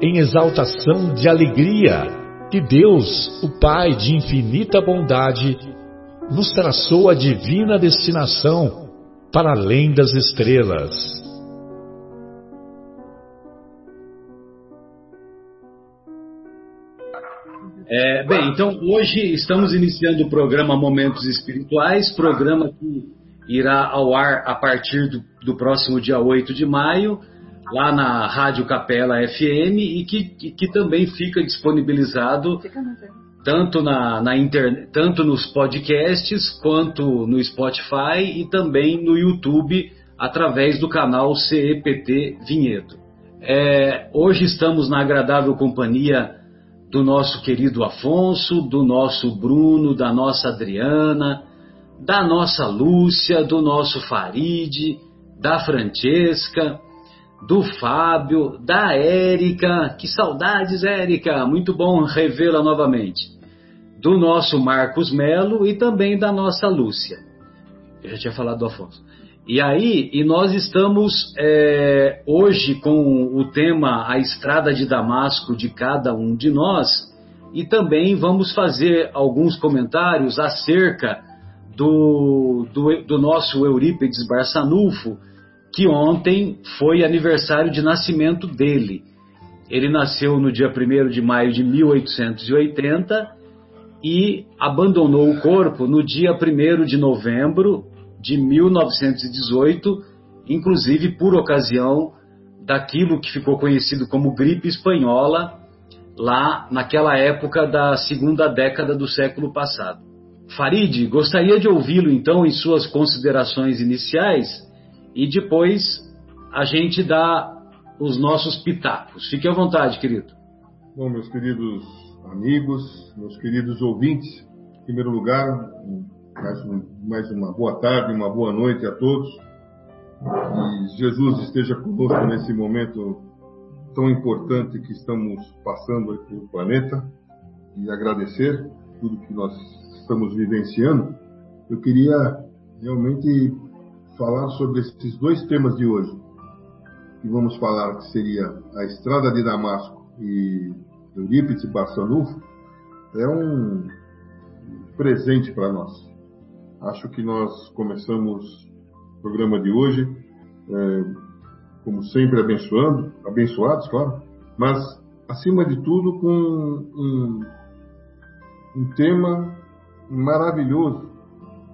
em exaltação de alegria que Deus, o Pai de infinita bondade, nos traçou a divina destinação para além das estrelas. É, bem, então hoje estamos iniciando o programa Momentos Espirituais, programa que irá ao ar a partir do, do próximo dia 8 de maio, lá na Rádio Capela FM e que, que, também fica disponibilizado tanto, na, na internet, tanto nos podcasts quanto no Spotify e também no YouTube através do canal CEPT Vinhedo. É, hoje estamos na agradável companhia do nosso querido Afonso, do nosso Bruno, da nossa Adriana, da nossa Lúcia, do nosso Farid, da Francesca do Fábio, da Érica, que saudades, Érica, muito bom revê-la novamente, do nosso Marcos Melo e também da nossa Lúcia. Eu já tinha falado do Afonso. E aí, e nós estamos é, hoje com o tema A Estrada de Damasco de cada um de nós, e também vamos fazer alguns comentários acerca do, do, do nosso Eurípides Barçanufo, que ontem foi aniversário de nascimento dele. Ele nasceu no dia 1 de maio de 1880 e abandonou o corpo no dia 1 de novembro de 1918, inclusive por ocasião daquilo que ficou conhecido como gripe espanhola, lá naquela época da segunda década do século passado. Farid, gostaria de ouvi-lo então em suas considerações iniciais e depois a gente dá os nossos pitacos. Fique à vontade, querido. Bom, meus queridos amigos, meus queridos ouvintes, em primeiro lugar, mais, um, mais uma boa tarde, uma boa noite a todos. E Jesus esteja conosco nesse momento tão importante que estamos passando aqui no planeta e agradecer tudo que nós estamos vivenciando. Eu queria realmente falar sobre esses dois temas de hoje. Que vamos falar que seria a Estrada de Damasco e Eurípides Barçanufo, é um presente para nós. Acho que nós começamos o programa de hoje, é, como sempre, abençoando, abençoados, claro, mas acima de tudo com um, um tema maravilhoso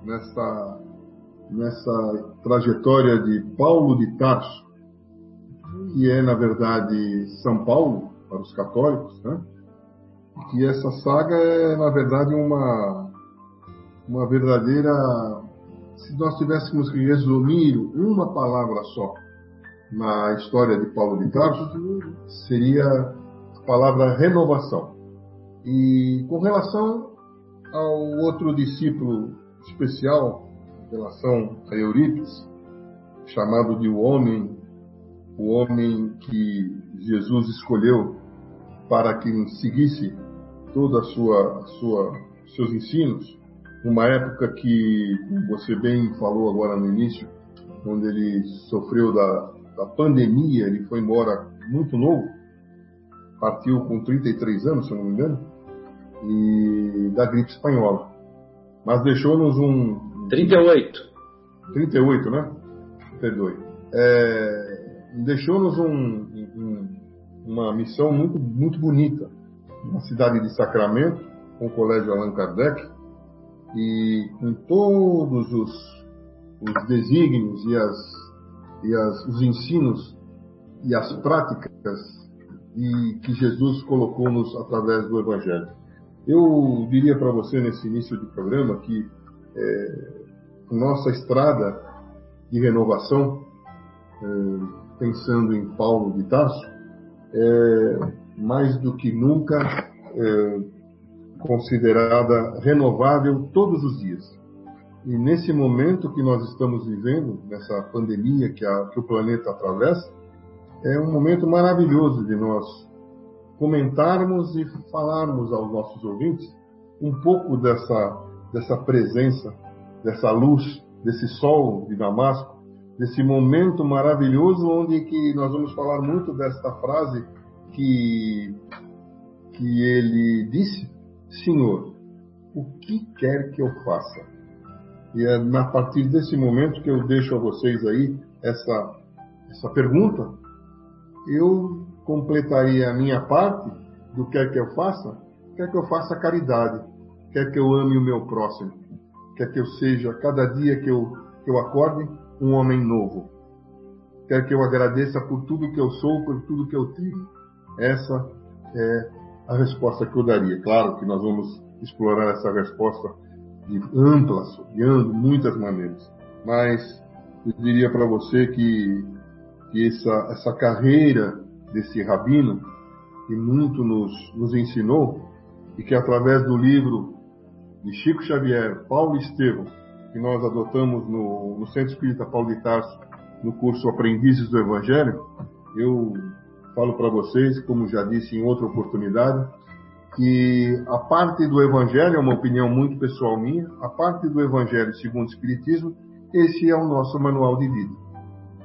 nesta nessa trajetória de Paulo de Tarso, que é, na verdade, São Paulo, para os católicos, né? que essa saga é, na verdade, uma, uma verdadeira. Se nós tivéssemos que resumir uma palavra só na história de Paulo de Tarso, seria a palavra renovação. E com relação ao outro discípulo especial em relação a Eurípides, chamado de o homem, o homem que Jesus escolheu para que seguisse toda a sua, a sua seus ensinos, numa época que você bem falou agora no início, quando ele sofreu da, da pandemia, ele foi embora muito novo, partiu com 33 anos, se eu não me engano, e da gripe espanhola. Mas deixou-nos um, 38. 38, né? Perdoe. É, Deixou-nos um, um, uma missão muito, muito bonita. Na cidade de Sacramento, com o Colégio Allan Kardec e com todos os, os desígnios e, as, e as, os ensinos e as práticas de, que Jesus colocou-nos através do Evangelho. Eu diria para você nesse início de programa que é, nossa estrada de renovação, é, pensando em Paulo de Tarso, é mais do que nunca é, considerada renovável todos os dias. E nesse momento que nós estamos vivendo, nessa pandemia que, a, que o planeta atravessa, é um momento maravilhoso de nós comentarmos e falarmos aos nossos ouvintes um pouco dessa, dessa presença, dessa luz, desse sol de Damasco, desse momento maravilhoso onde que nós vamos falar muito desta frase que, que ele disse, Senhor, o que quer que eu faça? E é a partir desse momento que eu deixo a vocês aí essa, essa pergunta, eu completaria a minha parte do quer que eu faça, quer que eu faça caridade, quer que eu ame o meu próximo, quer que eu seja, cada dia que eu, que eu acorde, um homem novo. Quer que eu agradeça por tudo que eu sou, por tudo que eu tive. Essa é a resposta que eu daria. Claro que nós vamos explorar essa resposta de amplas, de muitas maneiras. Mas eu diria para você que, que essa, essa carreira desse rabino, que muito nos, nos ensinou, e que através do livro de Chico Xavier, Paulo Estevam, que nós adotamos no, no Centro Espírita Paulo de Tarso, no curso Aprendizes do Evangelho, eu falo para vocês, como já disse em outra oportunidade, que a parte do Evangelho, é uma opinião muito pessoal minha, a parte do Evangelho segundo o Espiritismo, esse é o nosso manual de vida,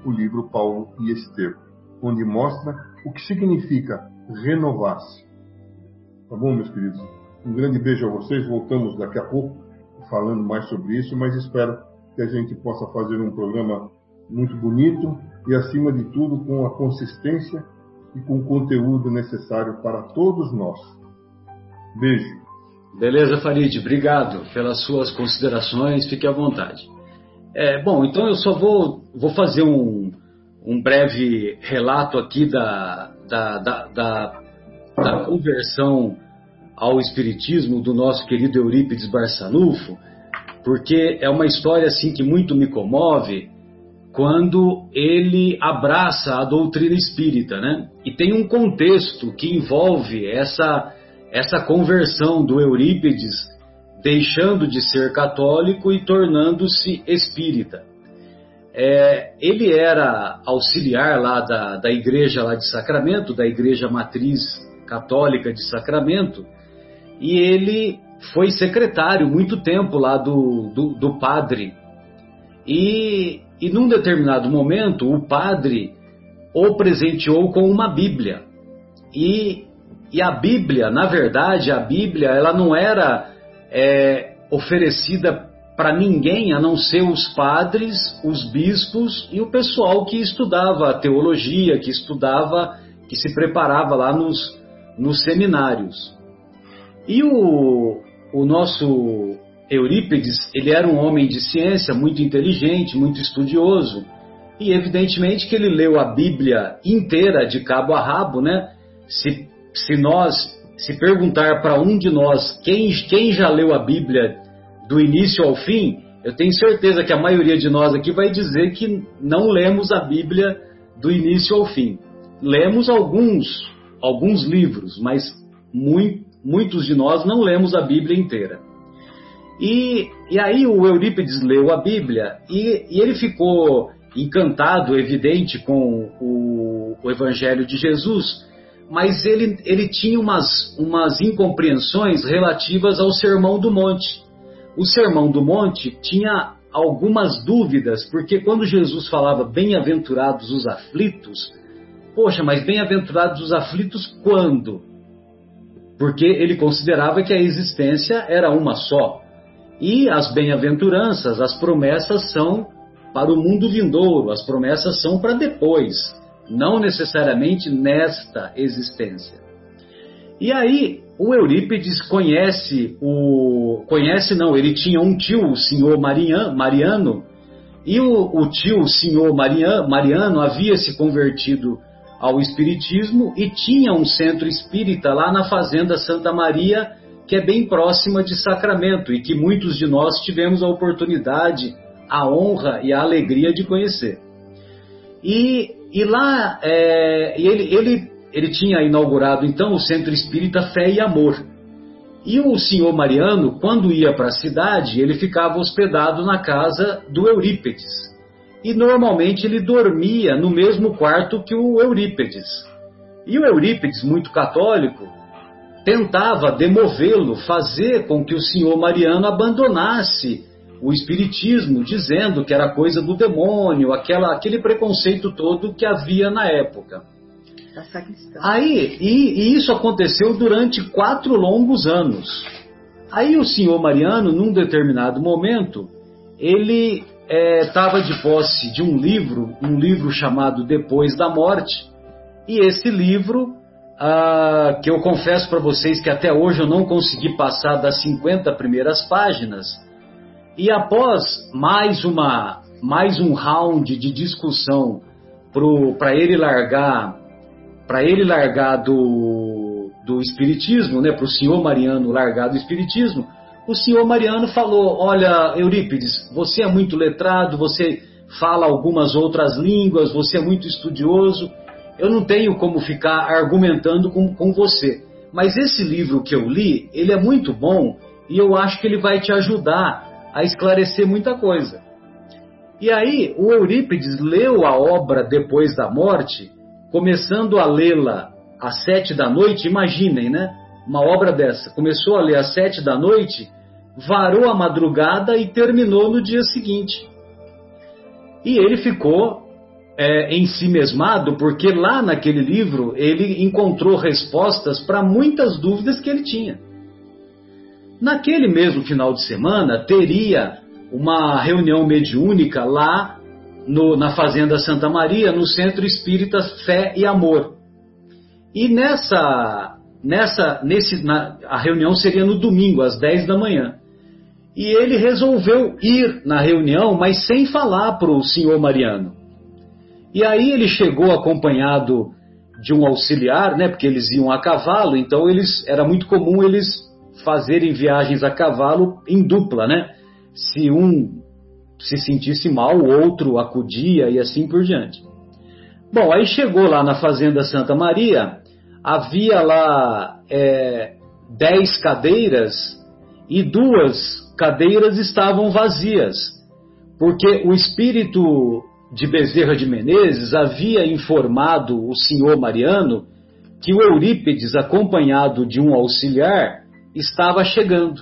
o livro Paulo e Estevão, onde mostra o que significa renovar-se. Tá bom, meus queridos? Um grande beijo a vocês, voltamos daqui a pouco falando mais sobre isso, mas espero que a gente possa fazer um programa muito bonito e, acima de tudo, com a consistência e com o conteúdo necessário para todos nós. Beijo. Beleza, Farid, obrigado pelas suas considerações, fique à vontade. É, bom, então eu só vou, vou fazer um, um breve relato aqui da, da, da, da, da conversão ao Espiritismo do nosso querido Eurípides Barçanufo, porque é uma história assim que muito me comove quando ele abraça a doutrina espírita, né? E tem um contexto que envolve essa essa conversão do Eurípides deixando de ser católico e tornando-se espírita. É, ele era auxiliar lá da, da igreja lá de Sacramento, da igreja matriz católica de Sacramento, e ele foi secretário muito tempo lá do, do, do padre. E, e num determinado momento, o padre o presenteou com uma Bíblia. E, e a Bíblia, na verdade, a Bíblia, ela não era é, oferecida para ninguém a não ser os padres, os bispos e o pessoal que estudava teologia, que estudava, que se preparava lá nos, nos seminários. E o, o nosso Eurípides, ele era um homem de ciência, muito inteligente, muito estudioso, e evidentemente que ele leu a Bíblia inteira, de cabo a rabo, né? Se, se nós, se perguntar para um de nós quem, quem já leu a Bíblia do início ao fim, eu tenho certeza que a maioria de nós aqui vai dizer que não lemos a Bíblia do início ao fim. Lemos alguns, alguns livros, mas muito, muitos de nós não lemos a Bíblia inteira. E, e aí o Eurípides leu a Bíblia e, e ele ficou encantado, evidente, com o, o, Evangelho de Jesus, mas ele, ele tinha umas, umas incompreensões relativas ao Sermão do Monte. O Sermão do Monte tinha algumas dúvidas, porque quando Jesus falava bem-aventurados os aflitos, poxa, mas bem-aventurados os aflitos quando? Porque ele considerava que a existência era uma só. E as bem-aventuranças, as promessas são para o mundo vindouro, as promessas são para depois, não necessariamente nesta existência. E aí o Eurípides conhece o. Conhece não, ele tinha um tio, o senhor Marian, Mariano, e o, o tio, o senhor Marian, Mariano, havia se convertido ao Espiritismo e tinha um centro espírita lá na Fazenda Santa Maria, que é bem próxima de Sacramento e que muitos de nós tivemos a oportunidade, a honra e a alegria de conhecer. E, e lá é, ele, ele, ele tinha inaugurado então o Centro Espírita Fé e Amor. E o senhor Mariano, quando ia para a cidade, ele ficava hospedado na casa do Eurípedes e normalmente ele dormia no mesmo quarto que o Eurípedes. E o Eurípedes, muito católico, tentava demovê-lo, fazer com que o senhor Mariano abandonasse o espiritismo, dizendo que era coisa do demônio, aquela, aquele preconceito todo que havia na época. Aí, e, e isso aconteceu durante quatro longos anos. Aí o senhor Mariano, num determinado momento, ele estava é, de posse de um livro, um livro chamado Depois da Morte, e esse livro, ah, que eu confesso para vocês que até hoje eu não consegui passar das 50 primeiras páginas, e após mais uma mais um round de discussão para ele largar para ele largar do, do espiritismo, né, para o senhor Mariano largar do espiritismo, o senhor Mariano falou: Olha, Eurípides, você é muito letrado, você fala algumas outras línguas, você é muito estudioso, eu não tenho como ficar argumentando com, com você. Mas esse livro que eu li, ele é muito bom e eu acho que ele vai te ajudar a esclarecer muita coisa. E aí, o Eurípides leu a obra depois da morte, começando a lê-la às sete da noite, imaginem, né? Uma obra dessa. Começou a ler às sete da noite, varou a madrugada e terminou no dia seguinte. E ele ficou é, em si mesmado, porque lá naquele livro ele encontrou respostas para muitas dúvidas que ele tinha. Naquele mesmo final de semana, teria uma reunião mediúnica lá no, na Fazenda Santa Maria, no Centro Espírita Fé e Amor. E nessa nessa, nesse, na, a reunião seria no domingo, às 10 da manhã. E ele resolveu ir na reunião, mas sem falar para o senhor Mariano. E aí ele chegou acompanhado de um auxiliar, né, porque eles iam a cavalo, então eles era muito comum eles fazerem viagens a cavalo em dupla, né? Se um se sentisse mal, o outro acudia e assim por diante. Bom, aí chegou lá na fazenda Santa Maria, havia lá é, dez cadeiras e duas cadeiras estavam vazias, porque o espírito de Bezerra de Menezes havia informado o senhor Mariano que o Eurípedes, acompanhado de um auxiliar, estava chegando.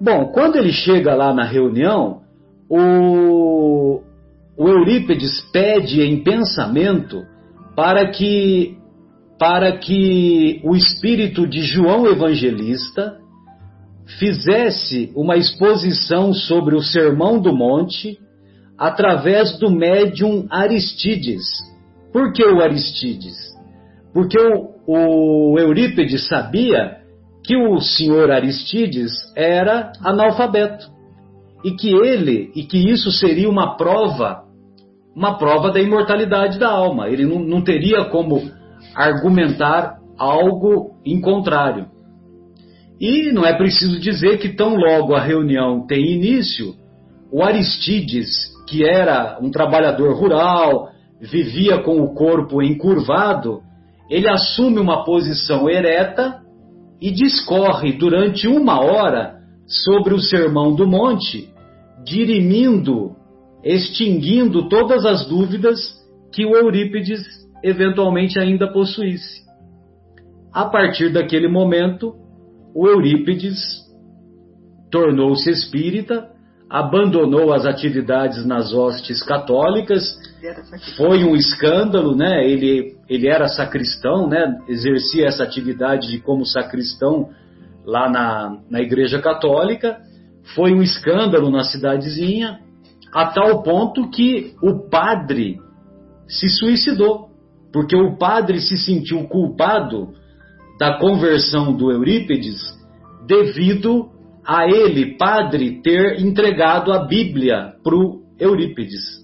Bom, quando ele chega lá na reunião, o, o Eurípedes pede em pensamento para que para que o espírito de João Evangelista fizesse uma exposição sobre o Sermão do Monte através do médium Aristides. Por que o Aristides? Porque o, o Eurípides sabia que o senhor Aristides era analfabeto e que ele e que isso seria uma prova, uma prova da imortalidade da alma. Ele não, não teria como argumentar algo em contrário. E não é preciso dizer que tão logo a reunião tem início, o Aristides, que era um trabalhador rural, vivia com o corpo encurvado, ele assume uma posição ereta e discorre durante uma hora sobre o Sermão do Monte, dirimindo, extinguindo todas as dúvidas que o Eurípides eventualmente ainda possuísse. A partir daquele momento, o Eurípides tornou-se espírita, abandonou as atividades nas hostes católicas, foi um escândalo, né? Ele, ele era sacristão, né? Exercia essa atividade de como sacristão lá na, na Igreja Católica. Foi um escândalo na cidadezinha, a tal ponto que o padre se suicidou porque o padre se sentiu culpado da conversão do Eurípides devido a ele, padre, ter entregado a Bíblia para o Eurípides.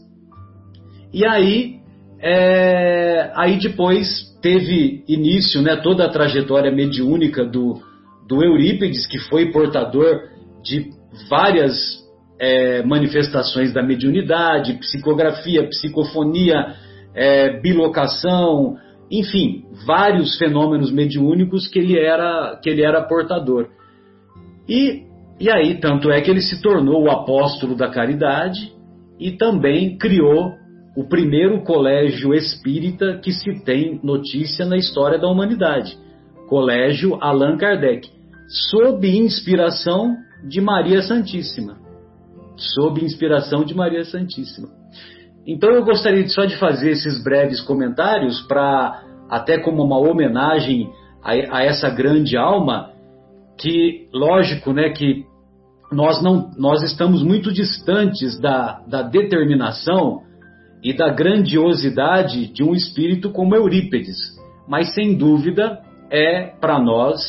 E aí, é, aí depois teve início né, toda a trajetória mediúnica do, do Eurípides, que foi portador de várias é, manifestações da mediunidade, psicografia, psicofonia, é, bilocação, enfim, vários fenômenos mediúnicos que ele era, que ele era portador. E, e aí, tanto é que ele se tornou o apóstolo da caridade e também criou o primeiro colégio espírita que se tem notícia na história da humanidade, Colégio Allan Kardec, sob inspiração de Maria Santíssima. Sob inspiração de Maria Santíssima. Então eu gostaria só de fazer esses breves comentários para, até como uma homenagem a, a, essa grande alma, que, lógico, né, que nós, não, nós estamos muito distantes da, da determinação e da grandiosidade de um espírito como Eurípides, mas sem dúvida é para nós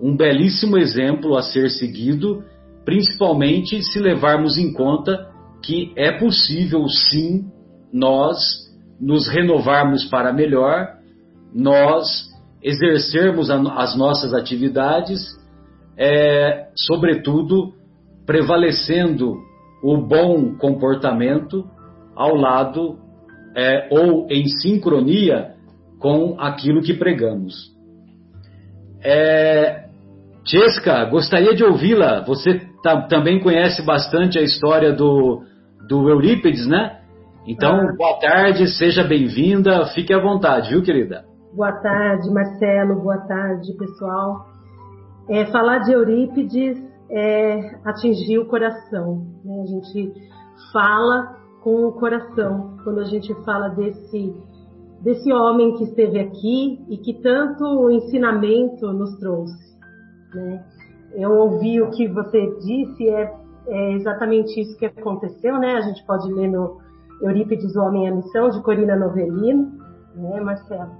um belíssimo exemplo a ser seguido, principalmente se levarmos em conta que é possível sim nós nos renovarmos para melhor, nós exercermos as nossas atividades, é, sobretudo prevalecendo o bom comportamento ao lado é, ou em sincronia com aquilo que pregamos. É, Chesca, gostaria de ouvi-la. Você também conhece bastante a história do, do Eurípides, né? Então, ah. boa tarde, seja bem-vinda, fique à vontade, viu, querida? Boa tarde, Marcelo, boa tarde, pessoal. É, falar de Eurípides é atingir o coração. Né? A gente fala com o coração quando a gente fala desse, desse homem que esteve aqui e que tanto ensinamento nos trouxe. Né? Eu ouvi o que você disse, é é exatamente isso que aconteceu, né? A gente pode ler no Eurípides, O Homem e a Missão, de Corina Novellino, né, Marcelo?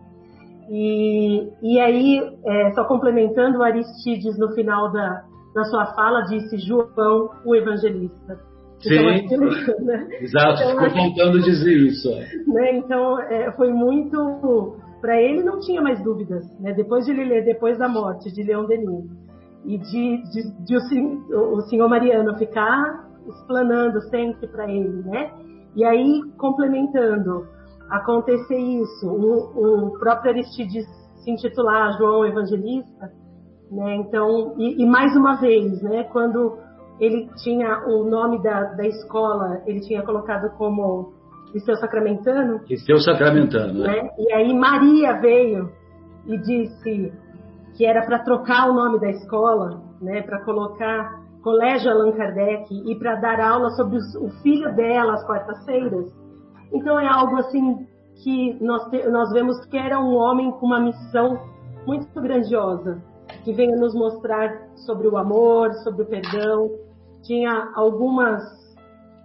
E, e aí, é, só complementando, Aristides, no final da, da sua fala, disse João, o evangelista. Então, Sim, né? exato, então, ficou faltando dizer isso. Né? Então, é, foi muito... Para ele não tinha mais dúvidas, né? depois de ele ler Depois da Morte, de Leão Denis, e de, de, de o, o, senhor Mariano ficar explanando sempre para ele, né? E aí, complementando, acontecer isso, o, o próprio Aristides se intitular João Evangelista, né? Então, e, e, mais uma vez, né? Quando ele tinha o nome da, da escola, ele tinha colocado como Cristão Sacramentano. Cristão Sacramentano, né? né? E aí Maria veio e disse que era para trocar o nome da escola, né, para colocar Colégio Allan Kardec e para dar aula sobre o filho dela às quartas-feiras. Então é algo assim que nós, te, nós vemos que era um homem com uma missão muito grandiosa, que veio nos mostrar sobre o amor, sobre o perdão. Tinha algumas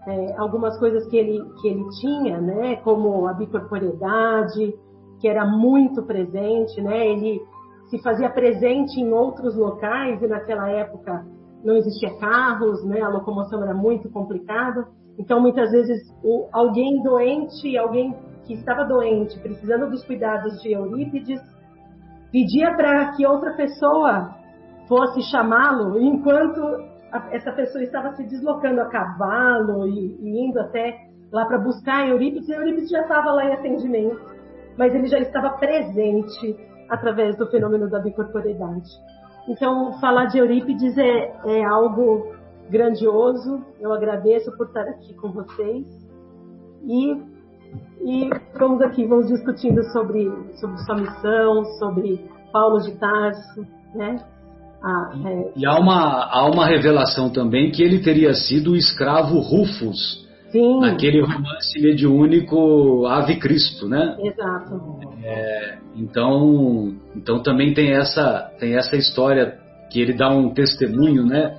é, algumas coisas que ele que ele tinha, né, como a bicorporeidade, que era muito presente, né? Ele se fazia presente em outros locais e naquela época não existia carros, né? A locomoção era muito complicada. Então, muitas vezes, o, alguém doente, alguém que estava doente, precisando dos cuidados de Eurípides, pedia para que outra pessoa fosse chamá-lo, enquanto a, essa pessoa estava se deslocando a cavalo e, e indo até lá para buscar Eurípides, Eurípides já estava lá em atendimento, mas ele já estava presente através do fenômeno da bicorporeidade. Então, falar de Eurípides é, é algo grandioso. Eu agradeço por estar aqui com vocês. E, e vamos aqui, vamos discutindo sobre, sobre sua missão, sobre Paulo de Tarso, né? Ah, é... E há uma, há uma revelação também que ele teria sido o escravo Rufus, Sim. naquele romance mediúnico Ave Cristo, né? Exato. É, então, então também tem essa, tem essa história que ele dá um testemunho, né,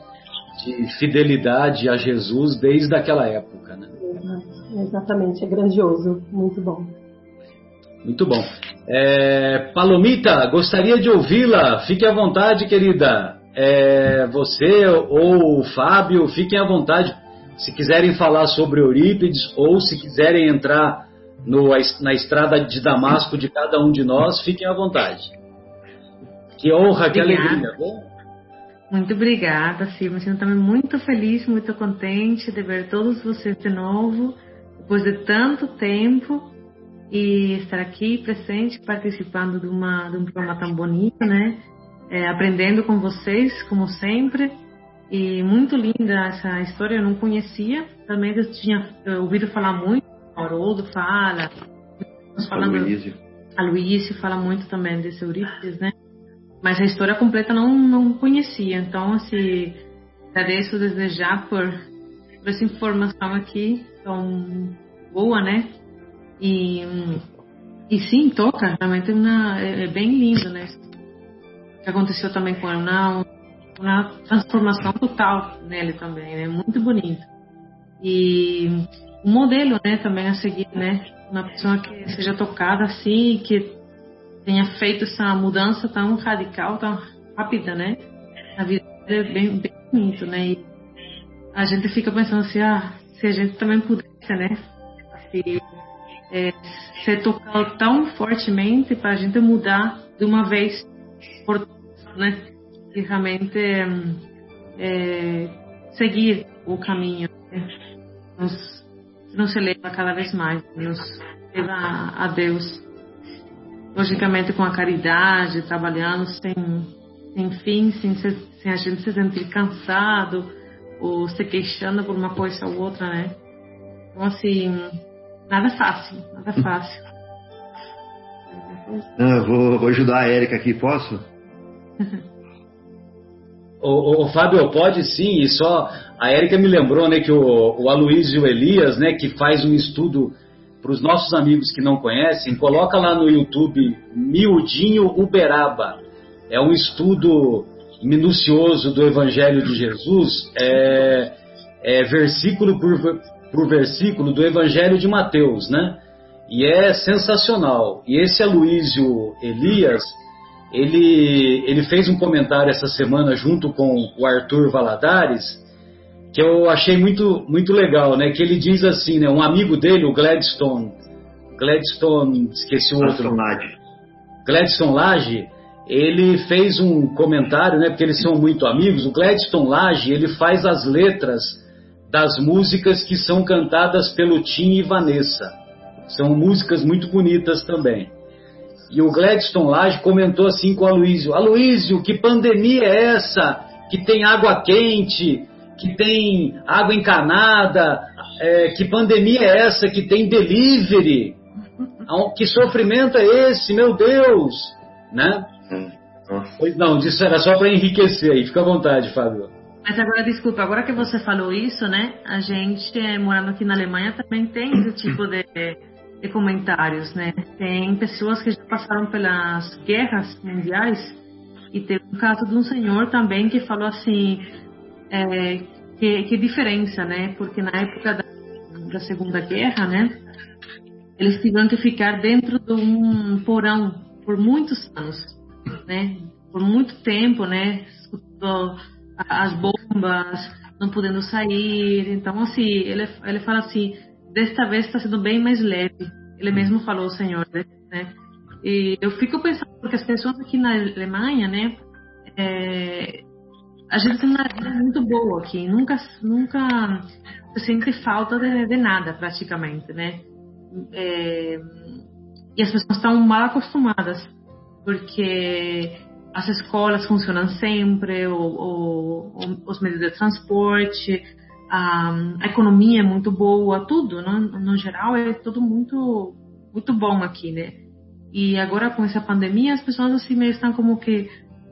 de fidelidade a Jesus desde aquela época, né? Exatamente, é grandioso, muito bom. Muito bom. É, Palomita, gostaria de ouvi-la. Fique à vontade, querida. É, você ou o Fábio, fiquem à vontade. Se quiserem falar sobre Eurípides ou se quiserem entrar no, na estrada de Damasco de cada um de nós, fiquem à vontade. Que honra, que alegria. Bom? Muito obrigada, Silvia. Me sinto também muito feliz, muito contente de ver todos vocês de novo, depois de tanto tempo e estar aqui presente, participando de, uma, de um programa tão bonito, né? É, aprendendo com vocês, como sempre. E muito linda essa história, eu não conhecia. Também eu tinha ouvido falar muito. O Haroldo fala. Falando, a Luísio fala muito também desse Eurípides, né? Mas a história completa não, não conhecia. Então, assim, agradeço desde já por, por essa informação aqui tão boa, né? E, e sim, toca, realmente uma, é, é bem lindo, né? O que aconteceu também com uma, uma transformação total nele também, né? Muito bonito. E um modelo, né, também a seguir, né? Uma pessoa que seja tocada assim, que tenha feito essa mudança tão radical, tão rápida, né? A vida é bem, bem bonito, né? E a gente fica pensando assim, ah, se a gente também pudesse, né? Assim, é, ser tocado tão fortemente para a gente mudar de uma vez por né? E realmente é, seguir o caminho, né? nos, nos eleva cada vez mais, nos leva a, a Deus. Logicamente com a caridade, trabalhando sem, sem fim, sem, sem a gente se sentir cansado ou se queixando por uma coisa ou outra, né? Então, assim, Nada fácil, nada fácil. Não, vou, vou ajudar a Érica aqui, posso? o, o, Fábio, pode sim, e só a Érica me lembrou né, que o, o Aloysio Elias, né, que faz um estudo para os nossos amigos que não conhecem, coloca lá no YouTube Miudinho Uberaba. É um estudo minucioso do Evangelho de Jesus, é, é versículo por, por versículo do Evangelho de Mateus, né? E é sensacional. E esse Aloísio Elias, ele, ele fez um comentário essa semana junto com o Arthur Valadares, que eu achei muito, muito legal, né? Que ele diz assim, né? Um amigo dele, o Gladstone, Gladstone, esqueci o outro. Gladstone Lage, ele fez um comentário, né? Porque eles são muito amigos. O Gladstone Lage, ele faz as letras das músicas que são cantadas pelo Tim e Vanessa. São músicas muito bonitas também. E o Gladstone Lage comentou assim com o Aloysio: Aloysio, que pandemia é essa? Que tem água quente, que tem água encanada, é, que pandemia é essa que tem delivery? Que sofrimento é esse, meu Deus? Né? Hum, pois não, isso era só para enriquecer aí. Fica à vontade, Fábio. Mas agora, desculpa, agora que você falou isso, né? A gente, eh, morando aqui na Alemanha, também tem esse tipo de, de comentários, né? Tem pessoas que já passaram pelas guerras mundiais e teve um caso de um senhor também que falou assim, é, que, que diferença, né? Porque na época da, da Segunda Guerra, né? Eles tiveram que ficar dentro de um porão por muitos anos, né? Por muito tempo, né? as bombas, não podendo sair. Então, assim, ele, ele fala assim: desta vez está sendo bem mais leve. Ele mesmo falou, Senhor, né? E eu fico pensando, porque as pessoas aqui na Alemanha, né? É, a gente tem uma vida muito boa aqui, nunca, nunca se sente falta de, de nada, praticamente, né? É, e as pessoas estão mal acostumadas, porque as escolas funcionam sempre, o, o, os meios de transporte, a, a, economia é muito boa, tudo, no, no geral é tudo muito muito bom aqui, né? E agora com essa pandemia as pessoas assim meio estão como que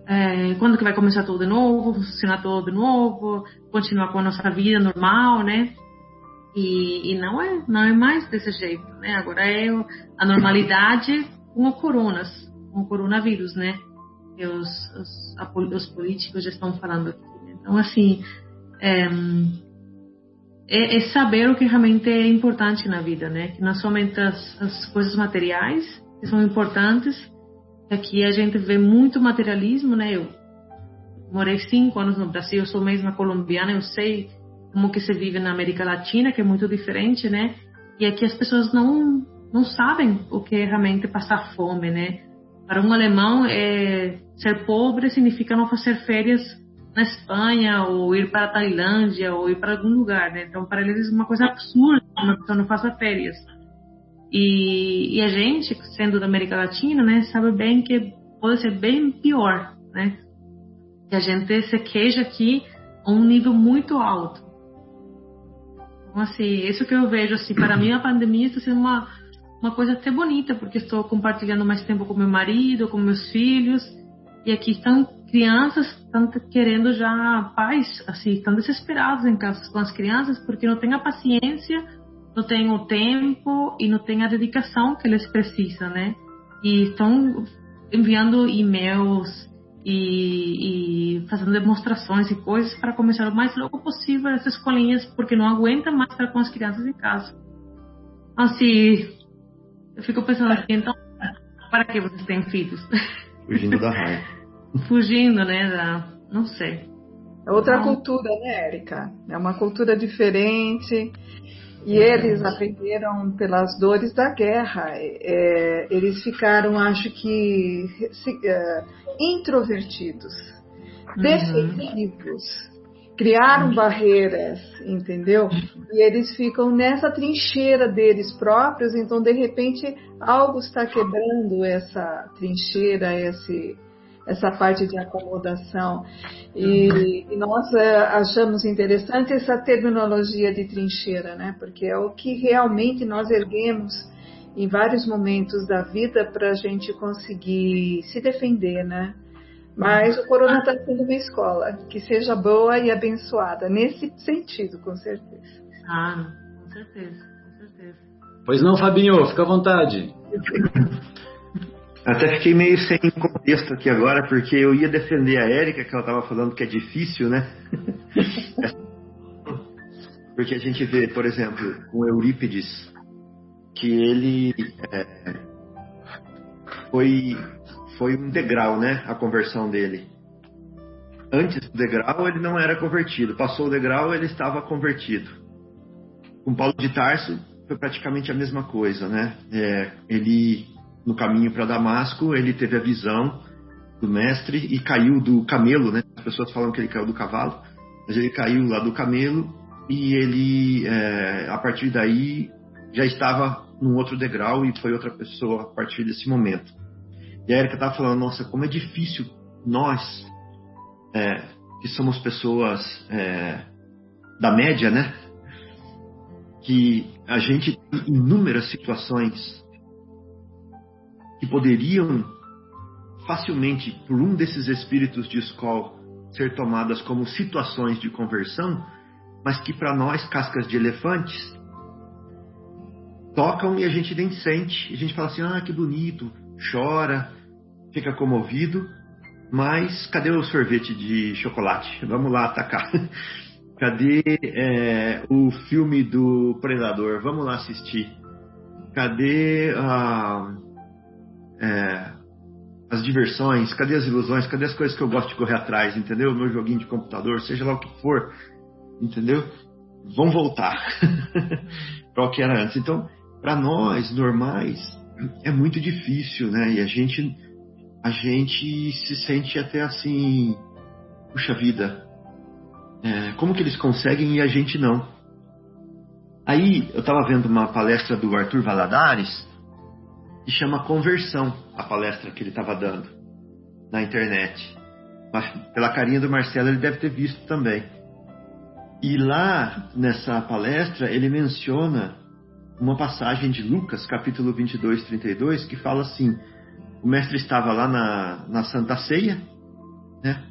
é, quando que vai começar tudo de novo, funcionar tudo de novo, continuar com a nossa vida normal, né? E, e não é não é mais desse jeito, né? Agora é a normalidade com o coronas, com o coronavírus, né? que os, os, os políticos já estão falando aqui. Né? Então, assim, é, é, é, saber o que realmente é importante na vida, né? Que não somente as, as coisas materiais, que são importantes. Aqui a gente vê muito materialismo, né? Eu morei cinco anos no Brasil, eu sou mesma colombiana, eu sei como que se vive na América Latina, que é muito diferente, né? E aqui as pessoas não não sabem o que é realmente passar fome, né? Para um alemão, é, ser pobre significa não fazer férias na Espanha, ou ir para a Tailândia, ou ir para algum lugar, né? Então, para eles é uma coisa absurda uma pessoa não faça férias. E, e, a gente, sendo da América Latina, né, sabe bem que pode ser bem pior, né? Que a gente se queixa aqui a um nível muito alto. Então, assim, isso que eu vejo, assim, para mim a pandemia está sendo uma uma coisa até bonita, porque estou compartilhando mais tempo com meu marido, com meus filhos, e aqui estão crianças estão querendo já pais, assim, estão desesperados em casa com as crianças porque não têm a paciência, não têm o tempo e não têm a dedicação que eles precisam, né? E estão enviando e-mails e, e, fazendo demonstrações e coisas para começar o mais logo possível essas escolinhas, porque não aguenta mais estar com as crianças em casa. Assim, eu fico pensando assim, então, para que vocês têm filhos? Fugindo da raiva. Fugindo, né? Da, não sei. É outra cultura, né, Érica? É uma cultura diferente. E eles aprenderam pelas dores da guerra. É, eles ficaram, acho que, se, é, introvertidos, uhum. defensivos criaram barreiras, entendeu? E eles ficam nessa trincheira deles próprios, então de repente algo está quebrando essa trincheira, esse, essa parte de acomodação. E, e nós é, achamos interessante essa terminologia de trincheira, né? Porque é o que realmente nós erguemos em vários momentos da vida para a gente conseguir se defender, né? Mas o Corona está sendo uma escola que seja boa e abençoada, nesse sentido, com certeza. Ah, com certeza, com certeza. Pois não, Fabinho, fica à vontade. Até fiquei meio sem contexto aqui agora, porque eu ia defender a Érica, que ela estava falando que é difícil, né? porque a gente vê, por exemplo, com Eurípides, que ele é, foi foi um degrau, né? A conversão dele. Antes do degrau, ele não era convertido. Passou o degrau, ele estava convertido. Com Paulo de Tarso, foi praticamente a mesma coisa, né? É, ele, no caminho para Damasco, ele teve a visão do mestre e caiu do camelo, né? As pessoas falam que ele caiu do cavalo, mas ele caiu lá do camelo e ele, é, a partir daí, já estava num outro degrau e foi outra pessoa a partir desse momento. E a Erika estava falando, nossa, como é difícil nós, é, que somos pessoas é, da média, né? Que a gente tem inúmeras situações que poderiam facilmente, por um desses espíritos de escola, ser tomadas como situações de conversão, mas que para nós, cascas de elefantes, tocam e a gente nem sente. A gente fala assim, ah, que bonito, chora, fica comovido, mas cadê o sorvete de chocolate? Vamos lá atacar. Cadê é, o filme do Predador? Vamos lá assistir. Cadê é, as diversões? Cadê as ilusões? Cadê as coisas que eu gosto de correr atrás? Entendeu? Meu joguinho de computador, seja lá o que for. Entendeu? Vamos voltar para o que era antes. Então, para nós normais, é muito difícil, né? E a gente a gente se sente até assim, puxa vida, é, como que eles conseguem e a gente não? Aí eu estava vendo uma palestra do Arthur Valadares que chama Conversão, a palestra que ele estava dando na internet. Mas pela carinha do Marcelo ele deve ter visto também. E lá nessa palestra ele menciona uma passagem de Lucas, capítulo 22, 32, que fala assim: o mestre estava lá na, na Santa Ceia, né?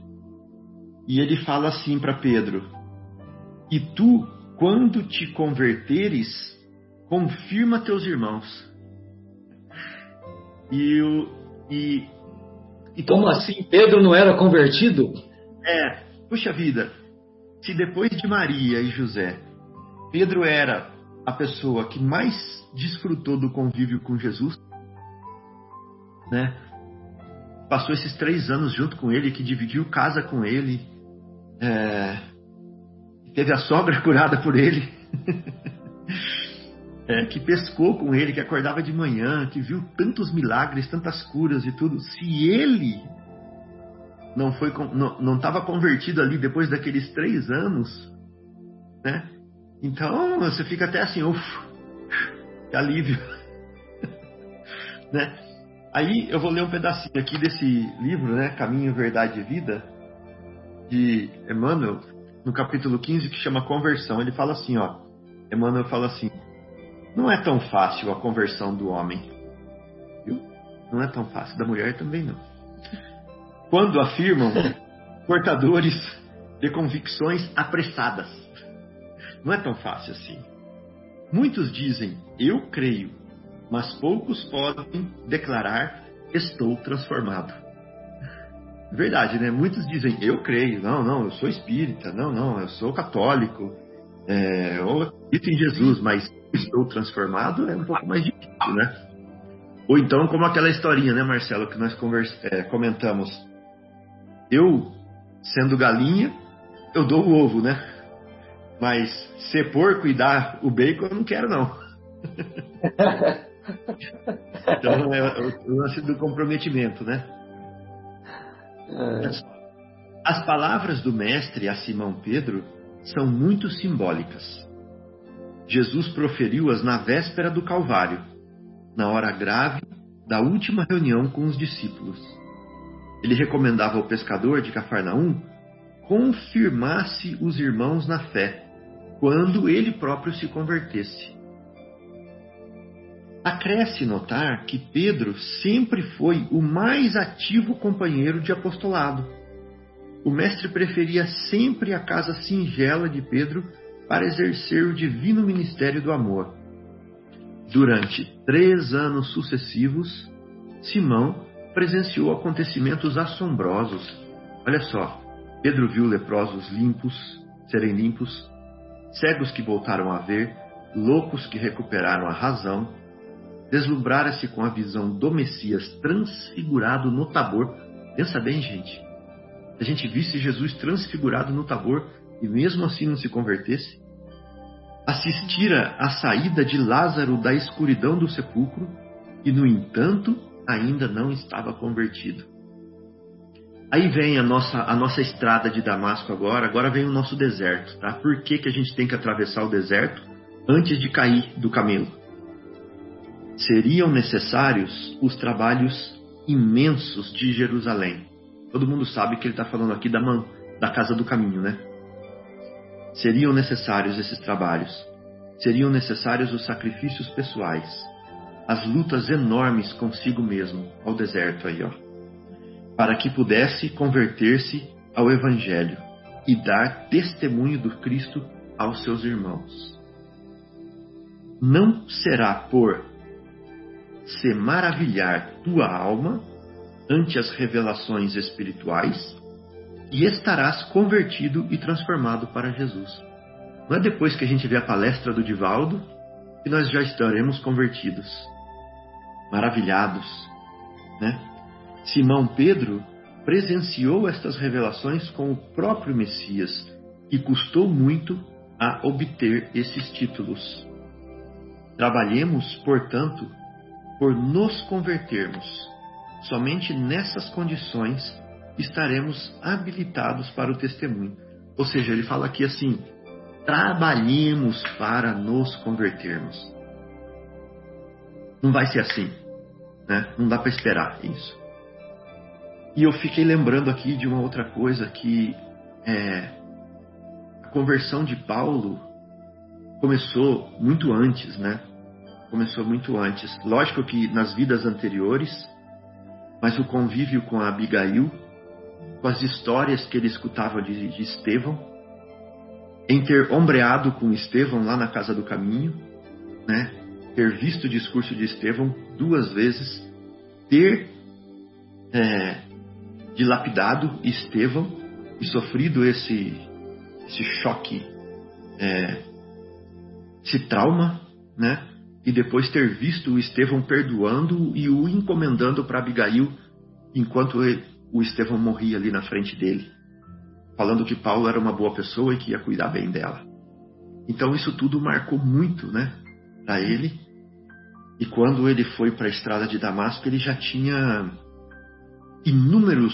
E ele fala assim para Pedro: E tu, quando te converteres, confirma teus irmãos. E o e, e como assim Pedro não era convertido? É, puxa vida. Se depois de Maria e José, Pedro era a pessoa que mais desfrutou do convívio com Jesus, né? Passou esses três anos junto com ele, que dividiu casa com ele, é, teve a sogra curada por ele, é, que pescou com ele, que acordava de manhã, que viu tantos milagres, tantas curas e tudo. Se ele não foi não estava convertido ali depois daqueles três anos, né? Então você fica até assim, uff, que alívio, né? Aí eu vou ler um pedacinho aqui desse livro, né? Caminho, Verdade e Vida, de Emmanuel, no capítulo 15, que chama Conversão. Ele fala assim, ó. Emmanuel fala assim: Não é tão fácil a conversão do homem. Viu? Não é tão fácil. Da mulher também não. Quando afirmam portadores de convicções apressadas. Não é tão fácil assim. Muitos dizem, eu creio, mas poucos podem declarar estou transformado. Verdade, né? Muitos dizem eu creio, não, não, eu sou espírita, não, não, eu sou católico, é, eu acredito em Jesus, mas estou transformado é um pouco mais difícil, né? Ou então, como aquela historinha, né, Marcelo, que nós conversa, é, comentamos. Eu, sendo galinha, eu dou o ovo, né? Mas ser porco e dar o bacon, eu não quero, não. então é o lance do comprometimento, né? É. As palavras do mestre a Simão Pedro são muito simbólicas. Jesus proferiu-as na véspera do Calvário, na hora grave da última reunião com os discípulos. Ele recomendava ao pescador de Cafarnaum confirmasse os irmãos na fé, quando ele próprio se convertesse. Acresce notar que Pedro sempre foi o mais ativo companheiro de apostolado. O mestre preferia sempre a casa singela de Pedro para exercer o divino ministério do amor. Durante três anos sucessivos, Simão presenciou acontecimentos assombrosos. Olha só, Pedro viu leprosos limpos, serem limpos, cegos que voltaram a ver, loucos que recuperaram a razão, deslumbrara-se com a visão do Messias transfigurado no Tabor. Pensa bem, gente. Se a gente visse Jesus transfigurado no Tabor e mesmo assim não se convertesse, assistira à saída de Lázaro da escuridão do sepulcro e, no entanto, ainda não estava convertido. Aí vem a nossa, a nossa estrada de Damasco agora, agora vem o nosso deserto, tá? Por que, que a gente tem que atravessar o deserto antes de cair do camelo? seriam necessários os trabalhos imensos de Jerusalém. Todo mundo sabe que ele está falando aqui da, man, da casa do caminho, né? Seriam necessários esses trabalhos. Seriam necessários os sacrifícios pessoais, as lutas enormes consigo mesmo, ao deserto aí, ó, para que pudesse converter-se ao Evangelho e dar testemunho do Cristo aos seus irmãos. Não será por se maravilhar tua alma ante as revelações espirituais e estarás convertido e transformado para Jesus. Não é depois que a gente vê a palestra do Divaldo que nós já estaremos convertidos, maravilhados, né? Simão Pedro presenciou estas revelações com o próprio Messias e custou muito a obter esses títulos. Trabalhemos, portanto, por nos convertermos. Somente nessas condições estaremos habilitados para o testemunho. Ou seja, ele fala aqui assim: trabalhemos para nos convertermos. Não vai ser assim, né? Não dá para esperar isso. E eu fiquei lembrando aqui de uma outra coisa que é, a conversão de Paulo começou muito antes, né? começou muito antes. Lógico que nas vidas anteriores, mas o convívio com a Abigail, com as histórias que ele escutava de, de Estevão, em ter ombreado com Estevão lá na casa do caminho, né? ter visto o discurso de Estevão duas vezes, ter é, dilapidado Estevão e sofrido esse, esse choque, é, esse trauma, né? e depois ter visto o Estevão perdoando e o encomendando para Abigail enquanto o Estevão morria ali na frente dele, falando que Paulo era uma boa pessoa e que ia cuidar bem dela. Então isso tudo marcou muito, né, para ele. E quando ele foi para a estrada de Damasco, ele já tinha inúmeros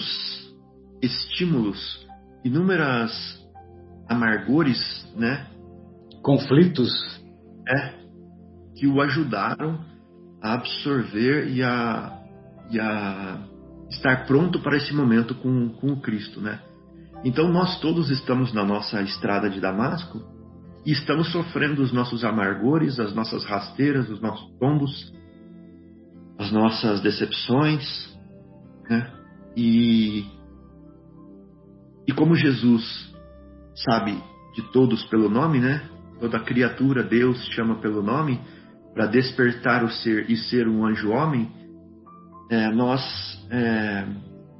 estímulos, inúmeras amargores, né? Conflitos. É, que o ajudaram a absorver e a, e a estar pronto para esse momento com, com o Cristo, né? Então nós todos estamos na nossa estrada de Damasco e estamos sofrendo os nossos amargores, as nossas rasteiras, os nossos tombos, as nossas decepções, né? E e como Jesus sabe de todos pelo nome, né? Toda criatura Deus chama pelo nome para despertar o ser e ser um anjo homem. É, nós é,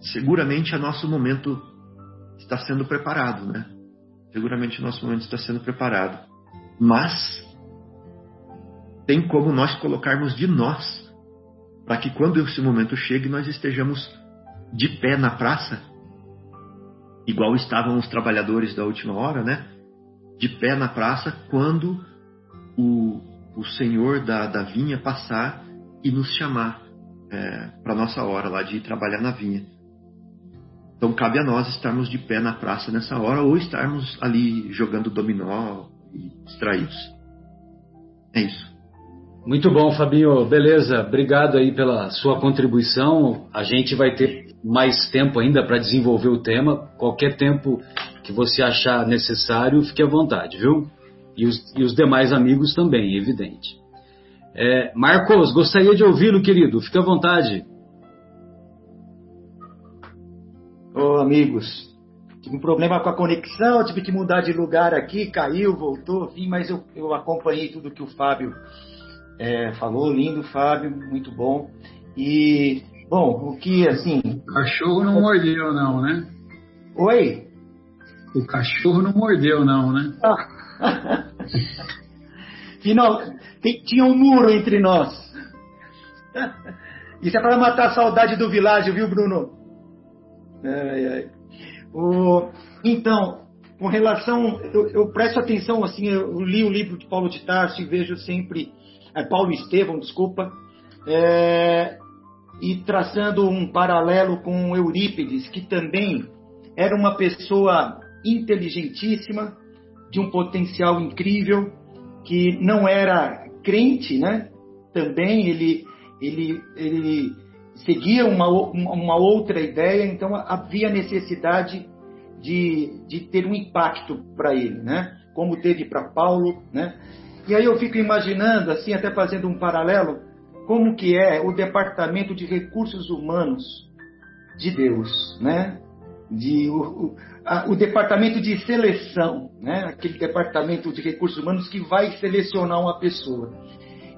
seguramente a nosso momento está sendo preparado, né? Seguramente o nosso momento está sendo preparado. Mas tem como nós colocarmos de nós para que quando esse momento chegue nós estejamos de pé na praça, igual estavam os trabalhadores da última hora, né? De pé na praça quando o, o senhor da, da vinha passar e nos chamar é, para nossa hora lá de ir trabalhar na vinha. Então cabe a nós estarmos de pé na praça nessa hora ou estarmos ali jogando dominó e distraídos. É isso. Muito bom, Fabinho. Beleza. Obrigado aí pela sua contribuição. A gente vai ter mais tempo ainda para desenvolver o tema. Qualquer tempo que você achar necessário, fique à vontade, viu? E os, e os demais amigos também, evidente. É, Marcos, gostaria de ouvi-lo, querido. Fique à vontade. Ô, oh, amigos, tive um problema com a conexão, tive que mudar de lugar aqui, caiu, voltou, vim, mas eu, eu acompanhei tudo que o Fábio é, falou, lindo, Fábio, muito bom. E, bom, o que, assim... O cachorro não mordeu, não, né? Oi? O cachorro não mordeu, não, né? Final, tinha um muro entre nós. Isso é para matar a saudade do világio, viu, Bruno? Ai, ai. O, então, com relação, eu, eu, presto atenção, assim, eu li o livro de Paulo de Tarso e vejo sempre, é, Paulo Estevão, desculpa, é, e traçando um paralelo com Eurípides, que também era uma pessoa inteligentíssima, de um potencial incrível, que não era crente, né? Também ele, ele, ele seguia uma, uma outra ideia, então havia necessidade de, de ter um impacto para ele, né? Como teve para Paulo, né? E aí eu fico imaginando, assim, até fazendo um paralelo, como que é o departamento de recursos humanos de Deus, né? De, a, o departamento de seleção, né? aquele departamento de recursos humanos que vai selecionar uma pessoa.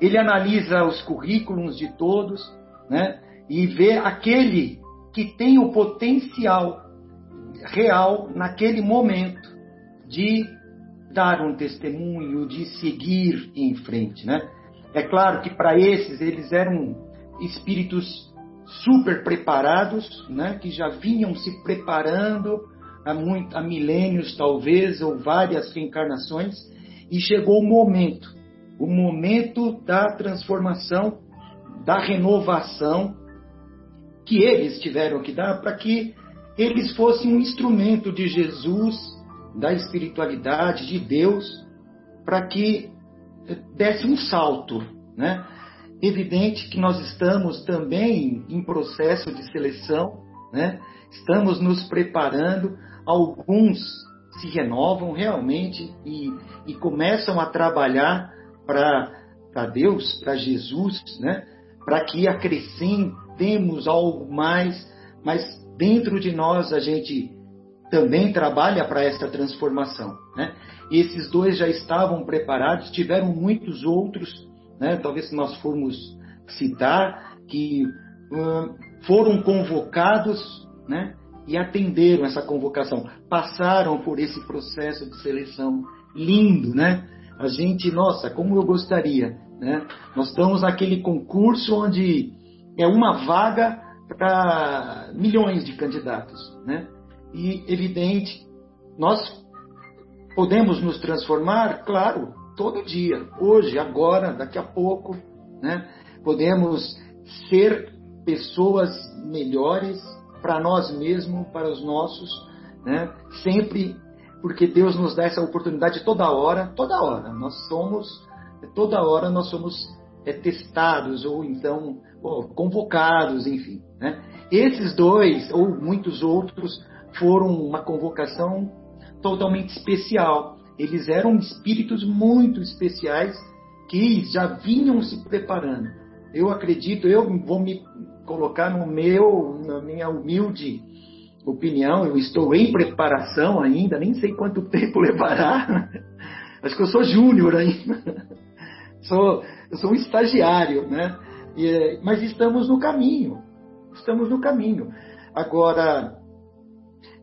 Ele analisa os currículos de todos né? e vê aquele que tem o potencial real naquele momento de dar um testemunho, de seguir em frente. Né? É claro que para esses eles eram espíritos super preparados, né? que já vinham se preparando há, muito, há milênios talvez, ou várias reencarnações, e chegou o momento, o momento da transformação, da renovação que eles tiveram que dar para que eles fossem um instrumento de Jesus, da espiritualidade, de Deus, para que desse um salto, né? Evidente que nós estamos também em processo de seleção, né? Estamos nos preparando alguns se renovam realmente e, e começam a trabalhar para Deus, para Jesus, né? para que acrescentemos algo mais, mas dentro de nós a gente também trabalha para essa transformação. Né? Esses dois já estavam preparados, tiveram muitos outros, né? talvez se nós formos citar, que foram convocados né? E atenderam essa convocação, passaram por esse processo de seleção lindo, né? A gente, nossa, como eu gostaria, né? Nós estamos naquele concurso onde é uma vaga para milhões de candidatos, né? E evidente, nós podemos nos transformar, claro, todo dia, hoje, agora, daqui a pouco, né? Podemos ser pessoas melhores para nós mesmos, para os nossos, né? Sempre porque Deus nos dá essa oportunidade toda hora, toda hora. Nós somos, toda hora nós somos é, testados ou então convocados, enfim. Né? Esses dois ou muitos outros foram uma convocação totalmente especial. Eles eram espíritos muito especiais que já vinham se preparando. Eu acredito, eu vou me colocar no meu, na minha humilde opinião, eu estou em preparação ainda, nem sei quanto tempo levará. Acho que eu sou júnior ainda. Sou, eu sou um estagiário, né? E, mas estamos no caminho. Estamos no caminho. Agora,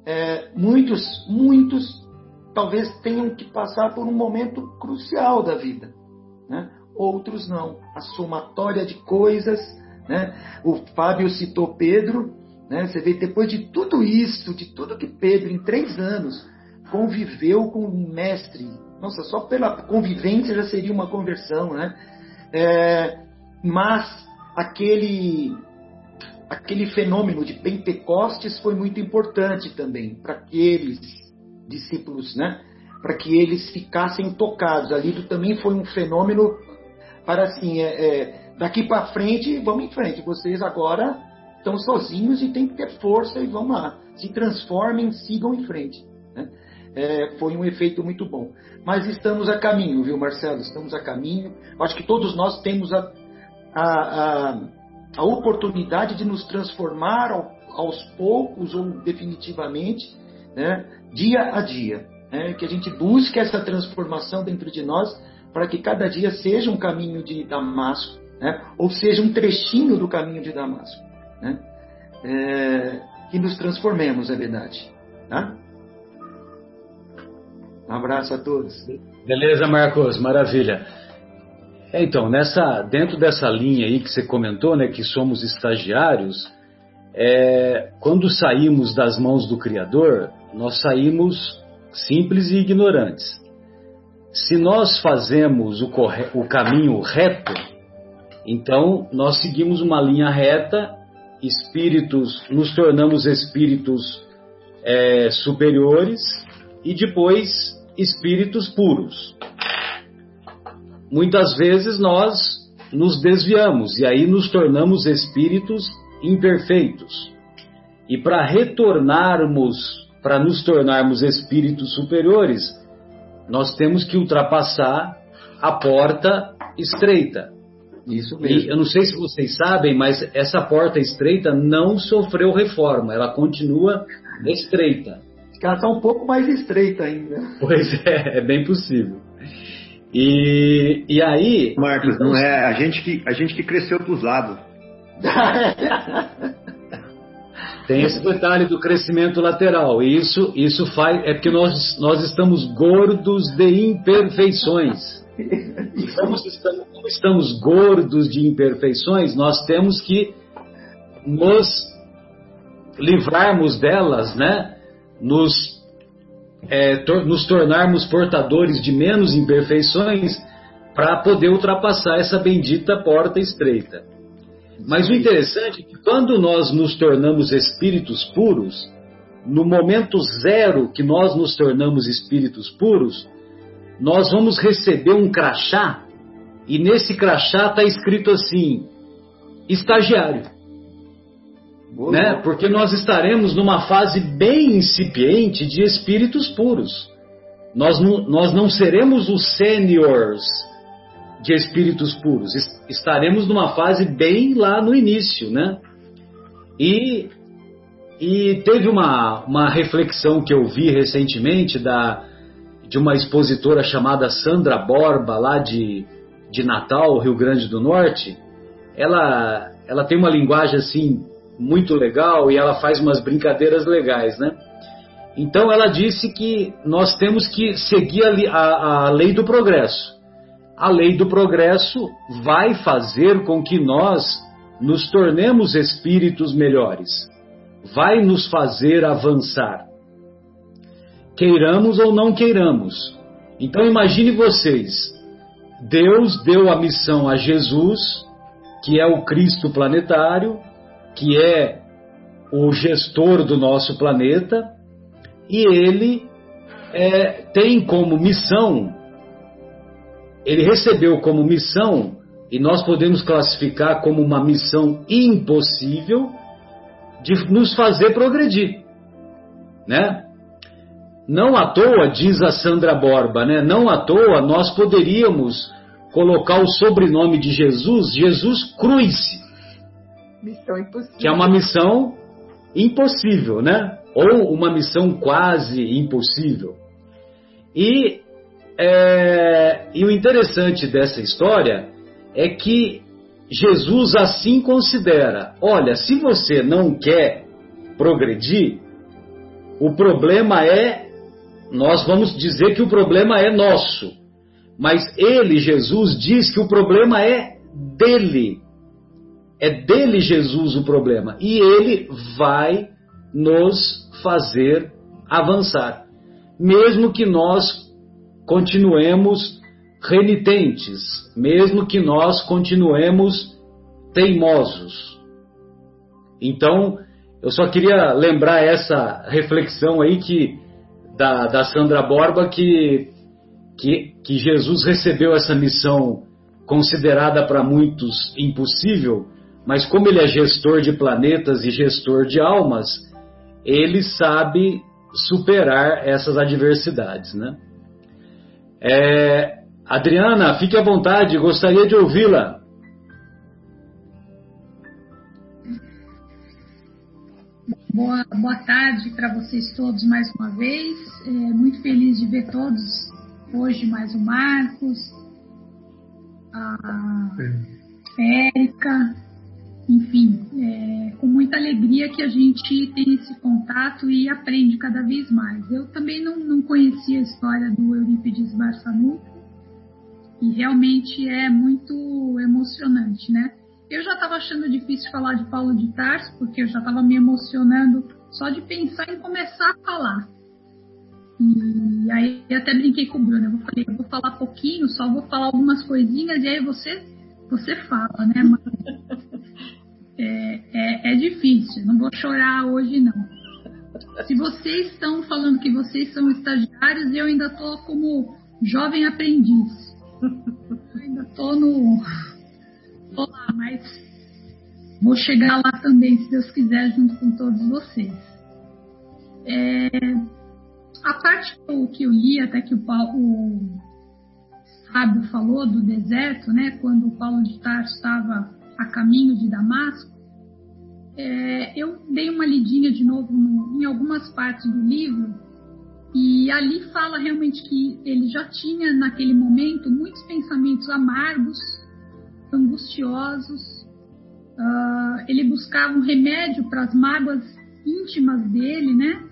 é, muitos, muitos talvez tenham que passar por um momento crucial da vida. Né? Outros não. A somatória de coisas. Né? O Fábio citou Pedro, né? Você vê, depois de tudo isso, de tudo que Pedro, em três anos, conviveu com o mestre, nossa, só pela convivência já seria uma conversão, né? É, mas aquele, aquele fenômeno de Pentecostes foi muito importante também para aqueles discípulos, né? Para que eles ficassem tocados. Ali também foi um fenômeno para assim, é, é, daqui para frente, vamos em frente. Vocês agora estão sozinhos e tem que ter força e vamos lá, se transformem, sigam em frente. Né? É, foi um efeito muito bom. Mas estamos a caminho, viu, Marcelo? Estamos a caminho. Acho que todos nós temos a, a, a, a oportunidade de nos transformar ao, aos poucos ou definitivamente, né, dia a dia. Né? Que a gente busque essa transformação dentro de nós para que cada dia seja um caminho de Damasco, né? ou seja um trechinho do caminho de Damasco né? É, que nos transformemos, é verdade. Tá? Um abraço a todos. Beleza, Marcos, maravilha. É, então, nessa, dentro dessa linha aí que você comentou, né, que somos estagiários, é, quando saímos das mãos do Criador, nós saímos simples e ignorantes. Se nós fazemos o, corre, o caminho reto, então nós seguimos uma linha reta espíritos, nos tornamos espíritos é, superiores e depois espíritos puros. Muitas vezes nós nos desviamos e aí nos tornamos espíritos imperfeitos. E para retornarmos, para nos tornarmos espíritos superiores, nós temos que ultrapassar a porta estreita. Isso mesmo. E eu não sei se vocês sabem, mas essa porta estreita não sofreu reforma, ela continua estreita. Ela está um pouco mais estreita ainda. Pois é, é bem possível. E, e aí. Marcos, então, não é a gente que, a gente que cresceu para os lados. Tem esse detalhe do crescimento lateral. E isso, isso faz. É porque nós, nós estamos gordos de imperfeições. Estamos, estamos, como estamos gordos de imperfeições, nós temos que nos livrarmos delas, né? Nos, é, tor nos tornarmos portadores de menos imperfeições para poder ultrapassar essa bendita porta estreita. Mas o interessante é que quando nós nos tornamos espíritos puros, no momento zero que nós nos tornamos espíritos puros, nós vamos receber um crachá e nesse crachá está escrito assim: estagiário. Boa. Né? Porque nós estaremos numa fase bem incipiente de espíritos puros. Nós não, nós não seremos os seniors de espíritos puros. Estaremos numa fase bem lá no início, né? E, e teve uma, uma reflexão que eu vi recentemente da, de uma expositora chamada Sandra Borba, lá de, de Natal, Rio Grande do Norte. Ela, ela tem uma linguagem assim muito legal e ela faz umas brincadeiras legais, né? Então ela disse que nós temos que seguir a, a, a lei do progresso. A lei do progresso vai fazer com que nós nos tornemos espíritos melhores, vai nos fazer avançar. Queiramos ou não queiramos. Então imagine vocês, Deus deu a missão a Jesus, que é o Cristo planetário, que é o gestor do nosso planeta, e ele é, tem como missão, ele recebeu como missão, e nós podemos classificar como uma missão impossível, de nos fazer progredir, né? Não à toa, diz a Sandra Borba, né? Não à toa nós poderíamos colocar o sobrenome de Jesus, Jesus Cruz. Missão impossível. Que é uma missão impossível, né? Ou uma missão quase impossível. E, é, e o interessante dessa história é que Jesus assim considera: olha, se você não quer progredir, o problema é, nós vamos dizer que o problema é nosso. Mas ele, Jesus, diz que o problema é dele. É dele, Jesus, o problema. E ele vai nos fazer avançar. Mesmo que nós continuemos renitentes, mesmo que nós continuemos teimosos. Então, eu só queria lembrar essa reflexão aí que da, da Sandra Borba que, que, que Jesus recebeu essa missão considerada para muitos impossível, mas como ele é gestor de planetas e gestor de almas, ele sabe superar essas adversidades, né? É, Adriana, fique à vontade, gostaria de ouvi-la. Boa, boa tarde para vocês todos mais uma vez. É, muito feliz de ver todos hoje, mais o Marcos, a Érica, enfim, é, com muita alegria que a gente tem esse contato e aprende cada vez mais. Eu também não, não conhecia a história do Eurípides Barçanuto e realmente é muito emocionante, né? Eu já estava achando difícil falar de Paulo de Tarso, porque eu já estava me emocionando só de pensar em começar a falar. E aí até brinquei com o Bruno, eu falei, eu vou falar pouquinho, só vou falar algumas coisinhas e aí você você fala, né? Mas é, é, é difícil, não vou chorar hoje não. Se vocês estão falando que vocês são estagiários, eu ainda estou como jovem aprendiz. Eu ainda estou no. Tô lá, mas vou chegar lá também, se Deus quiser, junto com todos vocês. É, a parte que eu, que eu li, até que o Paulo, o Fábio falou do deserto, né, quando o Paulo de Tarso estava a caminho de Damasco, é, eu dei uma lidinha de novo no, em algumas partes do livro e ali fala realmente que ele já tinha naquele momento muitos pensamentos amargos, angustiosos. Uh, ele buscava um remédio para as mágoas íntimas dele, né?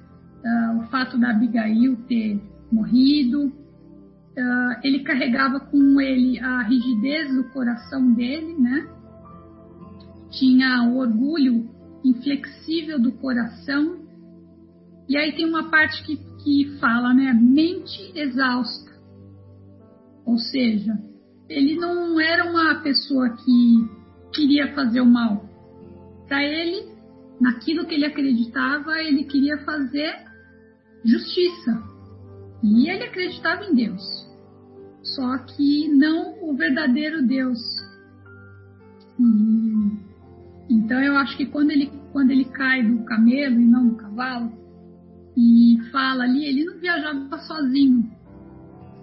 Uh, o fato da Abigail ter morrido. Uh, ele carregava com ele a rigidez do coração dele, né? Tinha o orgulho inflexível do coração. E aí tem uma parte que que fala, né, mente exausta. Ou seja, ele não era uma pessoa que queria fazer o mal. Para ele, naquilo que ele acreditava, ele queria fazer justiça. E ele acreditava em Deus. Só que não o verdadeiro Deus. E, então eu acho que quando ele, quando ele cai do camelo e não do cavalo, e fala ali, ele não viajava sozinho,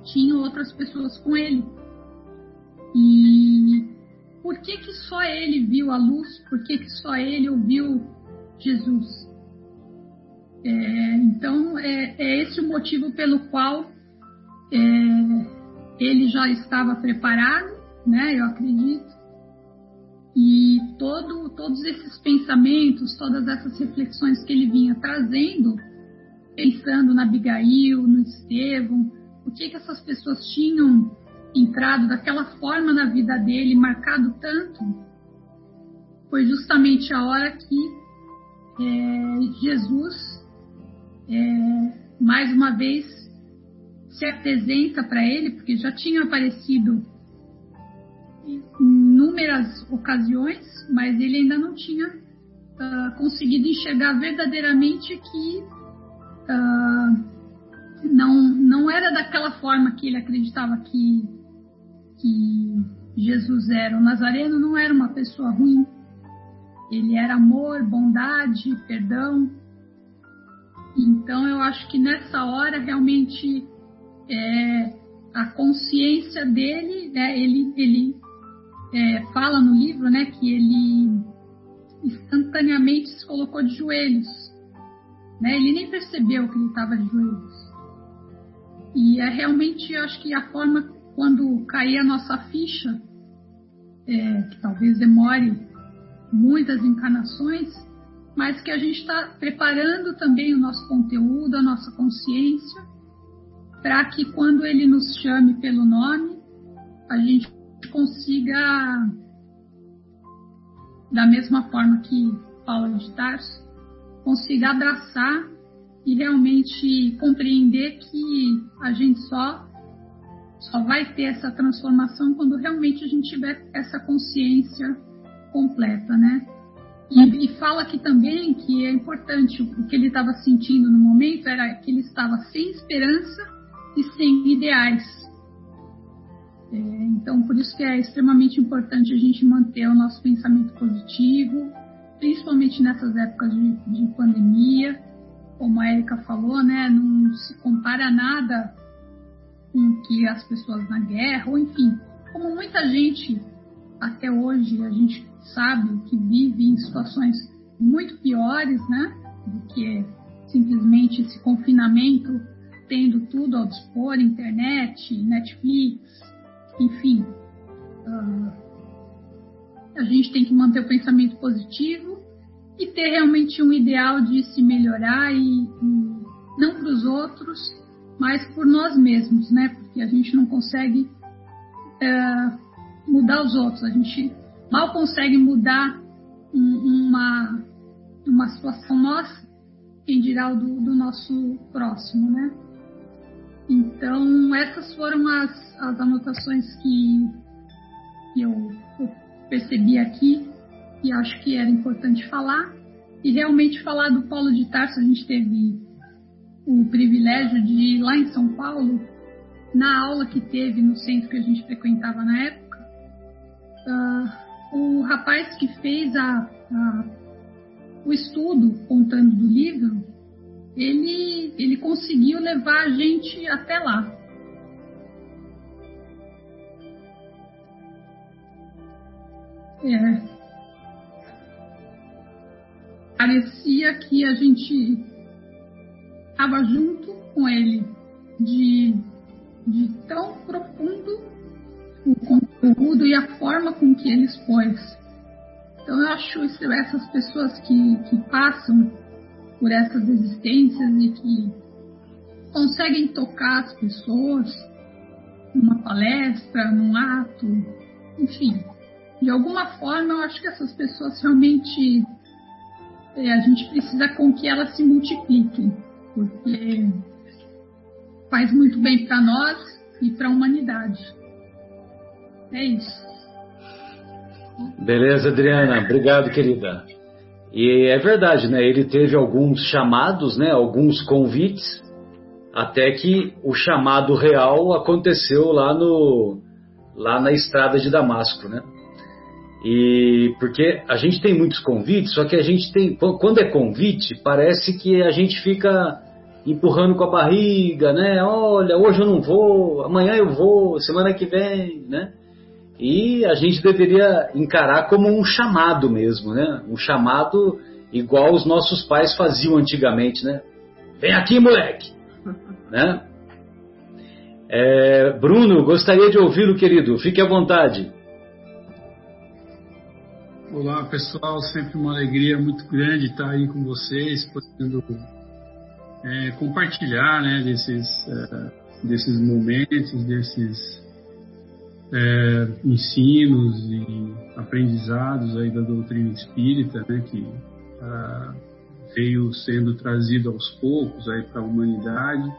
tinha outras pessoas com ele. E por que que só ele viu a luz? Por que que só ele ouviu Jesus? É, então é, é, esse o motivo pelo qual é, ele já estava preparado, né? Eu acredito. E todo, todos esses pensamentos, todas essas reflexões que ele vinha trazendo, pensando na Abigail, no Estevão, o que, que essas pessoas tinham entrado daquela forma na vida dele, marcado tanto, foi justamente a hora que é, Jesus, é, mais uma vez, se apresenta para ele, porque já tinha aparecido em inúmeras ocasiões, mas ele ainda não tinha uh, conseguido enxergar verdadeiramente que uh, não, não era daquela forma que ele acreditava que, que Jesus era. O Nazareno não era uma pessoa ruim, ele era amor, bondade, perdão. Então eu acho que nessa hora realmente é, a consciência dele, né, ele, ele é, fala no livro né, que ele instantaneamente se colocou de joelhos. Né? Ele nem percebeu que ele estava de joelhos. E é realmente, acho que a forma quando cair a nossa ficha, é, que talvez demore muitas encarnações, mas que a gente está preparando também o nosso conteúdo, a nossa consciência, para que quando ele nos chame pelo nome, a gente consiga, da mesma forma que Paulo de Tarso, consiga abraçar e realmente compreender que a gente só só vai ter essa transformação quando realmente a gente tiver essa consciência completa, né? E, e fala aqui também que é importante o que ele estava sentindo no momento era que ele estava sem esperança e sem ideais. É, então, por isso que é extremamente importante a gente manter o nosso pensamento positivo, principalmente nessas épocas de, de pandemia. Como a Erika falou, né, não se compara nada com que as pessoas na guerra, ou enfim, como muita gente até hoje a gente sabe que vive em situações muito piores, né, do que simplesmente esse confinamento tendo tudo ao dispor, internet, Netflix, enfim. Uh, a gente tem que manter o pensamento positivo e ter realmente um ideal de se melhorar e, e não para os outros, mas por nós mesmos, né? Porque a gente não consegue uh, mudar os outros, a gente mal consegue mudar um, uma, uma situação nossa, quem dirá o do, do nosso próximo, né? Então, essas foram as, as anotações que, que eu, eu percebi aqui e acho que era importante falar. E realmente falar do Polo de Tarso, a gente teve o privilégio de ir lá em São Paulo, na aula que teve no centro que a gente frequentava na época. Uh, o rapaz que fez a, a, o estudo contando do livro ele, ele conseguiu levar a gente até lá. É. Parecia que a gente estava junto com ele, de, de tão profundo o conteúdo e a forma com que ele expôs. Então eu acho essas pessoas que, que passam por essas existências e que conseguem tocar as pessoas numa palestra, num ato, enfim. De alguma forma, eu acho que essas pessoas realmente é, a gente precisa com que elas se multipliquem, porque faz muito bem para nós e para a humanidade. É isso. Beleza, Adriana. Obrigado, querida. E é verdade, né? Ele teve alguns chamados, né? Alguns convites, até que o chamado real aconteceu lá no lá na estrada de Damasco, né? E porque a gente tem muitos convites, só que a gente tem quando é convite, parece que a gente fica empurrando com a barriga, né? Olha, hoje eu não vou, amanhã eu vou, semana que vem, né? E a gente deveria encarar como um chamado mesmo, né? Um chamado igual os nossos pais faziam antigamente, né? Vem aqui, moleque! né? É, Bruno, gostaria de ouvi-lo, querido. Fique à vontade. Olá, pessoal. Sempre uma alegria muito grande estar aí com vocês, podendo é, compartilhar né, desses, uh, desses momentos, desses é, ensinos e aprendizados aí da doutrina espírita, né, que uh, veio sendo trazido aos poucos aí para a humanidade.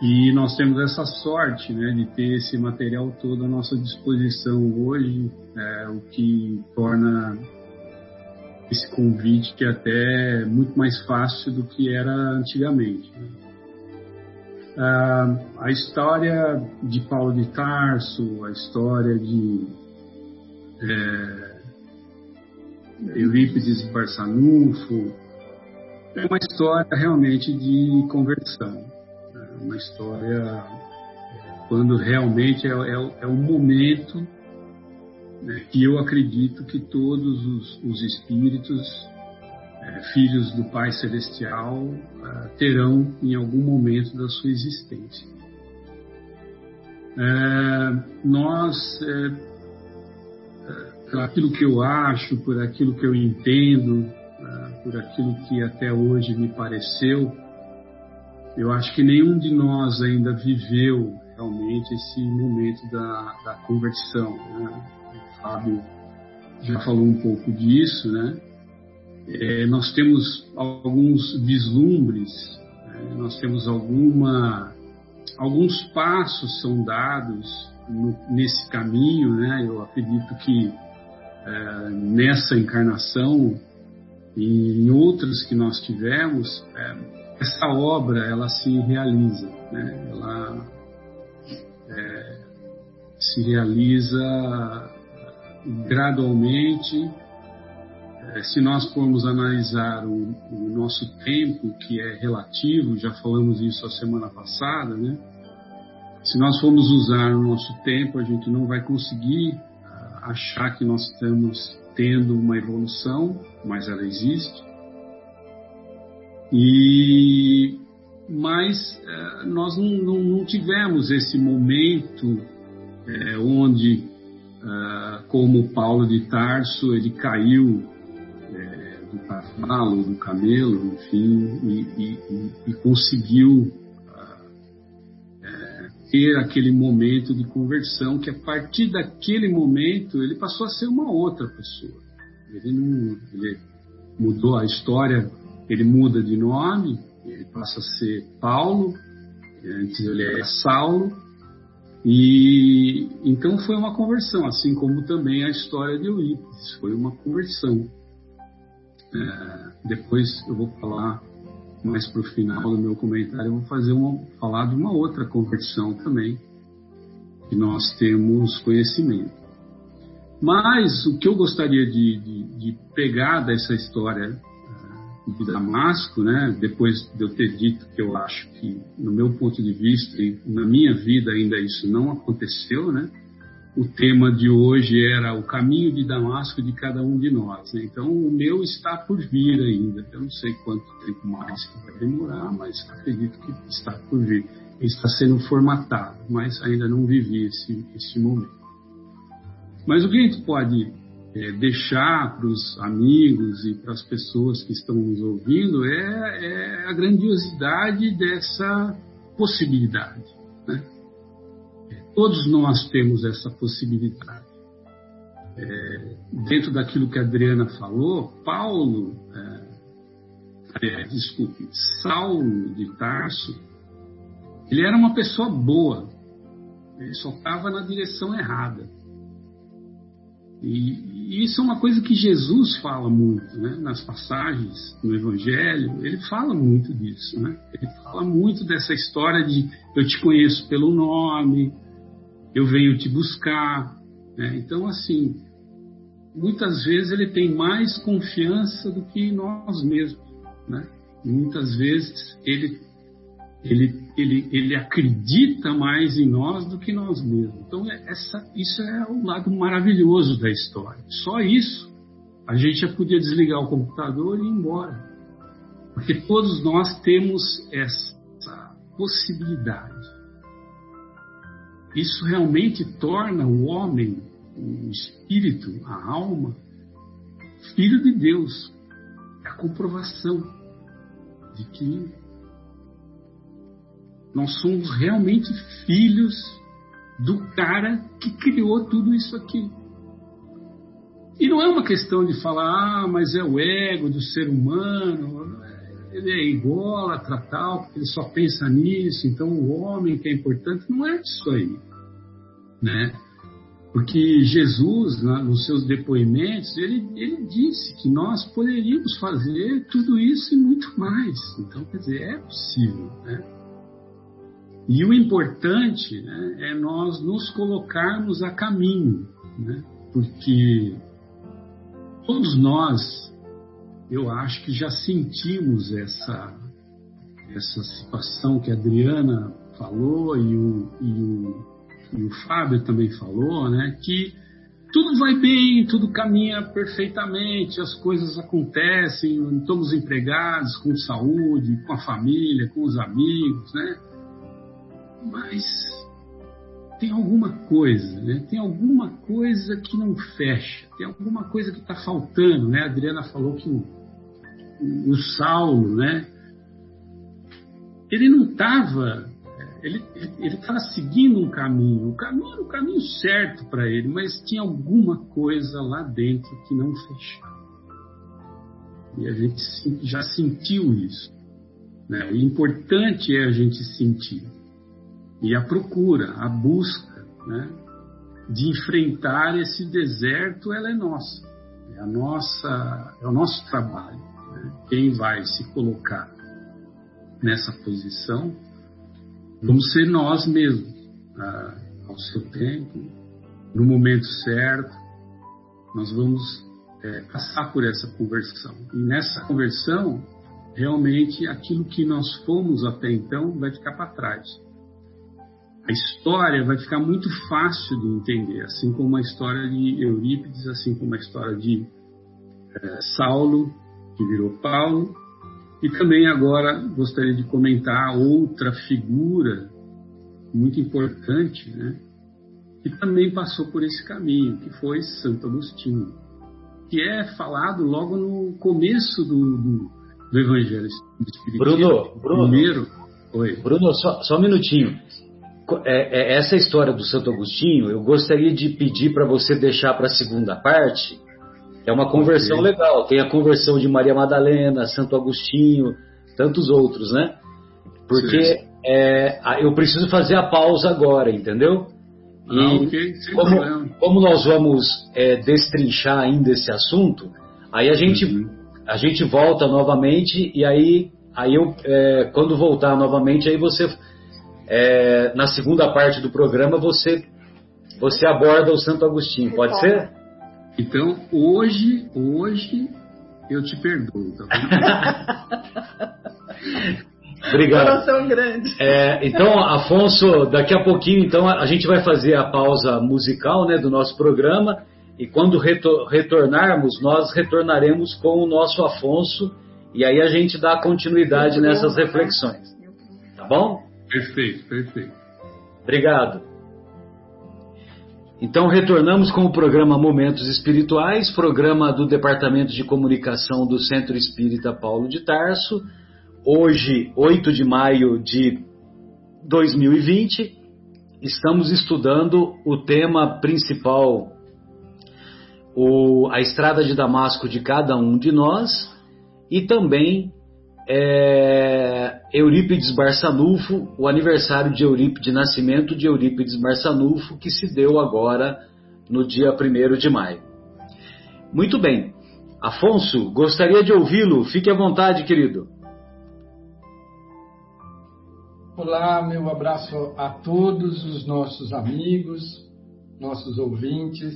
E nós temos essa sorte né, de ter esse material todo à nossa disposição hoje, é, o que torna esse convite que é até muito mais fácil do que era antigamente. Né? Ah, a história de Paulo de Tarso, a história de é, Eurípides Barçanufo, é uma história realmente de conversão, né? uma história quando realmente é, é, é o momento né, que eu acredito que todos os, os espíritos, é, filhos do Pai Celestial, é, terão em algum momento da sua existência. É, nós, é, é, por aquilo que eu acho, por aquilo que eu entendo, é, por aquilo que até hoje me pareceu, eu acho que nenhum de nós ainda viveu realmente esse momento da, da conversão. Né? Fábio já falou um pouco disso, né? É, nós temos alguns vislumbres, né? nós temos alguma, alguns passos são dados no, nesse caminho, né? Eu acredito que é, nessa encarnação e em outras que nós tivemos, é, essa obra ela se realiza, né? Ela é, se realiza gradualmente, eh, se nós formos analisar o, o, nosso tempo, que é relativo, já falamos isso a semana passada, né? Se nós formos usar o nosso tempo, a gente não vai conseguir ah, achar que nós estamos tendo uma evolução, mas ela existe. E mas eh, nós não, não, não, tivemos esse momento é, onde como Paulo de Tarso, ele caiu é, do cavalo, do camelo, enfim, e, e, e conseguiu uh, é, ter aquele momento de conversão, que a partir daquele momento ele passou a ser uma outra pessoa. Ele, não, ele mudou a história, ele muda de nome, ele passa a ser Paulo, antes ele era Saulo, e então foi uma conversão, assim como também a história de Eurípides foi uma conversão. É, depois eu vou falar mais para o final do meu comentário, eu vou fazer uma, falar de uma outra conversão também que nós temos conhecimento. Mas o que eu gostaria de, de, de pegar dessa história de Damasco, né, depois de eu ter dito que eu acho que, no meu ponto de vista, e na minha vida ainda isso não aconteceu, né, o tema de hoje era o caminho de Damasco de cada um de nós. Né? Então, o meu está por vir ainda. Eu não sei quanto tempo mais vai demorar, mas acredito que está por vir. Está sendo formatado, mas ainda não vivi esse, esse momento. Mas o que a gente pode é, deixar para os amigos e para as pessoas que estão nos ouvindo é, é a grandiosidade dessa possibilidade. Né? Todos nós temos essa possibilidade. É, dentro daquilo que a Adriana falou, Paulo, é, é, desculpe, Saulo de Tarso, ele era uma pessoa boa, ele só estava na direção errada. E, isso é uma coisa que Jesus fala muito, né? nas passagens no Evangelho, ele fala muito disso. Né? Ele fala muito dessa história de eu te conheço pelo nome, eu venho te buscar. Né? Então, assim, muitas vezes ele tem mais confiança do que nós mesmos. Né? muitas vezes ele ele, ele, ele acredita mais em nós do que nós mesmos. Então, é, essa, isso é o lado maravilhoso da história. Só isso, a gente já podia desligar o computador e ir embora. Porque todos nós temos essa possibilidade. Isso realmente torna o homem, o espírito, a alma, filho de Deus. É a comprovação de que Nós somos realmente filhos do cara que criou tudo isso aqui. E não é uma questão de falar, ah, mas é o ego do ser humano, ele é ególatra, tal, porque ele só pensa nisso, então o homem que é importante. Não é isso aí. Né? Porque Jesus, né, nos seus depoimentos, ele, ele disse que nós poderíamos fazer tudo isso e muito mais. Então, quer dizer, é possível. Né? E o importante né, é nós nos colocarmos a caminho, né? porque todos nós, eu acho que já sentimos essa, essa situação que a Adriana falou e o, e o, e o Fábio também falou, né? Que tudo vai bem, tudo caminha perfeitamente, as coisas acontecem, estamos empregados, com saúde, com a família, com os amigos, né? Mas tem alguma coisa, né? Tem alguma coisa que não fecha, tem alguma coisa que está faltando, né? A Adriana falou que o, o Saulo, né? Ele não estava, ele estava seguindo um caminho, o caminho era o caminho certo para ele, mas tinha alguma coisa lá dentro que não fechava. E a gente já sentiu isso. Né? O importante é a gente sentir. E a procura, a busca né, de enfrentar esse deserto, ela é nossa. É, a nossa, é o nosso trabalho. Né? Quem vai se colocar nessa posição, vamos ser nós mesmos, ah, ao seu tempo, no momento certo, nós vamos é, passar por essa conversão. E nessa conversão, realmente aquilo que nós fomos até então vai ficar para trás a história vai ficar muito fácil de entender, assim como a história de Eurípides, assim como a história de é, Saulo, que virou Paulo, e também agora gostaria de comentar outra figura muito importante, né, que também passou por esse caminho, que foi Santo Agostinho, que é falado logo no começo do, do, do Evangelho Espiritismo. Bruno, Bruno, primeiro, Oi. Bruno, só, só um minutinho é, é, essa história do Santo Agostinho, eu gostaria de pedir para você deixar para a segunda parte. É uma conversão okay. legal. Tem a conversão de Maria Madalena, Santo Agostinho, tantos outros, né? Porque é, eu preciso fazer a pausa agora, entendeu? E ah, okay. como, como, nós vamos é, destrinchar ainda esse assunto, aí a gente, uhum. a gente volta novamente e aí, aí eu, é, quando voltar novamente, aí você é, na segunda parte do programa você você aborda o Santo Agostinho, pode ser? Então hoje hoje eu te perdoo, tá Obrigado. Coração grande. É, então, Afonso, daqui a pouquinho, então a gente vai fazer a pausa musical, né, do nosso programa e quando retor retornarmos, nós retornaremos com o nosso Afonso e aí a gente dá continuidade nessas reflexões. Tá bom? Perfeito, perfeito. Obrigado. Então, retornamos com o programa Momentos Espirituais, programa do Departamento de Comunicação do Centro Espírita Paulo de Tarso. Hoje, 8 de maio de 2020, estamos estudando o tema principal, o, a estrada de Damasco de cada um de nós, e também é, Eurípides Barçanufo, o aniversário de Eurípides, de nascimento de Eurípides Barçanufo, que se deu agora no dia 1 de maio. Muito bem. Afonso, gostaria de ouvi-lo. Fique à vontade, querido. Olá, meu abraço a todos os nossos amigos, nossos ouvintes.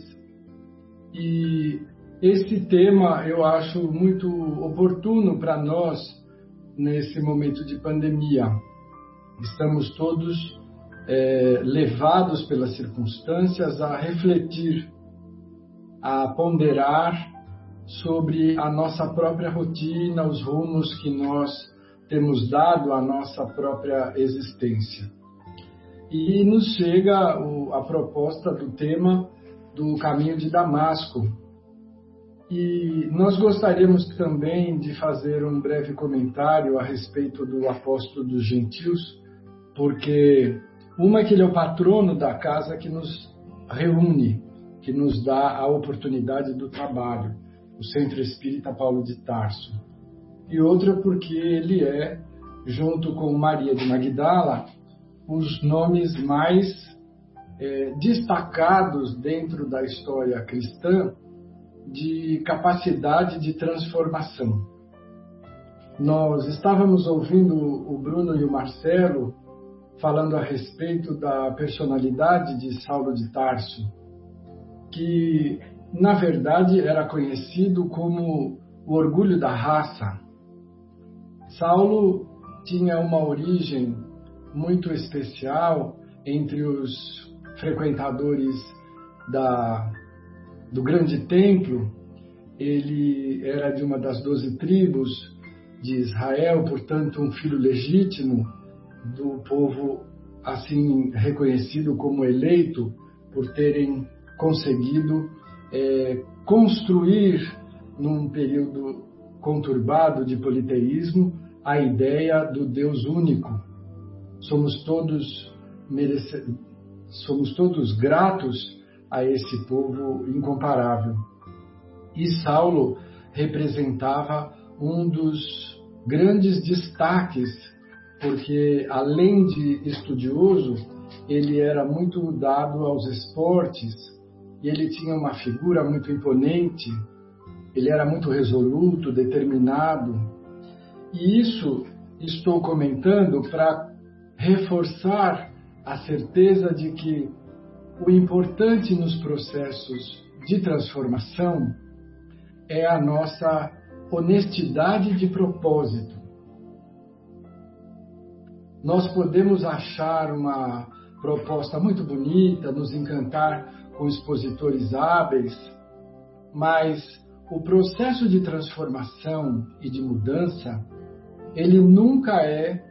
E esse tema eu acho muito oportuno para nós nesse momento de pandemia. Estamos todos é, levados pelas circunstâncias a refletir, a ponderar sobre a nossa própria rotina, os rumos que nós temos dado à nossa própria existência. E nos chega a proposta do tema do caminho de Damasco, e nós gostaríamos também de fazer um breve comentário a respeito do apóstolo dos gentios, porque uma é que ele é o patrono da casa que nos reúne, que nos dá a oportunidade do trabalho, o Centro Espírita Paulo de Tarso. E outra porque ele é, junto com Maria de Magdala, os nomes mais é, destacados dentro da história cristã de capacidade de transformação. Nós estávamos ouvindo o Bruno e o Marcelo falando a respeito da personalidade de Saulo de Tarso, que na verdade era conhecido como o orgulho da raça. Saulo tinha uma origem muito especial entre os frequentadores da, do grande templo. Ele era de uma das doze tribos de Israel, portanto, um filho legítimo do povo assim reconhecido como eleito por terem conseguido é, construir num período conturbado de politeísmo a ideia do Deus único. Somos todos merece... somos todos gratos a esse povo incomparável. E Saulo representava um dos grandes destaques porque além de estudioso, ele era muito dado aos esportes e ele tinha uma figura muito imponente, ele era muito resoluto, determinado. E isso estou comentando para reforçar a certeza de que o importante nos processos de transformação é a nossa honestidade de propósito. Nós podemos achar uma proposta muito bonita, nos encantar com expositores hábeis, mas o processo de transformação e de mudança, ele nunca é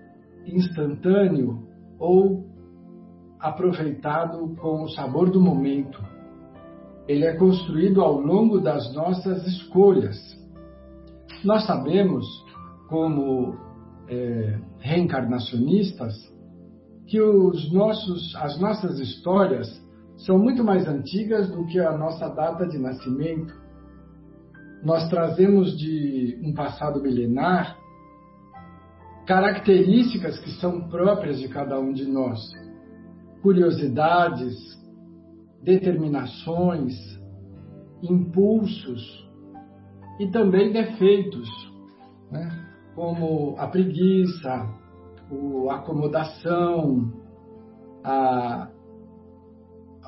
instantâneo ou aproveitado com o sabor do momento. Ele é construído ao longo das nossas escolhas. Nós sabemos, como é, reencarnacionistas que os nossos, as nossas histórias são muito mais antigas do que a nossa data de nascimento. Nós trazemos de um passado milenar características que são próprias de cada um de nós, curiosidades, determinações, impulsos e também defeitos. Né? como a preguiça, a acomodação, a,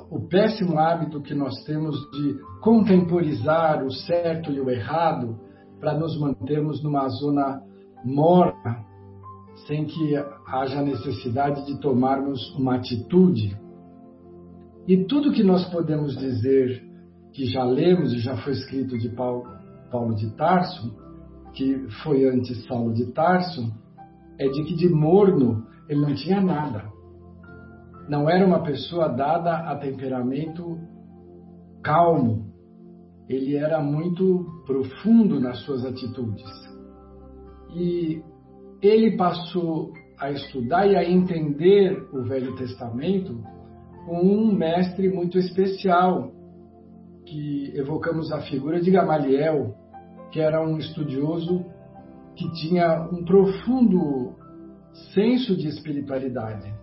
o péssimo hábito que nós temos de contemporizar o certo e o errado para nos mantermos numa zona morna, sem que haja necessidade de tomarmos uma atitude. E tudo que nós podemos dizer que já lemos e já foi escrito de Paulo, Paulo de Tarso, que foi antes Saulo de Tarso, é de que de morno ele não tinha nada. Não era uma pessoa dada a temperamento calmo. Ele era muito profundo nas suas atitudes. E ele passou a estudar e a entender o Velho Testamento com um mestre muito especial, que evocamos a figura de Gamaliel, que era um estudioso que tinha um profundo senso de espiritualidade,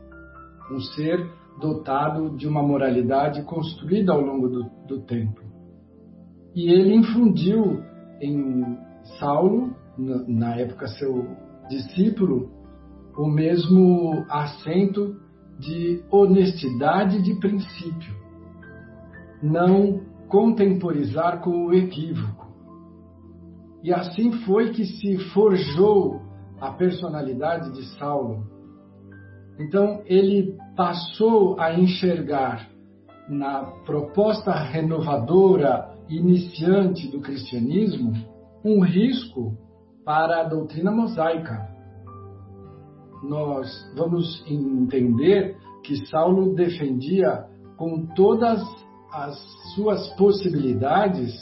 um ser dotado de uma moralidade construída ao longo do, do tempo. E ele infundiu em Saulo, na, na época seu discípulo, o mesmo acento de honestidade de princípio, não contemporizar com o equívoco e assim foi que se forjou a personalidade de Saulo. Então ele passou a enxergar na proposta renovadora iniciante do cristianismo um risco para a doutrina mosaica. Nós vamos entender que Saulo defendia com todas as suas possibilidades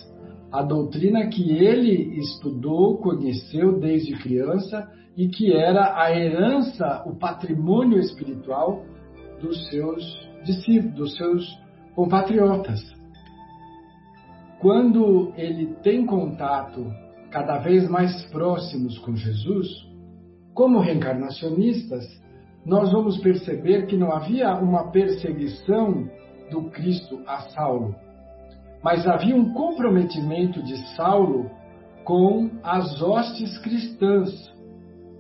a doutrina que ele estudou, conheceu desde criança e que era a herança, o patrimônio espiritual dos seus discípulos, dos seus compatriotas. Quando ele tem contato cada vez mais próximos com Jesus, como reencarnacionistas, nós vamos perceber que não havia uma perseguição do Cristo a Saulo, mas havia um comprometimento de Saulo com as hostes cristãs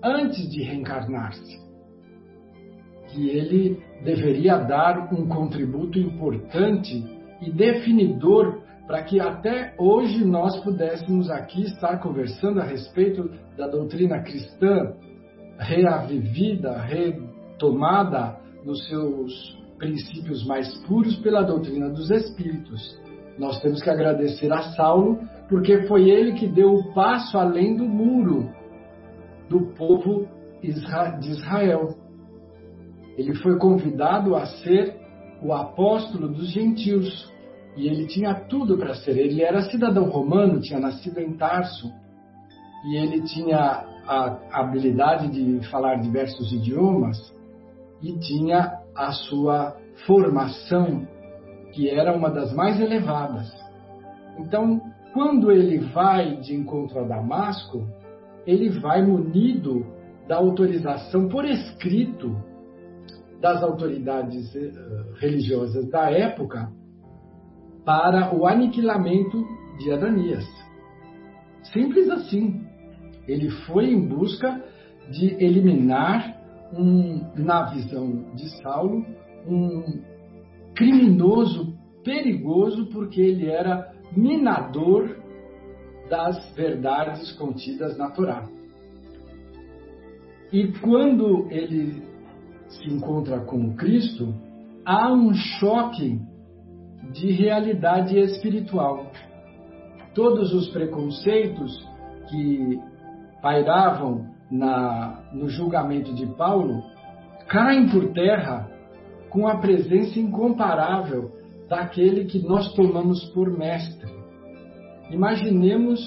antes de reencarnar-se. Que ele deveria dar um contributo importante e definidor para que até hoje nós pudéssemos aqui estar conversando a respeito da doutrina cristã reavivida, retomada nos seus princípios mais puros pela doutrina dos Espíritos. Nós temos que agradecer a Saulo, porque foi ele que deu o passo além do muro do povo de Israel. Ele foi convidado a ser o apóstolo dos gentios. E ele tinha tudo para ser. Ele era cidadão romano, tinha nascido em Tarso. E ele tinha a habilidade de falar diversos idiomas e tinha a sua formação, que era uma das mais elevadas. Então, quando ele vai de encontro a Damasco, ele vai munido da autorização por escrito das autoridades eh, religiosas da época para o aniquilamento de Adanias. Simples assim. Ele foi em busca de eliminar, um, na visão de Saulo, um criminoso perigoso porque ele era minador das verdades contidas na Torá. E quando ele se encontra com Cristo, há um choque de realidade espiritual. Todos os preconceitos que pairavam na, no julgamento de Paulo caem por terra com a presença incomparável daquele que nós tomamos por mestre. Imaginemos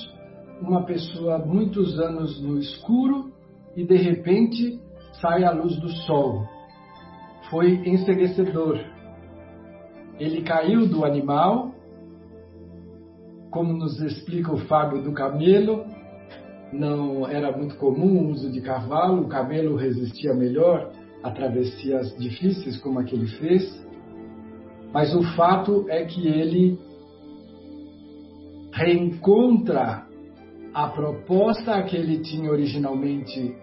uma pessoa muitos anos no escuro e de repente sai a luz do sol. Foi enseguecedor. Ele caiu do animal, como nos explica o Fábio do Camelo, não era muito comum o uso de cavalo, o camelo resistia melhor a travessias difíceis como a que ele fez, mas o fato é que ele reencontra a proposta que ele tinha originalmente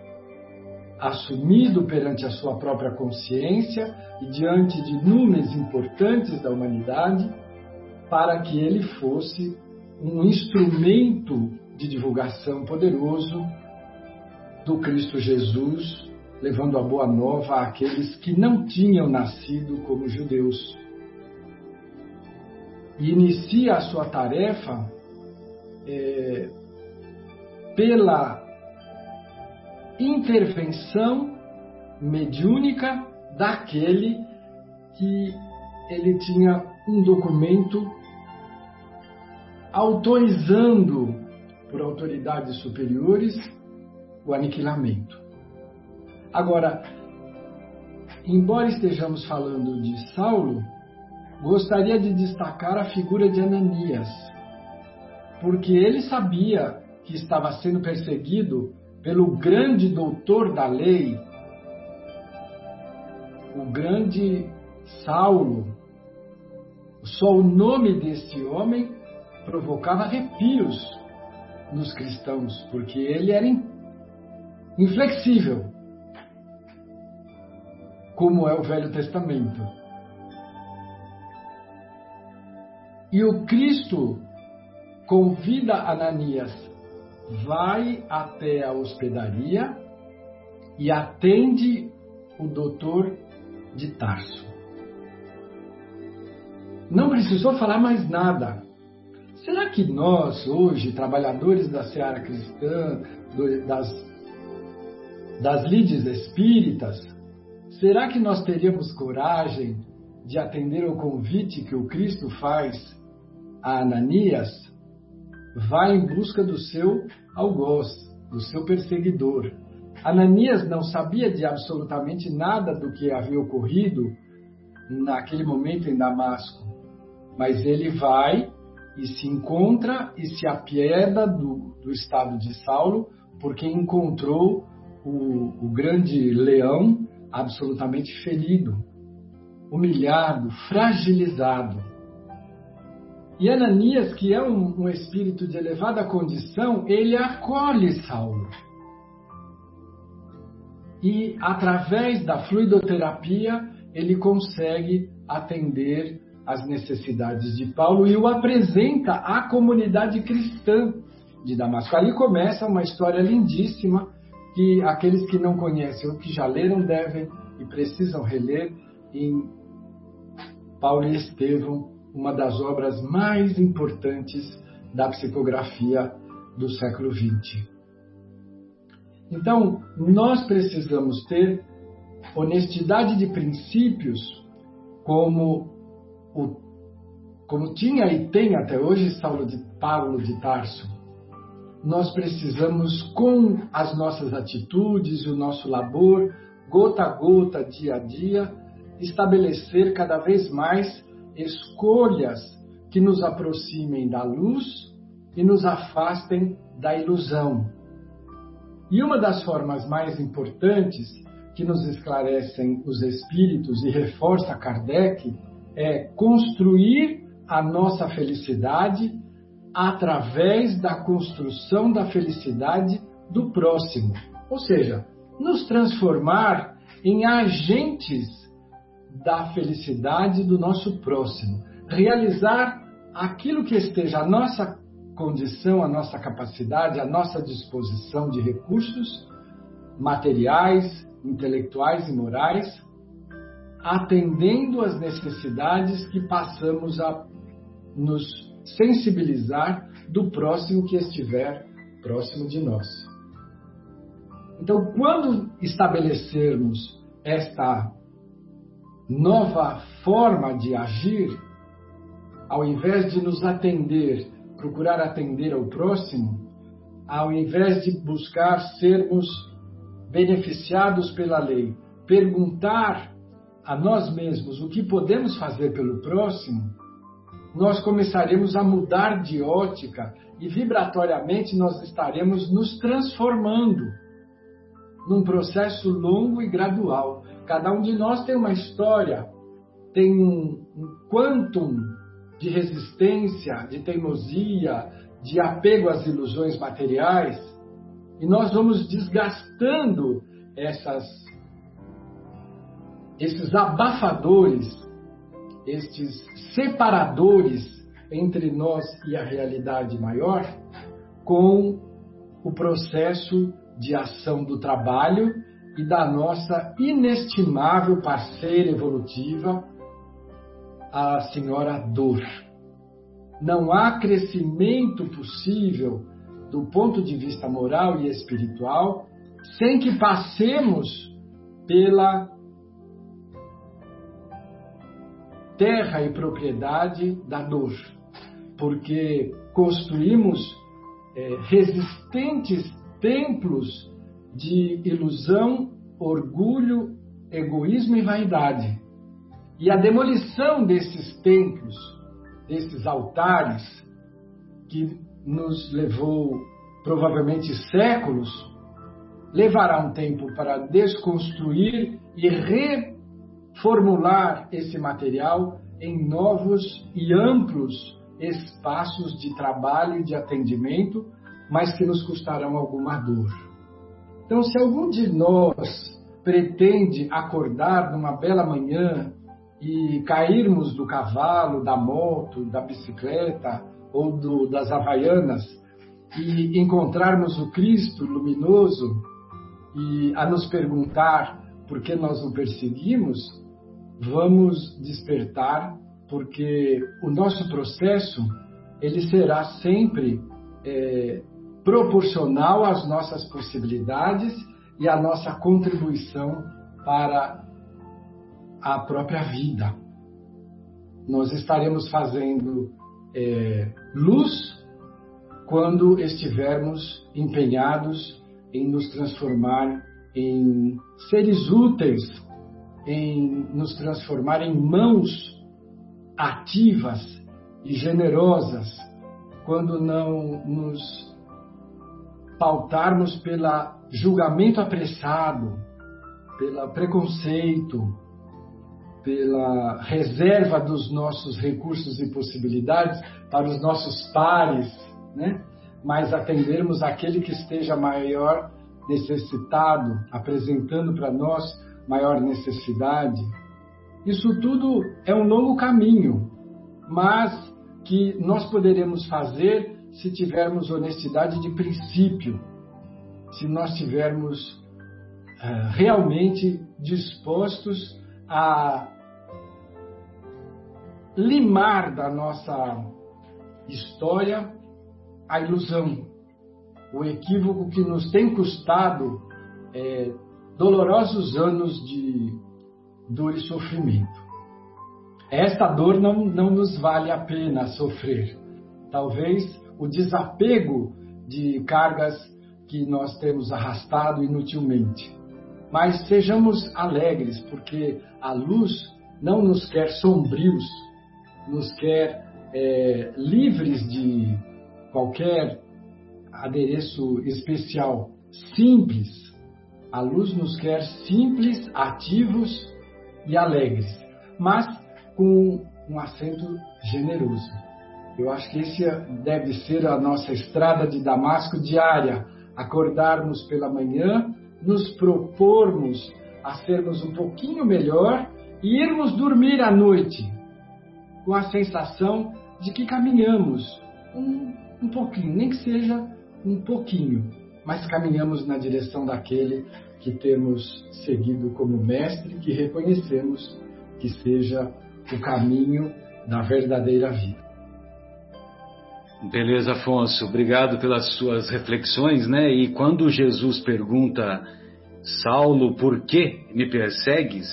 assumido perante a sua própria consciência e diante de números importantes da humanidade, para que ele fosse um instrumento de divulgação poderoso do Cristo Jesus, levando a boa nova àqueles que não tinham nascido como judeus. E inicia a sua tarefa é, pela intervenção mediúnica daquele que ele tinha um documento autorizando por autoridades superiores o aniquilamento. Agora, embora estejamos falando de Saulo, gostaria de destacar a figura de Ananias, porque ele sabia que estava sendo perseguido pelo grande doutor da lei, o grande Saulo. Só o nome desse homem provocava arrepios nos cristãos, porque ele era inflexível, como é o Velho Testamento. E o Cristo convida Ananias, vai até a hospedaria e atende o doutor de Tarso. Não precisou falar mais nada. Será que nós, hoje, trabalhadores da seara cristã, das, das lides espíritas, será que nós teríamos coragem de atender ao convite que o Cristo faz a Ananias? Vai em busca do seu algoz, do seu perseguidor. Ananias não sabia de absolutamente nada do que havia ocorrido naquele momento em Damasco, mas ele vai e se encontra e se apieda do, do estado de Saulo, porque encontrou o, o grande leão absolutamente ferido, humilhado, fragilizado. E Ananias, que é um, um, espírito de elevada condição, ele acolhe Saulo. E através da fluidoterapia, ele consegue atender as necessidades de Paulo e o apresenta à comunidade cristã de Damasco. Ali começa uma história lindíssima que aqueles que não conhecem ou que já leram devem e precisam reler em Paulo e Estevão, uma das obras mais importantes da psicografia do século XX. Então, nós precisamos ter honestidade de princípios como o, como tinha e tem até hoje Saulo de Paulo de Tarso, nós precisamos, com as nossas atitudes o nosso labor, gota a gota, dia a dia, estabelecer cada vez mais escolhas que nos aproximem da luz e nos afastem da ilusão. E uma das formas mais importantes que nos esclarecem os espíritos e reforça Kardec é construir a nossa felicidade através da construção da felicidade do próximo. Ou seja, nos transformar em agentes da felicidade do nosso próximo. Realizar aquilo que esteja à nossa condição, à nossa capacidade, à nossa disposição de recursos materiais, intelectuais e morais atendendo às necessidades que passamos a nos sensibilizar do próximo que estiver próximo de nós. Então, quando estabelecermos esta nova forma de agir, ao invés de nos atender, procurar atender ao próximo, ao invés de buscar sermos beneficiados pela lei, perguntar a nós mesmos o que podemos fazer pelo próximo, nós começaremos a mudar de ótica e vibratoriamente nós estaremos nos transformando num processo longo e gradual. Cada um de nós tem uma história, tem um, um quantum de resistência, de teimosia, de apego às ilusões materiais, e nós vamos desgastando essas esses abafadores, estes separadores entre nós e a realidade maior, com o processo de ação do trabalho e da nossa inestimável parceira evolutiva, a senhora dor. Não há crescimento possível do ponto de vista moral e espiritual sem que passemos pela terra e propriedade da dor, porque construímos é, resistentes templos de ilusão, orgulho, egoísmo e vaidade. E a demolição desses templos, desses altares, que nos levou provavelmente séculos, levará um tempo para desconstruir e re formular esse material em novos e amplos espaços de trabalho e de atendimento, mas que nos custarão alguma dor. Então, se algum de nós pretende acordar numa bela manhã e cairmos do cavalo, da moto, da bicicleta ou do, das havaianas e encontrarmos o Cristo luminoso e a nos perguntar por que nós o perseguimos, vamos despertar, porque o nosso processo ele será sempre é, proporcional às nossas possibilidades e à nossa contribuição para a própria vida. Nós estaremos fazendo é, luz quando estivermos empenhados em nos transformar em seres úteis, em nos transformar em mãos ativas e generosas, quando não nos pautarmos pelo julgamento apressado, pelo preconceito, pela reserva dos nossos recursos e possibilidades para os nossos pares, né? mas atendermos aquele que esteja maior necessitado, apresentando para nós maior necessidade. Isso tudo é um longo caminho, mas que nós poderemos fazer se tivermos honestidade de princípio, se nós tivermos uh, realmente dispostos a limar da nossa história a ilusão, o equívoco que nos tem custado é, dolorosos anos de dor e sofrimento. Esta dor não, não nos vale a pena sofrer. Talvez o desapego de cargas que nós temos arrastado inutilmente. Mas sejamos alegres, porque a luz não nos quer sombrios, nos quer é, livres de qualquer adereço especial, simples. A luz nos quer simples, ativos e alegres, mas com um acento generoso. Eu acho que esse deve ser a nossa estrada de Damasco diária. Acordarmos pela manhã, nos propormos a sermos um pouquinho melhor e irmos dormir à noite com a sensação de que caminhamos um, um pouquinho, nem que seja um pouquinho, mas caminhamos na direção daquele que temos seguido como mestre, que reconhecemos que seja o caminho da verdadeira vida. Beleza, Afonso. Obrigado pelas suas reflexões, né? E quando Jesus pergunta, Saulo, por que me persegues?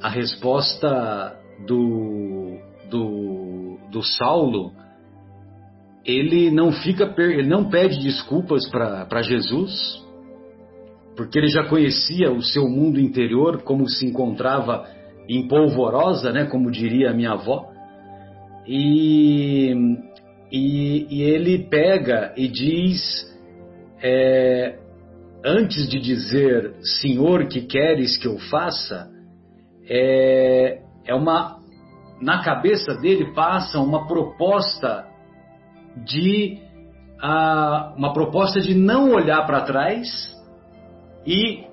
A resposta do, do, do Saulo, ele não fica, ele não pede desculpas para Jesus, porque ele já conhecia o seu mundo interior, como se encontrava em polvorosa, né, como diria a minha avó, e, e, e ele pega e diz, é, antes de dizer Senhor, que queres que eu faça, é, é uma na cabeça dele passa uma proposta de uma proposta de não olhar para trás e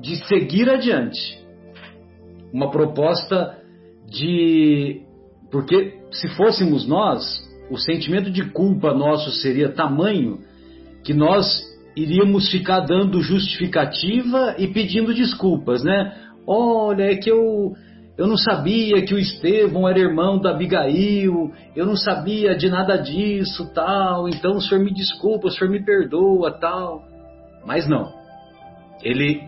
de seguir adiante. Uma proposta de porque se fôssemos nós, o sentimento de culpa nosso seria tamanho que nós iríamos ficar dando justificativa e pedindo desculpas, né? Olha, é que eu eu não sabia que o Estevão era irmão da Abigail, eu não sabia de nada disso, tal, então o senhor me desculpa, o senhor me perdoa, tal. Mas não. Ele,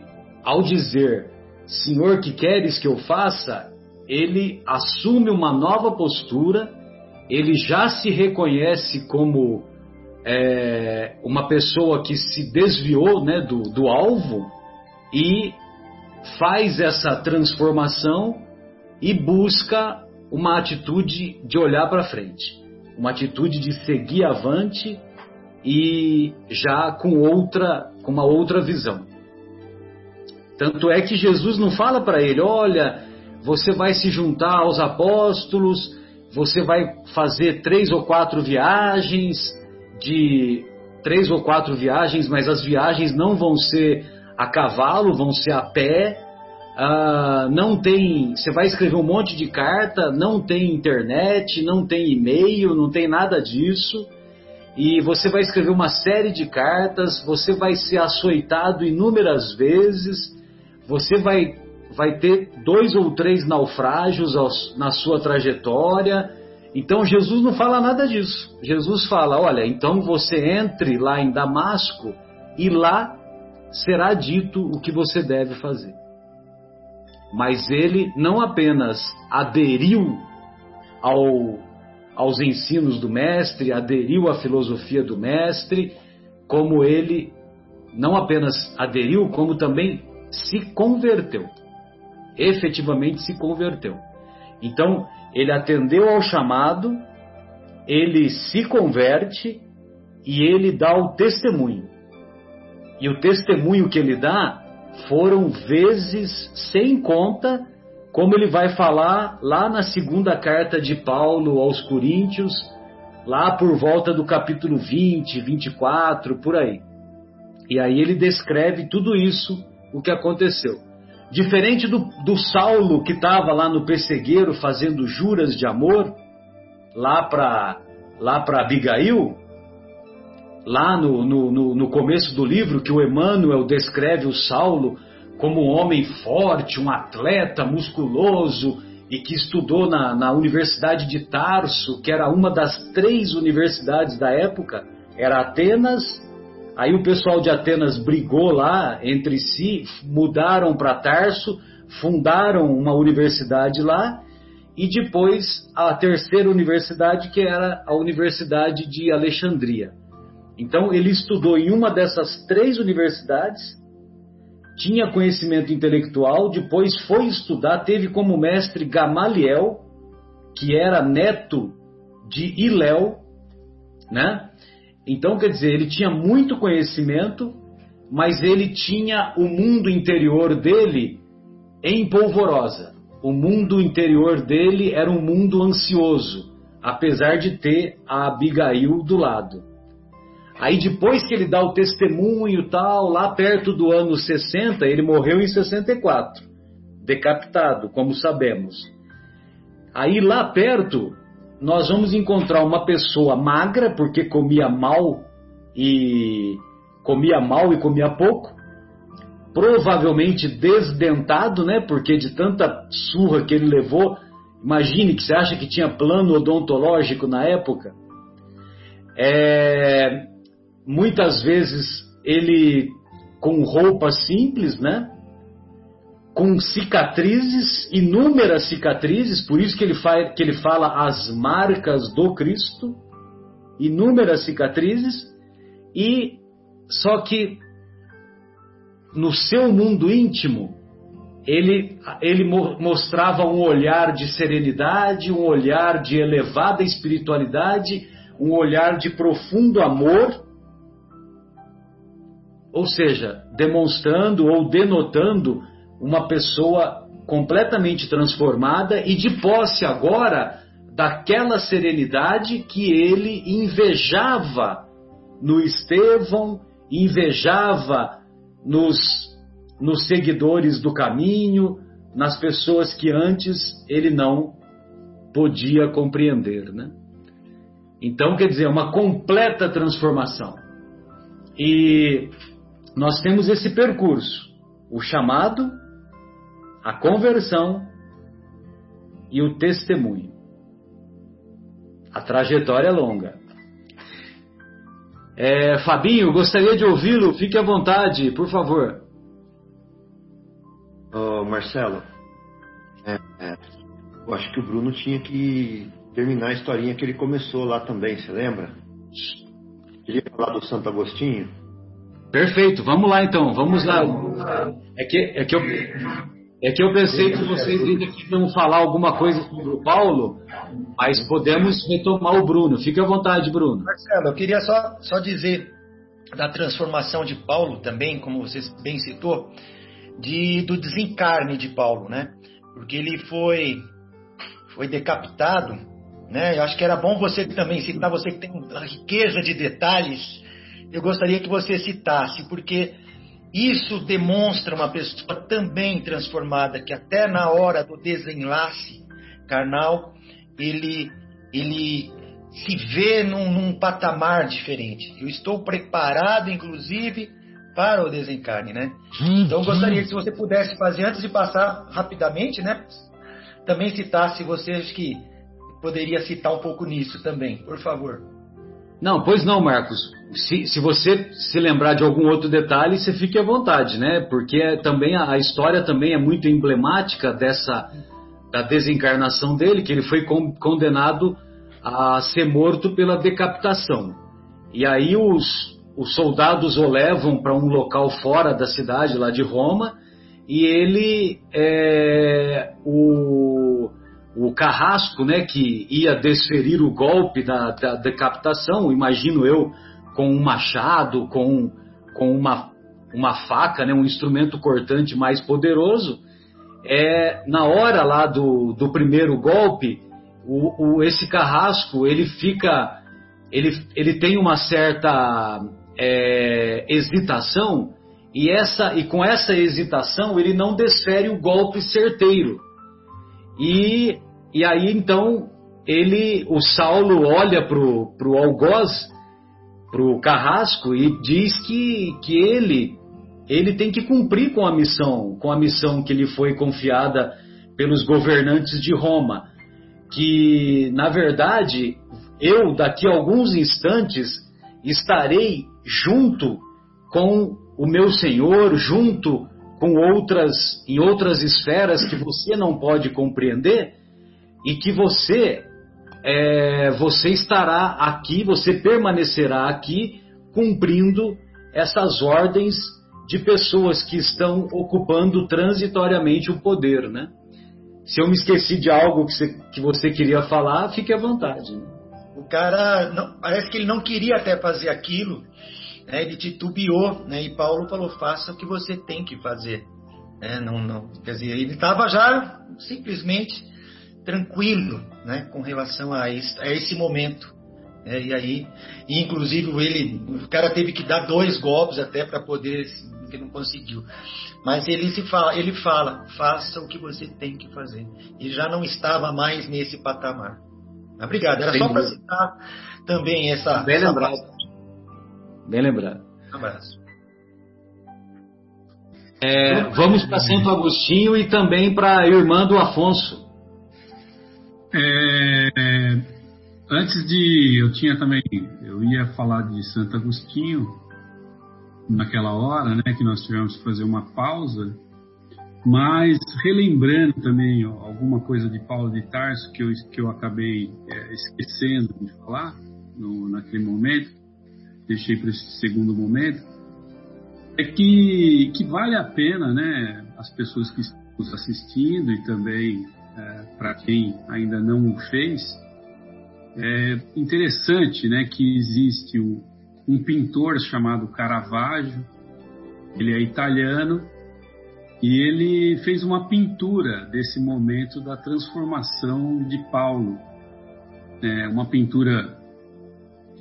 ao dizer, Senhor, que queres que eu faça? Ele assume uma nova postura, ele já se reconhece como é, uma pessoa que se desviou né, do, do alvo e faz essa transformação e busca uma atitude de olhar para frente, uma atitude de seguir avante e já com outra, com uma outra visão. Tanto é que Jesus não fala para ele, olha, você vai se juntar aos apóstolos, você vai fazer três ou quatro viagens de três ou quatro viagens, mas as viagens não vão ser a cavalo, vão ser a pé ah, não tem. Você vai escrever um monte de carta, não tem internet, não tem e-mail, não tem nada disso. E você vai escrever uma série de cartas, você vai ser açoitado inúmeras vezes, você vai, vai ter dois ou três naufrágios na sua trajetória. Então Jesus não fala nada disso. Jesus fala: olha, então você entre lá em Damasco e lá será dito o que você deve fazer mas ele não apenas aderiu ao, aos ensinos do mestre, aderiu à filosofia do mestre, como ele não apenas aderiu, como também se converteu. Efetivamente se converteu. Então, ele atendeu ao chamado, ele se converte e ele dá o testemunho. E o testemunho que ele dá foram vezes sem conta, como ele vai falar lá na segunda carta de Paulo aos Coríntios, lá por volta do capítulo 20, 24, por aí. E aí ele descreve tudo isso, o que aconteceu. Diferente do, do Saulo que estava lá no pessegueiro fazendo juras de amor, lá para lá Abigail, lá no, no, no começo do livro, que o Emmanuel descreve o Saulo como um homem forte, um atleta musculoso e que estudou na, na Universidade de Tarso, que era uma das três universidades da época, era Atenas. Aí o pessoal de Atenas brigou lá entre si, mudaram para Tarso, fundaram uma universidade lá e depois a terceira universidade, que era a Universidade de Alexandria. Então ele estudou em uma dessas três universidades tinha conhecimento intelectual, depois foi estudar, teve como mestre Gamaliel, que era neto de Iléu, né? Então, quer dizer, ele tinha muito conhecimento, mas ele tinha o mundo interior dele em polvorosa. O mundo interior dele era um mundo ansioso, apesar de ter a Abigail do lado. Aí depois que ele dá o testemunho tal, lá perto do ano 60, ele morreu em 64, decapitado, como sabemos. Aí lá perto, nós vamos encontrar uma pessoa magra, porque comia mal e comia mal e comia pouco, provavelmente desdentado, né? Porque de tanta surra que ele levou, imagine que você acha que tinha plano odontológico na época. É, muitas vezes ele com roupas simples, né? Com cicatrizes, inúmeras cicatrizes, por isso que ele, faz, que ele fala as marcas do Cristo, inúmeras cicatrizes, e só que no seu mundo íntimo, ele, ele mostrava um olhar de serenidade, um olhar de elevada espiritualidade, um olhar de profundo amor ou seja, demonstrando ou denotando uma pessoa completamente transformada e de posse agora daquela serenidade que ele invejava no Estevão, invejava nos, nos seguidores do caminho, nas pessoas que antes ele não podia compreender, né? Então, quer dizer, uma completa transformação. E nós temos esse percurso: o chamado, a conversão e o testemunho. A trajetória é longa. É, Fabinho, gostaria de ouvi-lo. Fique à vontade, por favor. Oh, Marcelo, é, é, eu acho que o Bruno tinha que terminar a historinha que ele começou lá também, você lembra? Queria falar do Santo Agostinho. Perfeito, vamos lá então, vamos lá. É que, é que, eu, é que eu pensei que vocês ainda queriam falar alguma coisa sobre o Paulo, mas podemos retomar o Bruno. Fique à vontade, Bruno. Marcelo, eu queria só, só dizer da transformação de Paulo também, como você bem citou, de, do desencarne de Paulo, né? Porque ele foi, foi decapitado, né? Eu acho que era bom você também citar, você que tem uma riqueza de detalhes eu gostaria que você citasse, porque isso demonstra uma pessoa também transformada, que até na hora do desenlace carnal, ele, ele se vê num, num patamar diferente. Eu estou preparado, inclusive, para o desencarne, né? Então, eu gostaria que se você pudesse fazer, antes de passar rapidamente, né? Também citasse, você acho que poderia citar um pouco nisso também, por favor. Não, pois não, Marcos. Se, se você se lembrar de algum outro detalhe, você fique à vontade, né? Porque é, também a, a, história também é muito emblemática dessa da desencarnação dele, que ele foi condenado a ser morto pela decapitação. E aí os, os soldados o levam para um local fora da cidade, lá de Roma, e ele, é, o, o carrasco, né, que ia desferir o golpe da, da decapitação, imagino eu, com um machado, com, com uma, uma faca, né, um instrumento cortante mais poderoso, é, na hora lá do, do primeiro golpe, o, o, esse carrasco ele fica, ele, ele tem uma certa é, hesitação e essa e com essa hesitação ele não desfere o golpe certeiro e, e aí então ele o Saulo olha pro pro algoz pro carrasco e diz que, que ele ele tem que cumprir com a missão com a missão que lhe foi confiada pelos governantes de Roma que na verdade eu daqui a alguns instantes estarei junto com o meu Senhor, junto com outras em outras esferas que você não pode compreender e que você é, você estará aqui, você permanecerá aqui cumprindo essas ordens de pessoas que estão ocupando transitoriamente o poder, né? Se eu me esqueci de algo que você, que você queria falar, fique à vontade. Né? O cara, não, parece que ele não queria até fazer aquilo, né? ele titubeou, né? e Paulo falou: faça o que você tem que fazer. É, não, não, quer dizer, ele estava já simplesmente tranquilo né? com relação a esse, a esse momento. É, e aí, e inclusive ele, o cara teve que dar dois golpes até para poder, que não conseguiu. Mas ele se fala, ele fala, faça o que você tem que fazer. E já não estava mais nesse patamar. Obrigado. Era Sem só para citar também essa. Bem essa lembrado. Bem lembrado. Um abraço. É, vamos para Santo Agostinho e também para a irmã do Afonso. É, antes de. Eu tinha também. Eu ia falar de Santo Agostinho naquela hora, né, que nós tivemos que fazer uma pausa. Mas relembrando também ó, alguma coisa de Paulo de Tarso que eu, que eu acabei é, esquecendo de falar no, naquele momento, deixei para esse segundo momento, é que, que vale a pena, né, as pessoas que estão nos assistindo e também é, para quem ainda não o fez, é interessante, né, que existe um, um pintor chamado Caravaggio, ele é italiano e ele fez uma pintura desse momento da transformação de Paulo. É uma pintura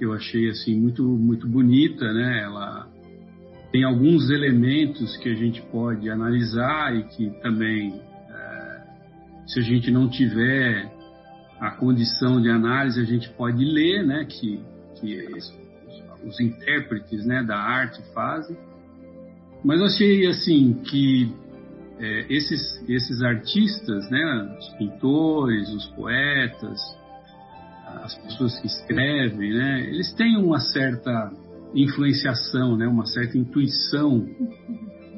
que eu achei assim muito muito bonita, né? Ela tem alguns elementos que a gente pode analisar e que também, é, se a gente não tiver a condição de análise, a gente pode ler, né? Que, que os intérpretes, né, da arte fazem. Mas eu achei assim que é, esses, esses artistas, né, os pintores, os poetas, as pessoas que escrevem, né, eles têm uma certa influenciação, né, uma certa intuição,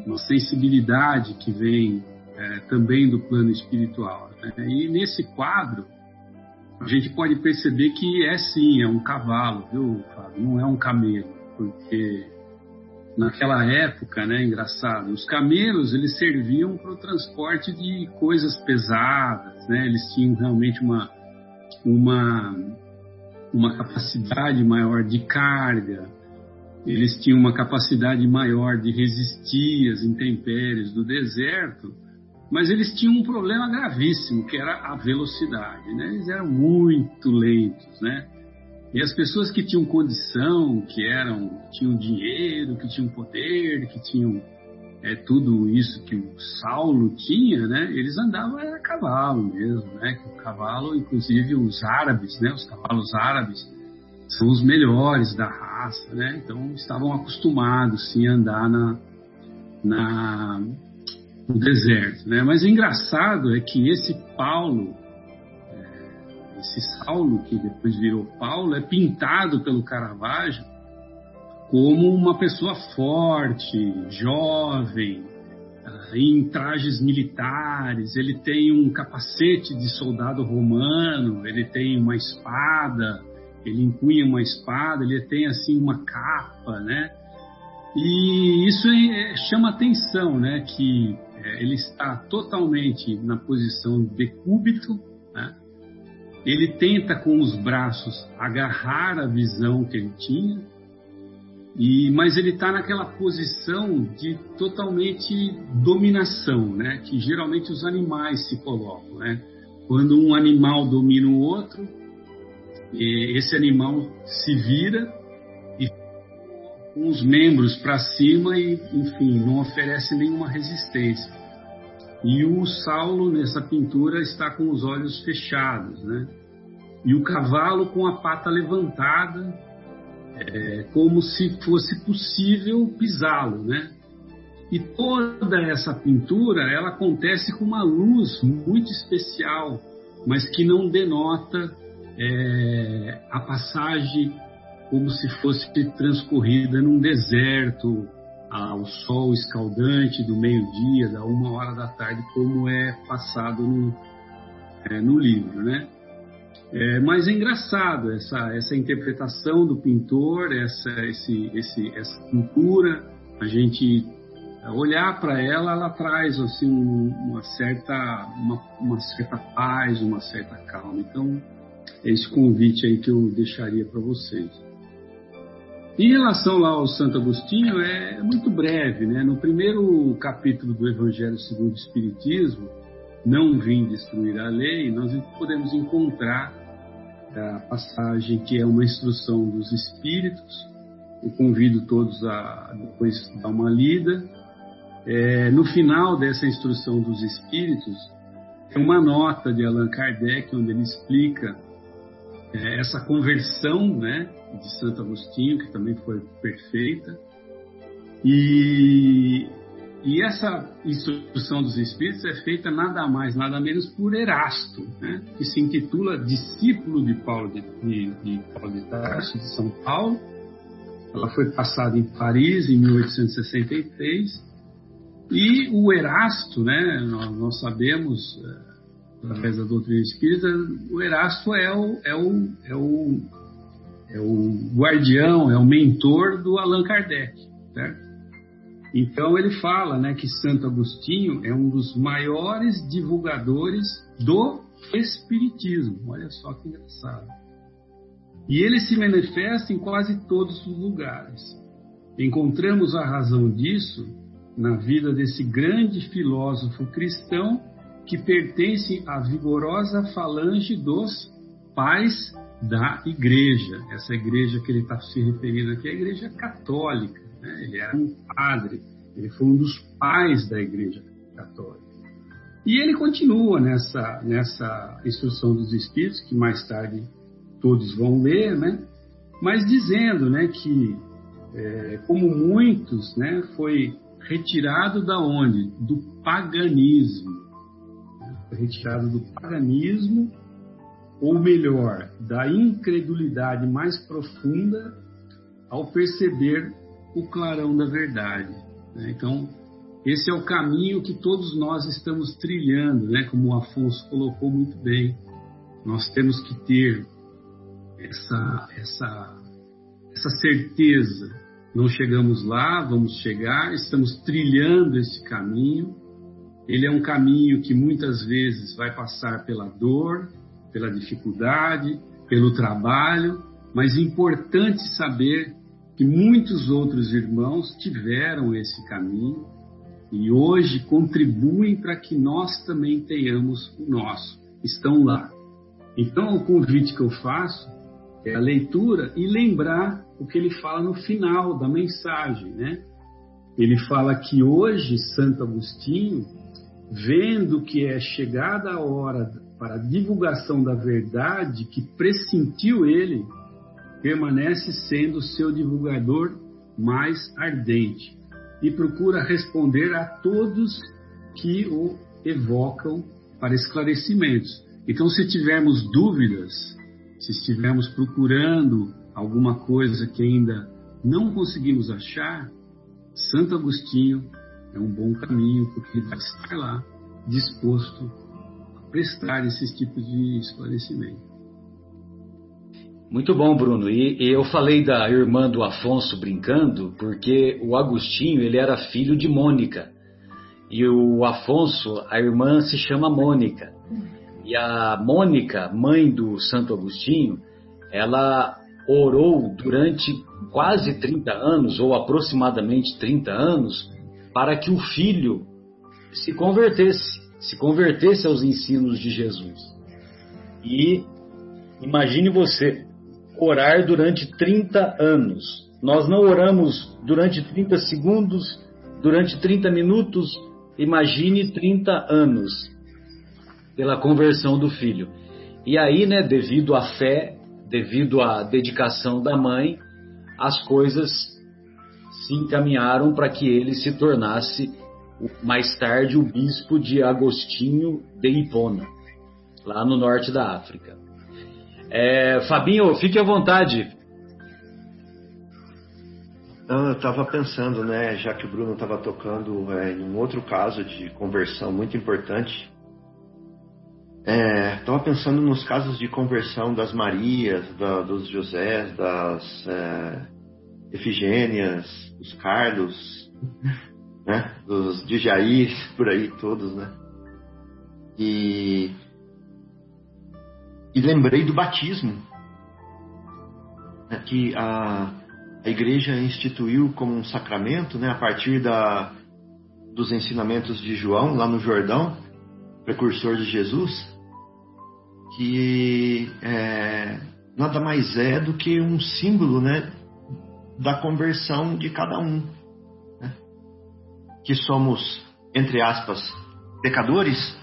uma sensibilidade que vem é, também do plano espiritual. Né? E nesse quadro, a gente pode perceber que é sim, é um cavalo, viu, Fábio? Não é um camelo, porque naquela época, né, engraçado, os camelos eles serviam para o transporte de coisas pesadas, né? Eles tinham realmente uma uma uma capacidade maior de carga, eles tinham uma capacidade maior de resistir às intempéries do deserto, mas eles tinham um problema gravíssimo, que era a velocidade, né? Eles eram muito lentos, né? E as pessoas que tinham condição, que eram, tinham dinheiro, que tinham poder, que tinham é, tudo isso que o Saulo tinha, né? Eles andavam a cavalo mesmo, né? O cavalo, inclusive os árabes, né? Os cavalos árabes são os melhores da raça, né? Então estavam acostumados sim a andar na, na no deserto, né? Mas o engraçado é que esse Paulo esse Saulo, que depois virou Paulo, é pintado pelo Caravaggio como uma pessoa forte, jovem, uh, em trajes militares, ele tem um capacete de soldado romano, ele tem uma espada, ele empunha uma espada, ele tem assim uma capa, né? E isso é, chama atenção, né? Que é, ele está totalmente na posição de cúbito, né? ele tenta com os braços agarrar a visão que ele tinha, e, mas ele está naquela posição de totalmente dominação, né? que geralmente os animais se colocam. Né? Quando um animal domina o outro, esse animal se vira e com os membros para cima e, enfim, não oferece nenhuma resistência. E o Saulo, nessa pintura, está com os olhos fechados, né? E o cavalo com a pata levantada, é, como se fosse possível pisá-lo, né? E toda essa pintura, ela acontece com uma luz muito especial, mas que não denota é, a passagem como se fosse transcorrida num deserto, ao sol escaldante do meio-dia, da uma hora da tarde, como é passado no, é, no livro, né? É, mas é engraçado essa, essa interpretação do pintor, essa, esse, esse, essa pintura, a gente olhar para ela, ela traz assim uma certa, uma, uma certa paz, uma certa calma. Então, é esse convite aí que eu deixaria para vocês. Em relação lá ao Santo Agostinho, é muito breve, né? No primeiro capítulo do Evangelho segundo o Espiritismo, não vim destruir a lei, nós podemos encontrar a passagem que é uma instrução dos Espíritos. Eu convido todos a depois dar uma lida. É, no final dessa instrução dos Espíritos, tem uma nota de Allan Kardec onde ele explica é, essa conversão né, de Santo Agostinho, que também foi perfeita. E, e essa instrução dos Espíritos é feita nada mais, nada menos por Erasto, né, que se intitula discípulo de Paulo de, de, de Paulo de Tarso, de São Paulo. Ela foi passada em Paris em 1863. E o Erasto, né, nós, nós sabemos é, através da doutrina espírita, o Erasto é o, é o, é o, é o guardião, é o mentor do Allan Kardec, certo? Então ele fala né, que Santo Agostinho é um dos maiores divulgadores do Espiritismo. Olha só que engraçado. E ele se manifesta em quase todos os lugares. Encontramos a razão disso na vida desse grande filósofo cristão que pertencem à vigorosa falange dos pais da igreja. Essa igreja que ele está se referindo aqui é a igreja católica. Né? Ele era um padre, ele foi um dos pais da igreja católica. E ele continua nessa, nessa instrução dos Espíritos, que mais tarde todos vão ler, né? mas dizendo né, que, é, como muitos, né, foi retirado da onde? Do paganismo retirado do paganismo, ou melhor, da incredulidade mais profunda, ao perceber o clarão da verdade. Né? Então, esse é o caminho que todos nós estamos trilhando, né? como o Afonso colocou muito bem. Nós temos que ter essa, essa, essa certeza. Não chegamos lá, vamos chegar, estamos trilhando esse caminho ele é um caminho que muitas vezes vai passar pela dor, pela dificuldade, pelo trabalho, mas é importante saber que muitos outros irmãos tiveram esse caminho e hoje contribuem para que nós também tenhamos o nosso. Estão lá. Então, o convite que eu faço é a leitura e lembrar o que ele fala no final da mensagem, né? Ele fala que hoje Santo Agostinho vendo que é chegada a hora para a divulgação da verdade que pressentiu ele, permanece sendo seu divulgador mais ardente e procura responder a todos que o evocam para esclarecimentos. Então, se tivermos dúvidas, se estivermos procurando alguma coisa que ainda não conseguimos achar, Santo Agostinho é um bom caminho, porque ele vai estar lá disposto a prestar esses tipos de esclarecimento. Muito bom, Bruno. E, e, eu falei da irmã do Afonso brincando, porque o Agostinho ele era filho de Mônica. E o Afonso, a irmã se chama Mônica. E a Mônica, mãe do Santo Agostinho, ela orou durante quase 30 anos, ou aproximadamente 30 anos, para que o filho se convertesse, se convertesse aos ensinos de Jesus. E imagine você orar durante 30 anos. Nós não oramos durante 30 segundos, durante 30 minutos, imagine 30 anos pela conversão do filho. E aí, né, devido à fé, devido à dedicação da mãe, as coisas se encaminharam para que ele se tornasse mais tarde o bispo de Agostinho de Hipona, lá no norte da África. É, Fabinho, fique à vontade. Não, eu estava pensando, né, já que o Bruno estava tocando é, em um outro caso de conversão muito importante. Estava é, pensando nos casos de conversão das Marias, da, dos José, das é, Efigênias, dos Carlos, né, dos de Jair, por aí todos, né? E e lembrei do batismo, né, que a, a igreja instituiu como um sacramento né, a partir da, dos ensinamentos de João, lá no Jordão, precursor de Jesus, que é, nada mais é do que um símbolo né, da conversão de cada um. Né? Que somos, entre aspas, pecadores,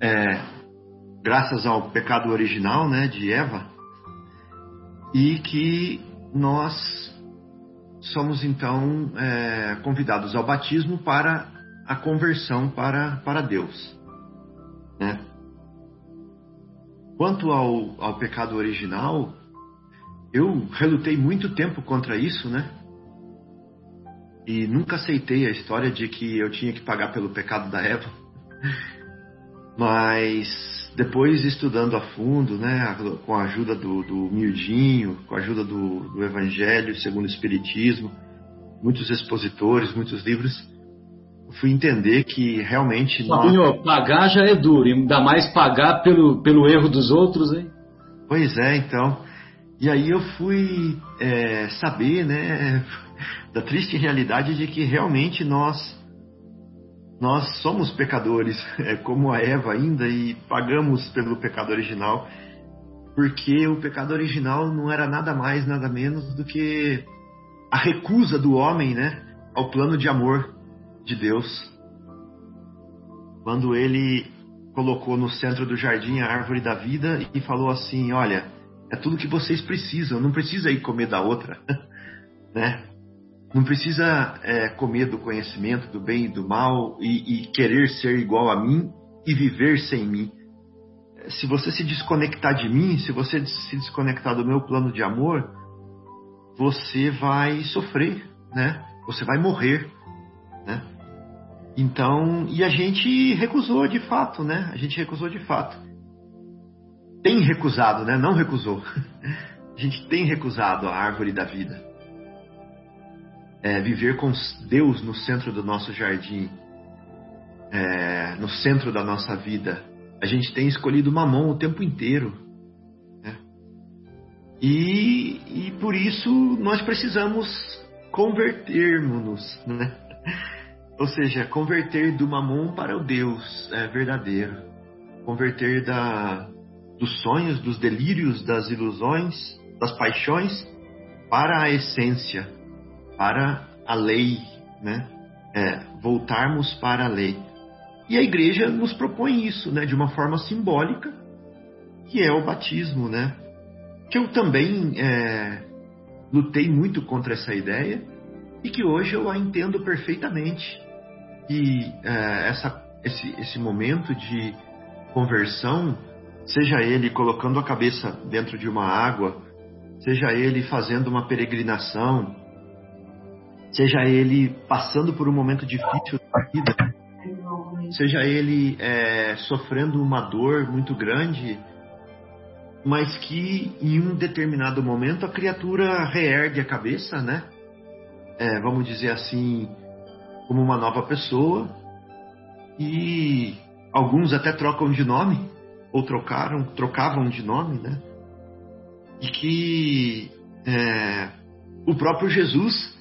é, graças ao pecado original, né, de Eva, e que nós somos então é, convidados ao batismo para a conversão para, para Deus. Né? Quanto ao, ao pecado original, eu relutei muito tempo contra isso, né? E nunca aceitei a história de que eu tinha que pagar pelo pecado da Eva. Mas depois, estudando a fundo, né, com a ajuda do, do Miudinho, com a ajuda do, do Evangelho segundo o Espiritismo, muitos expositores, muitos livros, fui entender que realmente. Nós... pagar já é duro, ainda mais pagar pelo, pelo erro dos outros, hein? Pois é, então. E aí eu fui é, saber, né, da triste realidade de que realmente nós nós somos pecadores, é como a Eva ainda, e pagamos pelo pecado original, porque o pecado original não era nada mais, nada menos do que a recusa do homem, né, ao plano de amor de Deus. Quando ele colocou no centro do jardim a árvore da vida e falou assim: Olha, é tudo que vocês precisam, não precisa ir comer da outra, né? Não precisa é, comer do conhecimento do bem e do mal e, e querer ser igual a mim e viver sem mim. Se você se desconectar de mim, se você se desconectar do meu plano de amor, você vai sofrer, né? Você vai morrer, né? Então, e a gente recusou de fato, né? A gente recusou de fato. Tem recusado, né? Não recusou. A gente tem recusado a árvore da vida é, viver com Deus no centro do nosso jardim, é, no centro da nossa vida. A gente tem escolhido mamão o tempo inteiro. Né? E, e por isso nós precisamos convertermos-nos, né? Ou seja, converter do mamon para o Deus é, verdadeiro. Converter da, dos sonhos, dos delírios, das ilusões, das paixões para a essência, para a lei, né? É, voltarmos para a lei. E a igreja nos propõe isso, né? De uma forma simbólica, que é o batismo, né? Que eu também é, lutei muito contra essa ideia e que hoje eu a entendo perfeitamente. E é, essa, esse, esse momento de conversão, seja ele colocando a cabeça dentro de uma água, seja ele fazendo uma peregrinação, seja ele passando por um momento difícil da vida, seja ele é, sofrendo uma dor muito grande, mas que em um determinado momento a criatura reergue a cabeça, né? É, vamos dizer assim, como uma nova pessoa, e alguns até trocam de nome, ou trocaram, trocavam de nome, né? E que é, o próprio Jesus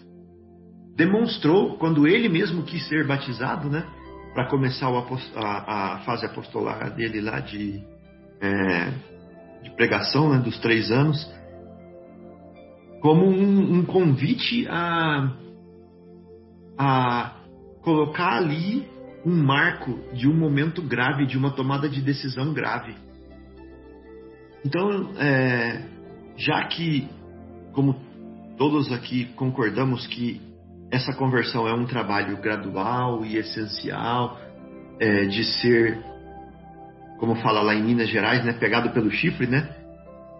demonstrou quando ele mesmo quis ser batizado, né? Para começar a, a, fase apostolar dele lá de, é, de pregação, né? Dos três anos, como um, um convite a, a colocar ali um marco de um momento grave, de uma tomada de decisão grave. Então, é, já que, como todos aqui concordamos que essa conversão é um trabalho gradual e essencial é, de ser, como fala lá em Minas Gerais, né, pegado pelo chifre, né?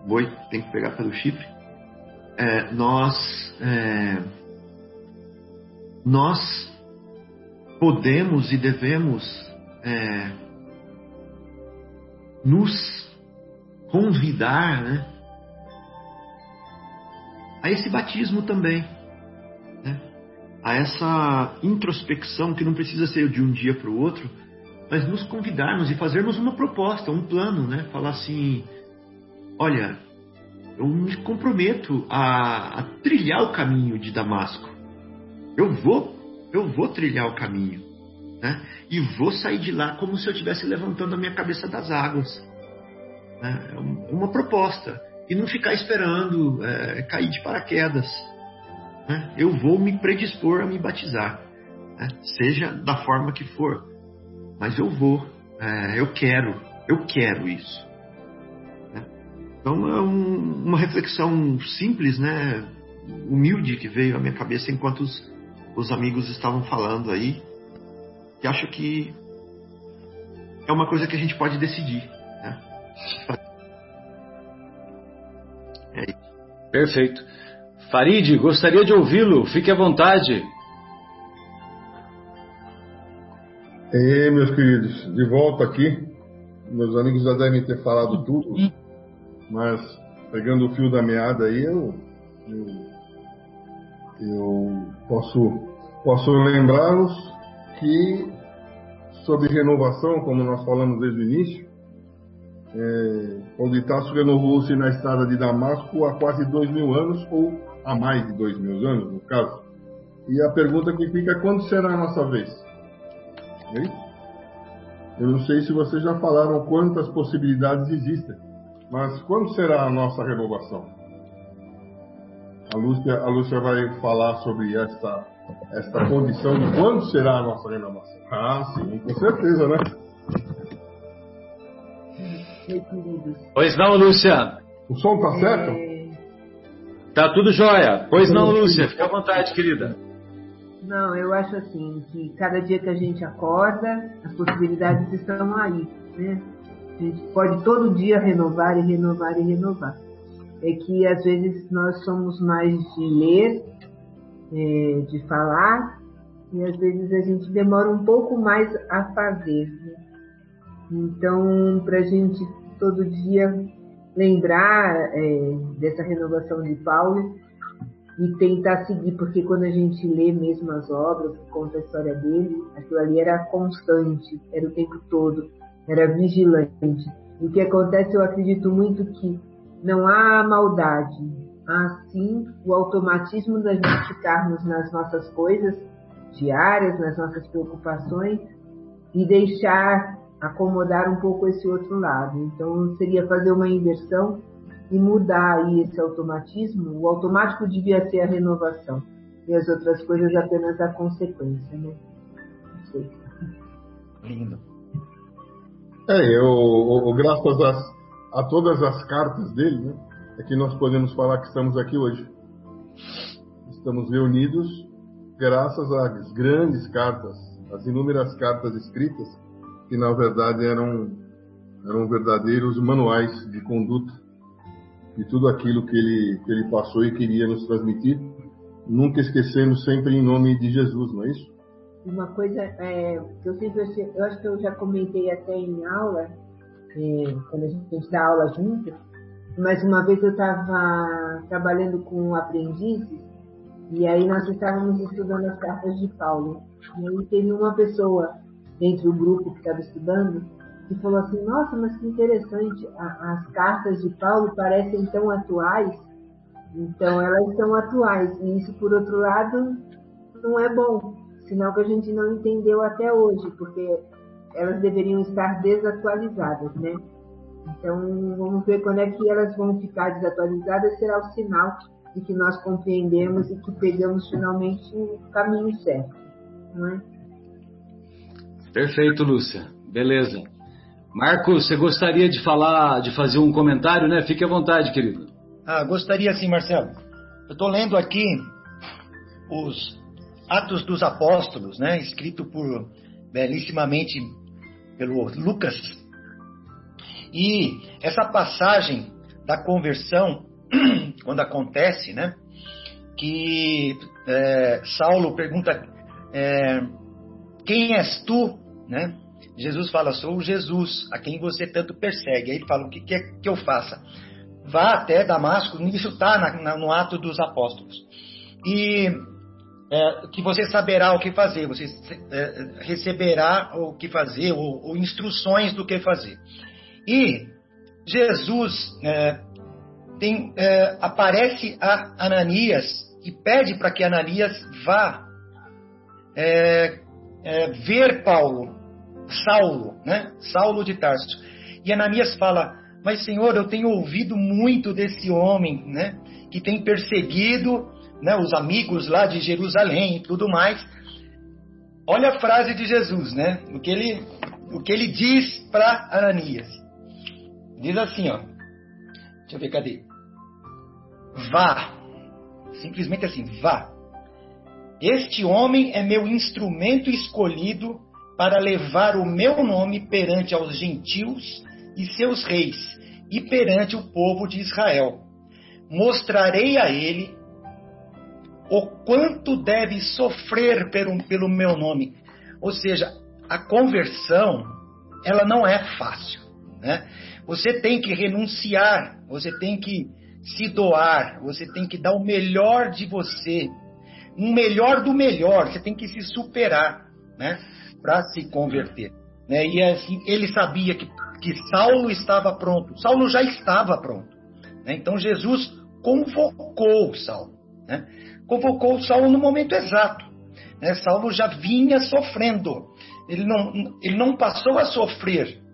Boi tem que pegar pelo chifre. É, nós é, nós podemos e devemos é, nos convidar né, a esse batismo também a essa introspecção que não precisa ser de um dia para o outro, mas nos convidarmos e fazermos uma proposta, um plano, né? Falar assim, olha, eu me comprometo a, a trilhar o caminho de Damasco. Eu vou, eu vou trilhar o caminho, né? E vou sair de lá como se eu estivesse levantando a minha cabeça das águas. Né? É uma proposta e não ficar esperando é, cair de paraquedas né, eu vou me predispor a me batizar, né, seja da forma que for, mas eu vou, é, eu quero, eu quero isso. Né. Então é um, uma reflexão simples, né, humilde que veio à minha cabeça enquanto os, os amigos estavam falando aí, que acho que é uma coisa que a gente pode decidir. Né? É isso. Perfeito. Farid, gostaria de ouvi-lo. Fique à vontade. E meus queridos, de volta aqui. Meus amigos já devem ter falado tudo, mas pegando o fio da meada aí, eu, eu, eu posso, posso lembrá-los que sobre renovação, como nós falamos desde o início, é, Paulo de Tarso renovou-se na estrada de Damasco há quase dois mil anos, ou há mais de dois mil anos, no caso. E a pergunta que fica é quando será a nossa vez? Isso? Eu não sei se vocês já falaram quantas possibilidades existem, mas quando será a nossa renovação? A Lúcia, a Lúcia vai falar sobre esta, esta condição de quando será a nossa renovação. Ah, sim, com certeza, né? Pois não, Lúcia. O som tá certo? É... Tá tudo jóia. Pois não, Lúcia, fica à vontade, querida. Não, eu acho assim, que cada dia que a gente acorda, as possibilidades estão aí, né? A gente pode todo dia renovar e renovar e renovar. É que às vezes nós somos mais de ler, é, de falar, e às vezes a gente demora um pouco mais a fazer. Né? Então, para a gente todo dia lembrar é, dessa renovação de Paulo e tentar seguir, porque quando a gente lê mesmo as obras, conta a história dele, aquilo ali era constante, era o tempo todo, era vigilante. E o que acontece, eu acredito muito que não há maldade, há sim o automatismo da gente ficarmos nas nossas coisas diárias, nas nossas preocupações e deixar acomodar um pouco esse outro lado. Então seria fazer uma inversão e mudar aí esse automatismo. O automático devia ser a renovação e as outras coisas apenas a consequência, né? Não sei. Lindo. É, eu, eu graças a, a todas as cartas dele, né, é que nós podemos falar que estamos aqui hoje. Estamos reunidos graças às grandes cartas, às inúmeras cartas escritas que na verdade eram, eram verdadeiros manuais de conduta de tudo aquilo que ele, que ele passou e queria nos transmitir. nunca esquecendo sempre em nome de Jesus, não é isso? Uma coisa é, que eu sempre eu acho que eu já comentei até em aula, é, quando a gente dá aula junto, mas uma vez eu estava trabalhando com aprendizes e aí nós estávamos estudando as cartas de Paulo. E aí teve uma pessoa dentro do grupo que estava estudando que falou assim, nossa, mas que interessante, as cartas de Paulo parecem tão atuais. Então elas são atuais. E isso, por outro lado, não é bom. Sinal que a gente não entendeu até hoje, porque elas deveriam estar desatualizadas, né? Então, vamos ver quando é que elas vão ficar desatualizadas, será o sinal de que nós compreendemos e que pegamos finalmente o caminho certo, não é? Perfeito, Lúcia. Beleza. Marcos, você gostaria de falar, de fazer um comentário, né? Fique à vontade, querido. Ah, gostaria sim, Marcelo. Eu estou lendo aqui os Atos dos Apóstolos, né? Escrito por belíssimamente pelo Lucas e essa passagem da conversão, quando acontece, né? Que é, Saulo pergunta: é, Quem és tu? Né? Jesus fala: Sou Jesus, a quem você tanto persegue. Aí ele fala: O que quer que eu faça? Vá até Damasco, isso está no ato dos apóstolos. E é, que você saberá o que fazer, você é, receberá o que fazer, ou, ou, instruções do que fazer. E Jesus é, tem, é, aparece a Ananias e pede para que Ananias vá é, é, ver Paulo, Saulo, né? Saulo de Tarso. E Ananias fala: Mas Senhor, eu tenho ouvido muito desse homem, né? Que tem perseguido né, os amigos lá de Jerusalém e tudo mais. Olha a frase de Jesus, né? O que ele, o que ele diz para Ananias. Diz assim, ó. Deixa eu ver, cadê? Vá. Simplesmente assim, vá. Este homem é meu instrumento escolhido para levar o meu nome perante aos gentios e seus reis e perante o povo de Israel. Mostrarei a ele o quanto deve sofrer pelo, meu nome. Ou seja, a conversão, ela não é fácil. Né? Você tem que renunciar, você tem que se doar, você tem que dar o melhor de você, um melhor do melhor, você tem que se superar, né, para se converter. Né? E assim, ele sabia que, que Saulo estava pronto, Saulo já estava pronto. Né? Então Jesus convocou Saulo, né? convocou Saulo no momento exato. Né? Saulo já vinha sofrendo, ele não, ele não passou a sofrer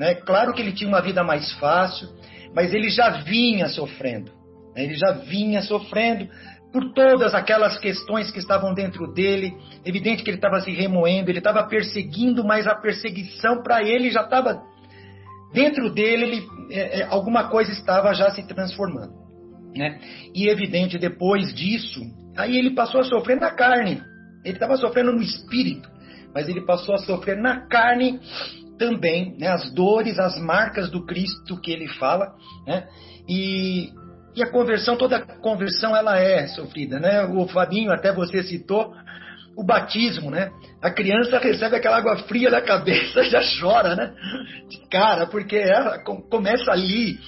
né? Claro que ele tinha uma vida mais fácil, mas ele já vinha sofrendo. Né? Ele já vinha sofrendo por todas aquelas questões que estavam dentro dele. Evidente que ele estava se remoendo, ele estava perseguindo, mas a perseguição para ele já estava dentro dele. Ele, é, é, alguma coisa estava já se transformando. Né? E evidente, depois disso, aí ele passou a sofrer na carne. Ele estava sofrendo no espírito, mas ele passou a sofrer na carne também né, as dores, as marcas do Cristo que ele fala, né? E, e a conversão, toda conversão ela é sofrida, né? O Fabinho até você citou o batismo, né? A criança recebe aquela água fria na cabeça já chora, né? De cara, porque ela começa ali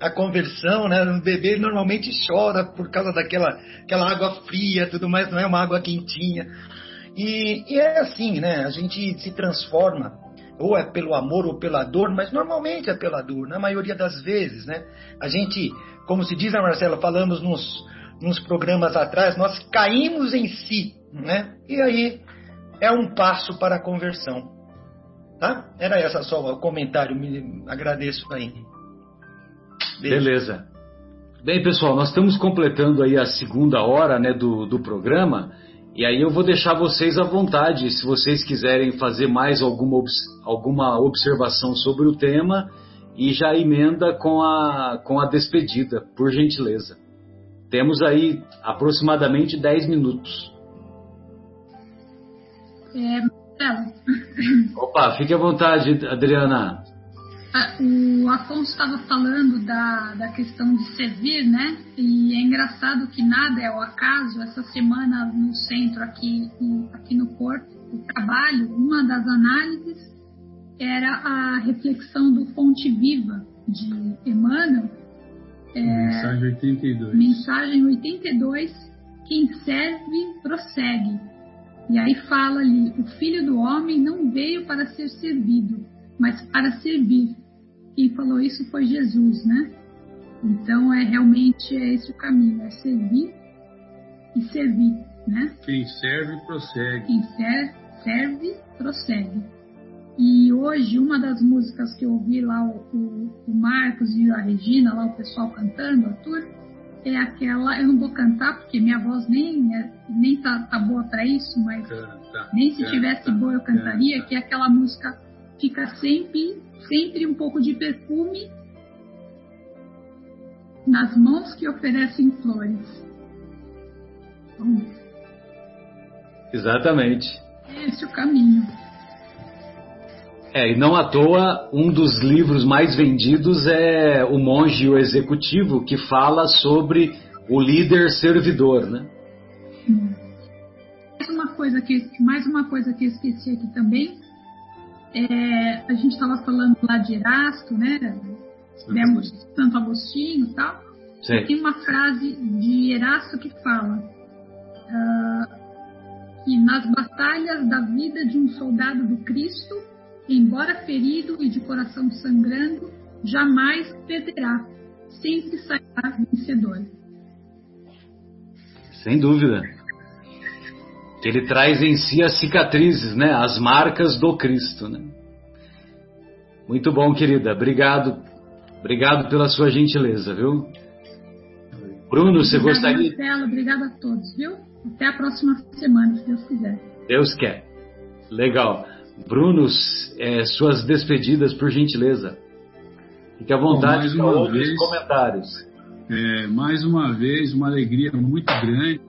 a conversão, né? O bebê normalmente chora por causa daquela aquela água fria, tudo mais, não é uma água quentinha. E, e é assim, né? A gente se transforma ou é pelo amor ou pela dor, mas normalmente é pela dor, na maioria das vezes, né? A gente, como se diz, né, Marcela, falamos nos, nos programas atrás, nós caímos em si, né? E aí é um passo para a conversão, tá? Era essa só o comentário, me agradeço aí. Beijo. Beleza. Bem, pessoal, nós estamos completando aí a segunda hora, né, do, do programa. E aí eu vou deixar vocês à vontade, se vocês quiserem fazer mais alguma, alguma observação sobre o tema e já emenda com a, com a despedida, por gentileza. Temos aí aproximadamente 10 minutos. É, Opa, fique à vontade, Adriana. O Afonso estava falando da, da questão de servir, né? E é engraçado que nada é o acaso. Essa semana no centro aqui, aqui no Porto, o trabalho, uma das análises era a reflexão do Fonte Viva de Emmanuel. É, mensagem 82. Mensagem 82. Quem serve, prossegue. E aí fala ali: o filho do homem não veio para ser servido, mas para servir quem falou isso foi Jesus, né? Então é realmente é esse o caminho, é servir e servir, né? Quem serve prossegue. Quem serve, serve prossegue. E hoje uma das músicas que eu ouvi lá o, o, o Marcos e a Regina, lá o pessoal cantando, Arthur, é aquela, eu não vou cantar porque minha voz nem é, nem tá, tá boa para isso, mas canta, nem se canta, tivesse boa eu cantaria, canta. que é aquela música fica sempre sempre um pouco de perfume nas mãos que oferecem flores. Então, Exatamente. Esse é o caminho. É, e não à toa, um dos livros mais vendidos é O Monge e o Executivo, que fala sobre o líder servidor, né? Mais uma coisa que, mais uma coisa que eu esqueci aqui também, é, a gente estava falando lá de Erasto, né? Tivemos Santo Agostinho e tal. Sim. Tem uma frase de Erasto que fala uh, que nas batalhas da vida de um soldado do Cristo, embora ferido e de coração sangrando, jamais perderá, sempre sairá vencedor. Sem dúvida ele traz em si as cicatrizes, né? As marcas do Cristo, né? Muito bom, querida. Obrigado. Obrigado pela sua gentileza, viu? Bruno, você Obrigada, gostaria... Marcelo, obrigada a todos, viu? Até a próxima semana, se Deus quiser. Deus quer. Legal. Bruno, é, suas despedidas, por gentileza. Fique à vontade Bom, mais uma vez, comentários. É, mais uma vez, uma alegria muito grande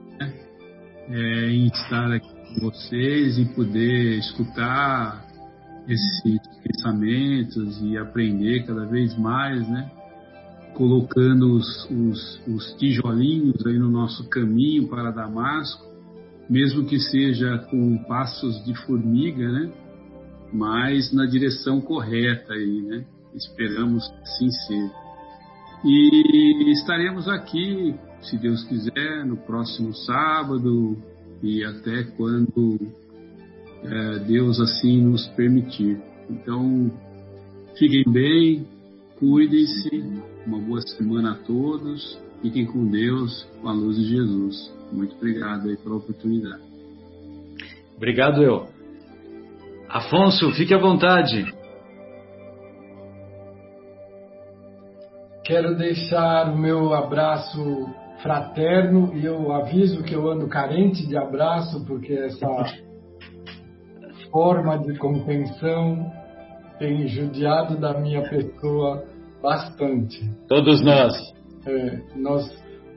é, em estar aqui com vocês, em poder escutar esses pensamentos e aprender cada vez mais, né? Colocando os, os, os tijolinhos aí no nosso caminho para Damasco, mesmo que seja com passos de formiga, né? Mas na direção correta aí, né? Esperamos que assim seja. E estaremos aqui se Deus quiser, no próximo sábado e até quando é, Deus assim nos permitir. Então, fiquem bem, cuidem-se, uma boa semana a todos, fiquem com Deus, com a luz de Jesus. Muito obrigado aí pela oportunidade. Obrigado eu. Afonso, fique à vontade. Quero deixar o meu abraço fraterno e eu aviso que eu ando carente de abraço porque essa forma de contenção tem judiado da minha pessoa bastante. Todos nós. É, nós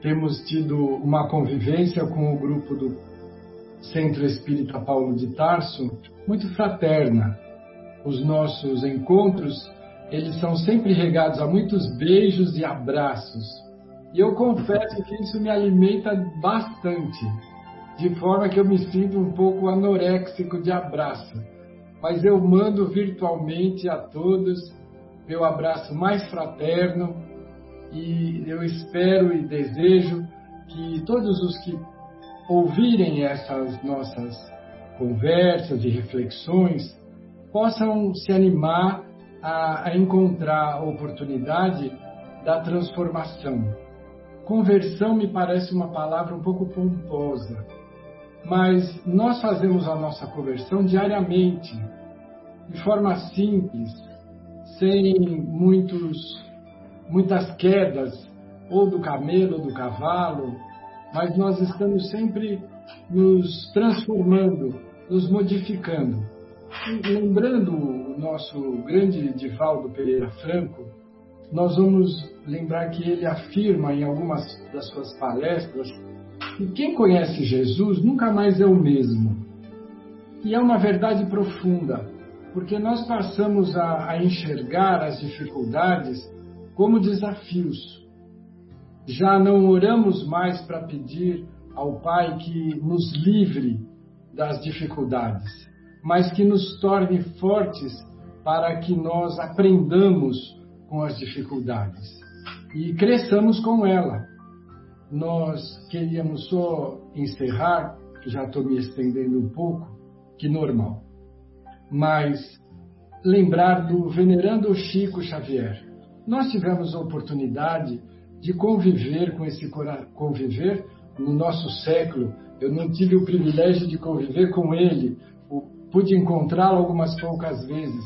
temos tido uma convivência com o grupo do Centro Espírita Paulo de Tarso muito fraterna. Os nossos encontros, eles são sempre regados a muitos beijos e abraços e eu confesso que isso me alimenta bastante, de forma que eu me sinto um pouco anoréxico de abraço. Mas eu mando virtualmente a todos meu abraço mais fraterno e eu espero e desejo que todos os que ouvirem essas nossas conversas e reflexões possam se animar a, a encontrar a oportunidade da transformação Conversão me parece uma palavra um pouco pomposa, mas nós fazemos a nossa conversão diariamente, de forma simples, sem muitos, muitas quedas, ou do camelo ou do cavalo, mas nós estamos sempre nos transformando, nos modificando. lembrando o nosso grande Divaldo Pereira Franco, nós vamos lembrar que ele afirma em algumas das suas palestras que quem conhece Jesus nunca mais é o mesmo. E é uma verdade profunda. porque nós passamos a, a enxergar as dificuldades como desafios. Já não oramos mais para pedir ao Pai que nos livre das dificuldades, mas que nos torne fortes para que nós aprendamos com as dificuldades e cresçamos com ela. Nós queríamos só encerrar, já estou me estendendo um pouco, que normal, mas lembrar do venerando Chico Xavier. Nós tivemos a oportunidade de conviver com esse conviver no nosso século. Eu não tive o privilégio de conviver com ele, pude encontrá-lo algumas poucas vezes,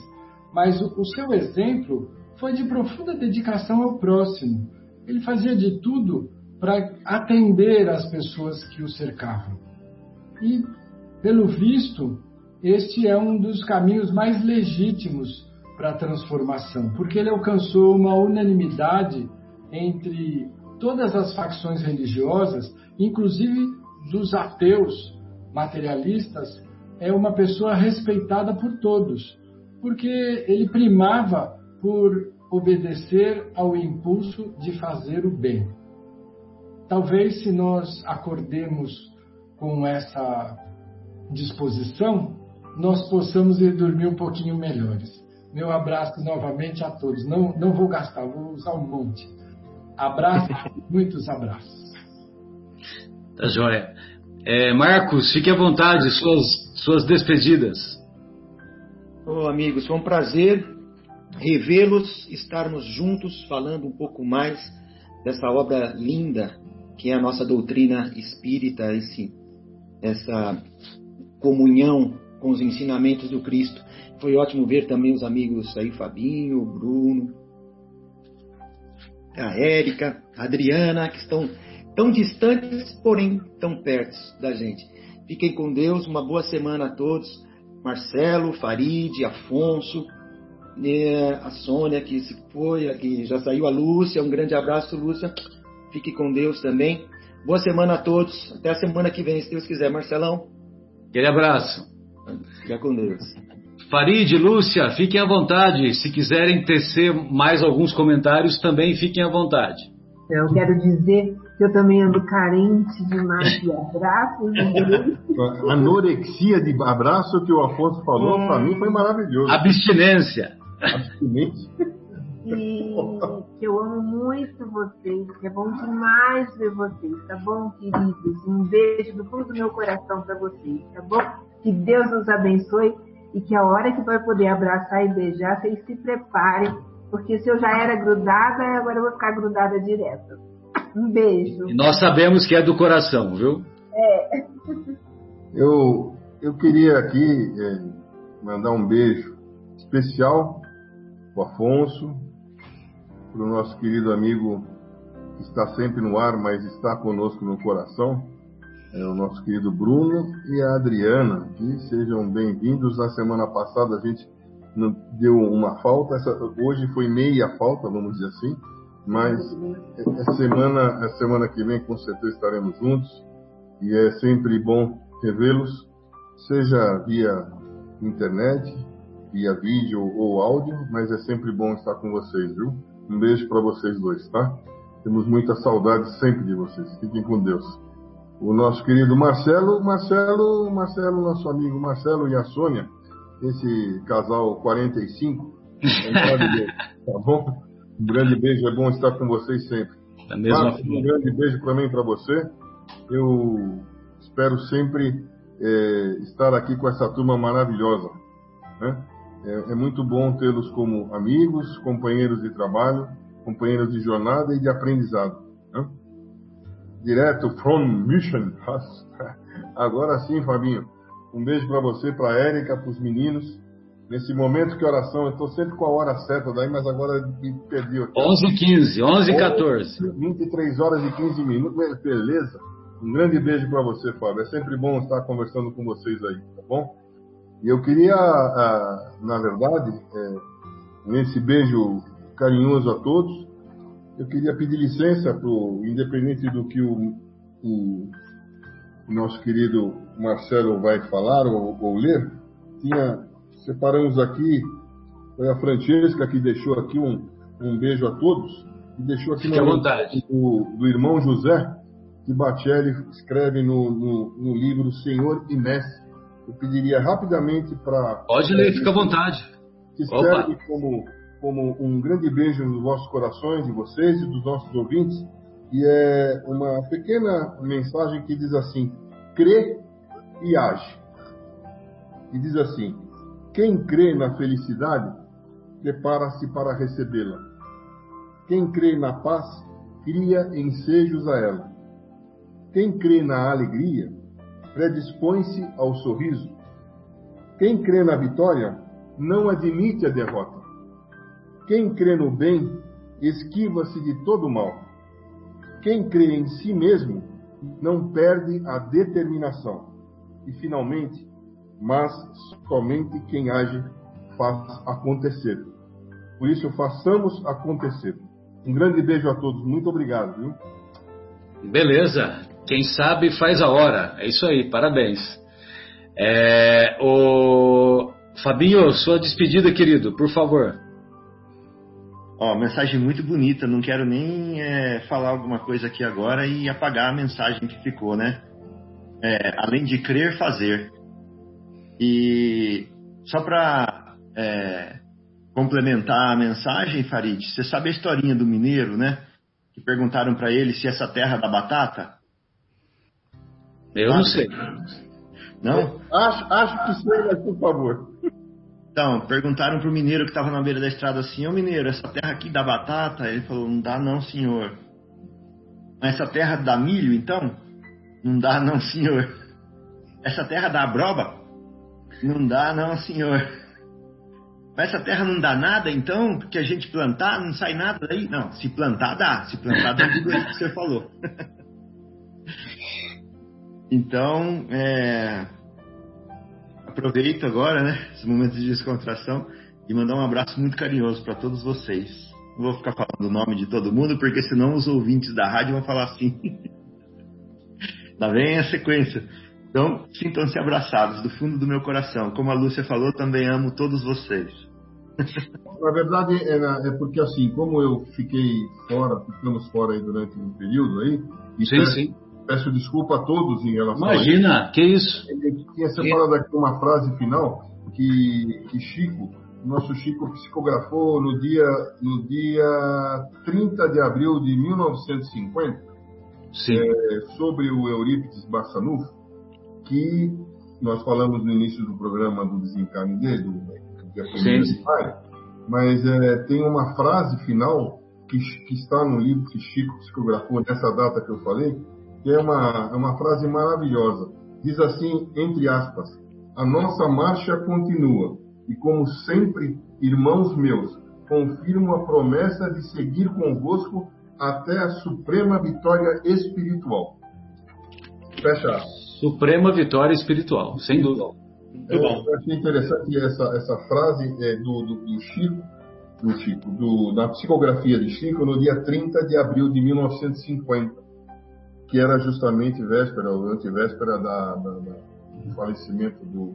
mas o, o seu exemplo foi de profunda dedicação ao próximo. Ele fazia de tudo para atender as pessoas que o cercavam. E, pelo visto, este é um dos caminhos mais legítimos para a transformação, porque ele alcançou uma unanimidade entre todas as facções religiosas, inclusive dos ateus materialistas, é uma pessoa respeitada por todos, porque ele primava por obedecer ao impulso de fazer o bem. Talvez se nós acordemos com essa disposição, nós possamos ir dormir um pouquinho melhores. Meu abraço novamente a todos. Não, não vou gastar, vou usar um monte. Abraço, muitos abraços. Tá joia. É, Marcos, fique à vontade, suas, suas despedidas. Oh, amigos, foi um prazer revê-los, estarmos juntos falando um pouco mais dessa obra linda que é a nossa doutrina espírita, esse, essa comunhão com os ensinamentos do Cristo. Foi ótimo ver também os amigos aí, Fabinho, Bruno, a Érica, a Adriana, que estão tão distantes, porém tão perto da gente. Fiquem com Deus, uma boa semana a todos. Marcelo, Farid, Afonso, né, a Sônia que se foi, que já saiu, a Lúcia, um grande abraço, Lúcia. Fique com Deus também. Boa semana a todos. Até a semana que vem, se Deus quiser. Marcelão. Aquele abraço. Fica com Deus. Farid, Lúcia, fiquem à vontade. Se quiserem tecer mais alguns comentários, também fiquem à vontade. Eu quero dizer que eu também ando carente demais de abraços. Anorexia de abraço que o Afonso falou, é. para mim foi maravilhoso. Abstinência. E que eu amo muito vocês, que é bom demais ver vocês, tá bom, queridos? Um beijo do fundo do meu coração para vocês, tá bom? Que Deus nos abençoe e que a hora que vai poder abraçar e beijar, vocês se preparem, porque se eu já era grudada, agora eu vou ficar grudada direto. Um beijo. E nós sabemos que é do coração, viu? É. Eu, eu queria aqui é, mandar um beijo especial o Afonso, para o nosso querido amigo que está sempre no ar, mas está conosco no coração, é o nosso querido Bruno e a Adriana, que sejam bem-vindos. Na semana passada a gente deu uma falta, essa, hoje foi meia falta, vamos dizer assim, mas a semana, a semana que vem com certeza estaremos juntos e é sempre bom revê-los, seja via internet, via vídeo ou áudio, mas é sempre bom estar com vocês, viu? Um beijo para vocês dois, tá? Temos muita saudade sempre de vocês. Fiquem com Deus. O nosso querido Marcelo, Marcelo, Marcelo, nosso amigo Marcelo e a Sônia, esse casal 45, tá bom? Um grande beijo, é bom estar com vocês sempre. Da mesma Marcos, um grande beijo também para você. Eu espero sempre é, estar aqui com essa turma maravilhosa. Né? É, é muito bom tê-los como amigos, companheiros de trabalho, companheiros de jornada e de aprendizado. Né? Direto from Mission. Agora sim, Fabinho. Um beijo para você, para a Érica, para os meninos. Nesse momento que oração, eu estou sempre com a hora certa daí, mas agora me perdi. 11 h 15, 11 h 14. 23 horas e 15 minutos, beleza? Um grande beijo para você, Fábio. É sempre bom estar conversando com vocês aí, tá bom? E eu queria, ah, na verdade, é, nesse beijo carinhoso a todos, eu queria pedir licença para independente do que o, o, nosso querido Marcelo vai falar ou, ou ler, tinha separamos aqui, foi a Francesca que deixou aqui um, um beijo a todos, e deixou aqui no do, do irmão José, que Batelli escreve no, no, no, livro Senhor e Mestre. Eu pediria rapidamente para. Pode ler, fica à vontade. Que serve como, como um grande beijo nos vossos corações, de vocês e dos nossos ouvintes. E é uma pequena mensagem que diz assim: crê e age. E diz assim: quem crê na felicidade, prepara-se para recebê-la. Quem crê na paz, cria ensejos a ela. Quem crê na alegria, predispõe-se ao sorriso. Quem crê na vitória, não admite a derrota. Quem crê no bem, esquiva-se de todo mal. Quem crê em si mesmo, não perde a determinação. E, finalmente, mas somente quem age faz acontecer. Por isso, façamos acontecer. Um grande beijo a todos. Muito obrigado. Viu? Beleza. Quem sabe faz a hora. É isso aí, parabéns. É, o Fabinho, sua despedida, querido, por favor. Ó, mensagem muito bonita. Não quero nem é, falar alguma coisa aqui agora e apagar a mensagem que ficou, né? É, além de crer, fazer. E só para é, complementar a mensagem, Farid, você sabe a historinha do mineiro, né? Que perguntaram para ele se essa terra da batata eu não sei. Não? Acho, acho que sei, mas por favor. Então, perguntaram pro mineiro que estava na beira da estrada assim, ô mineiro, essa terra aqui dá batata? Ele falou, não dá não, senhor. Mas essa terra dá milho, então? Não dá não, senhor. Essa terra dá broba? Não dá não, senhor. Mas essa terra não dá nada, então? Porque a gente plantar, não sai nada daí? Não, se plantar dá. Se plantar dá tudo isso que você falou. Então, é, aproveito agora, né, esse momento de descontração e mandar um abraço muito carinhoso para todos vocês. Não vou ficar falando o nome de todo mundo, porque senão os ouvintes da rádio vão falar assim. Lá vem a sequência. Então, sintam-se abraçados do fundo do meu coração. Como a Lúcia falou, também amo todos vocês. Na verdade, é, é, porque assim, como eu fiquei fora, ficamos fora aí durante um período aí, sim, sim. Peço desculpa a todos em relação Imagina, a isso. que isso. Ele tinha separado aqui uma frase final que, que Chico, nosso Chico psicografou no dia, no dia 30 de abril de 1950, é, sobre o Eurípides Barçanufo, que nós falamos no início do programa do desencarne dele, do dia 1 de maio, mas é, tem uma frase final que, que está no livro que Chico psicografou nessa data que eu falei, que é uma, é uma frase maravilhosa. Diz assim, entre aspas, a nossa marcha continua, e como sempre, irmãos meus, confirmo a promessa de seguir convosco até a suprema vitória espiritual. Fecha. Suprema vitória espiritual, sem dúvida. É, eu achei interessante essa, essa frase é, do, do, do, Chico, do Chico do, da psicografia de Chico, no dia 30 de abril de 1950 que era justamente véspera ou antivéspera da, da, da, do falecimento do,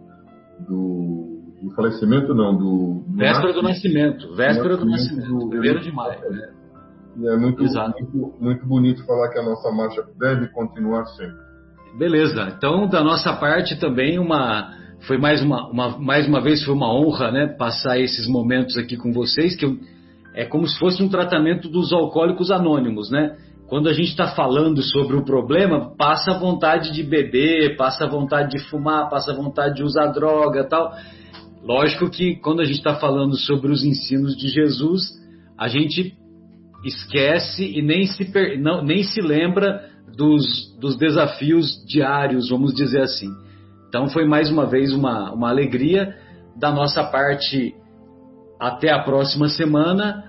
do, do, falecimento não do, do véspera do nascimento. véspera do nascimento primeiro de maio né? é muito, muito, muito bonito falar que a nossa marcha deve continuar sempre beleza então da nossa parte também uma foi mais uma, uma mais uma vez foi uma honra né passar esses momentos aqui com vocês que eu, é como se fosse um tratamento dos alcoólicos anônimos né quando a gente está falando sobre o problema, passa a vontade de beber, passa a vontade de fumar, passa a vontade de usar droga tal. Lógico que quando a gente está falando sobre os ensinos de Jesus, a gente esquece e nem se, não, nem se lembra dos, dos desafios diários, vamos dizer assim. Então foi mais uma vez uma, uma alegria da nossa parte. Até a próxima semana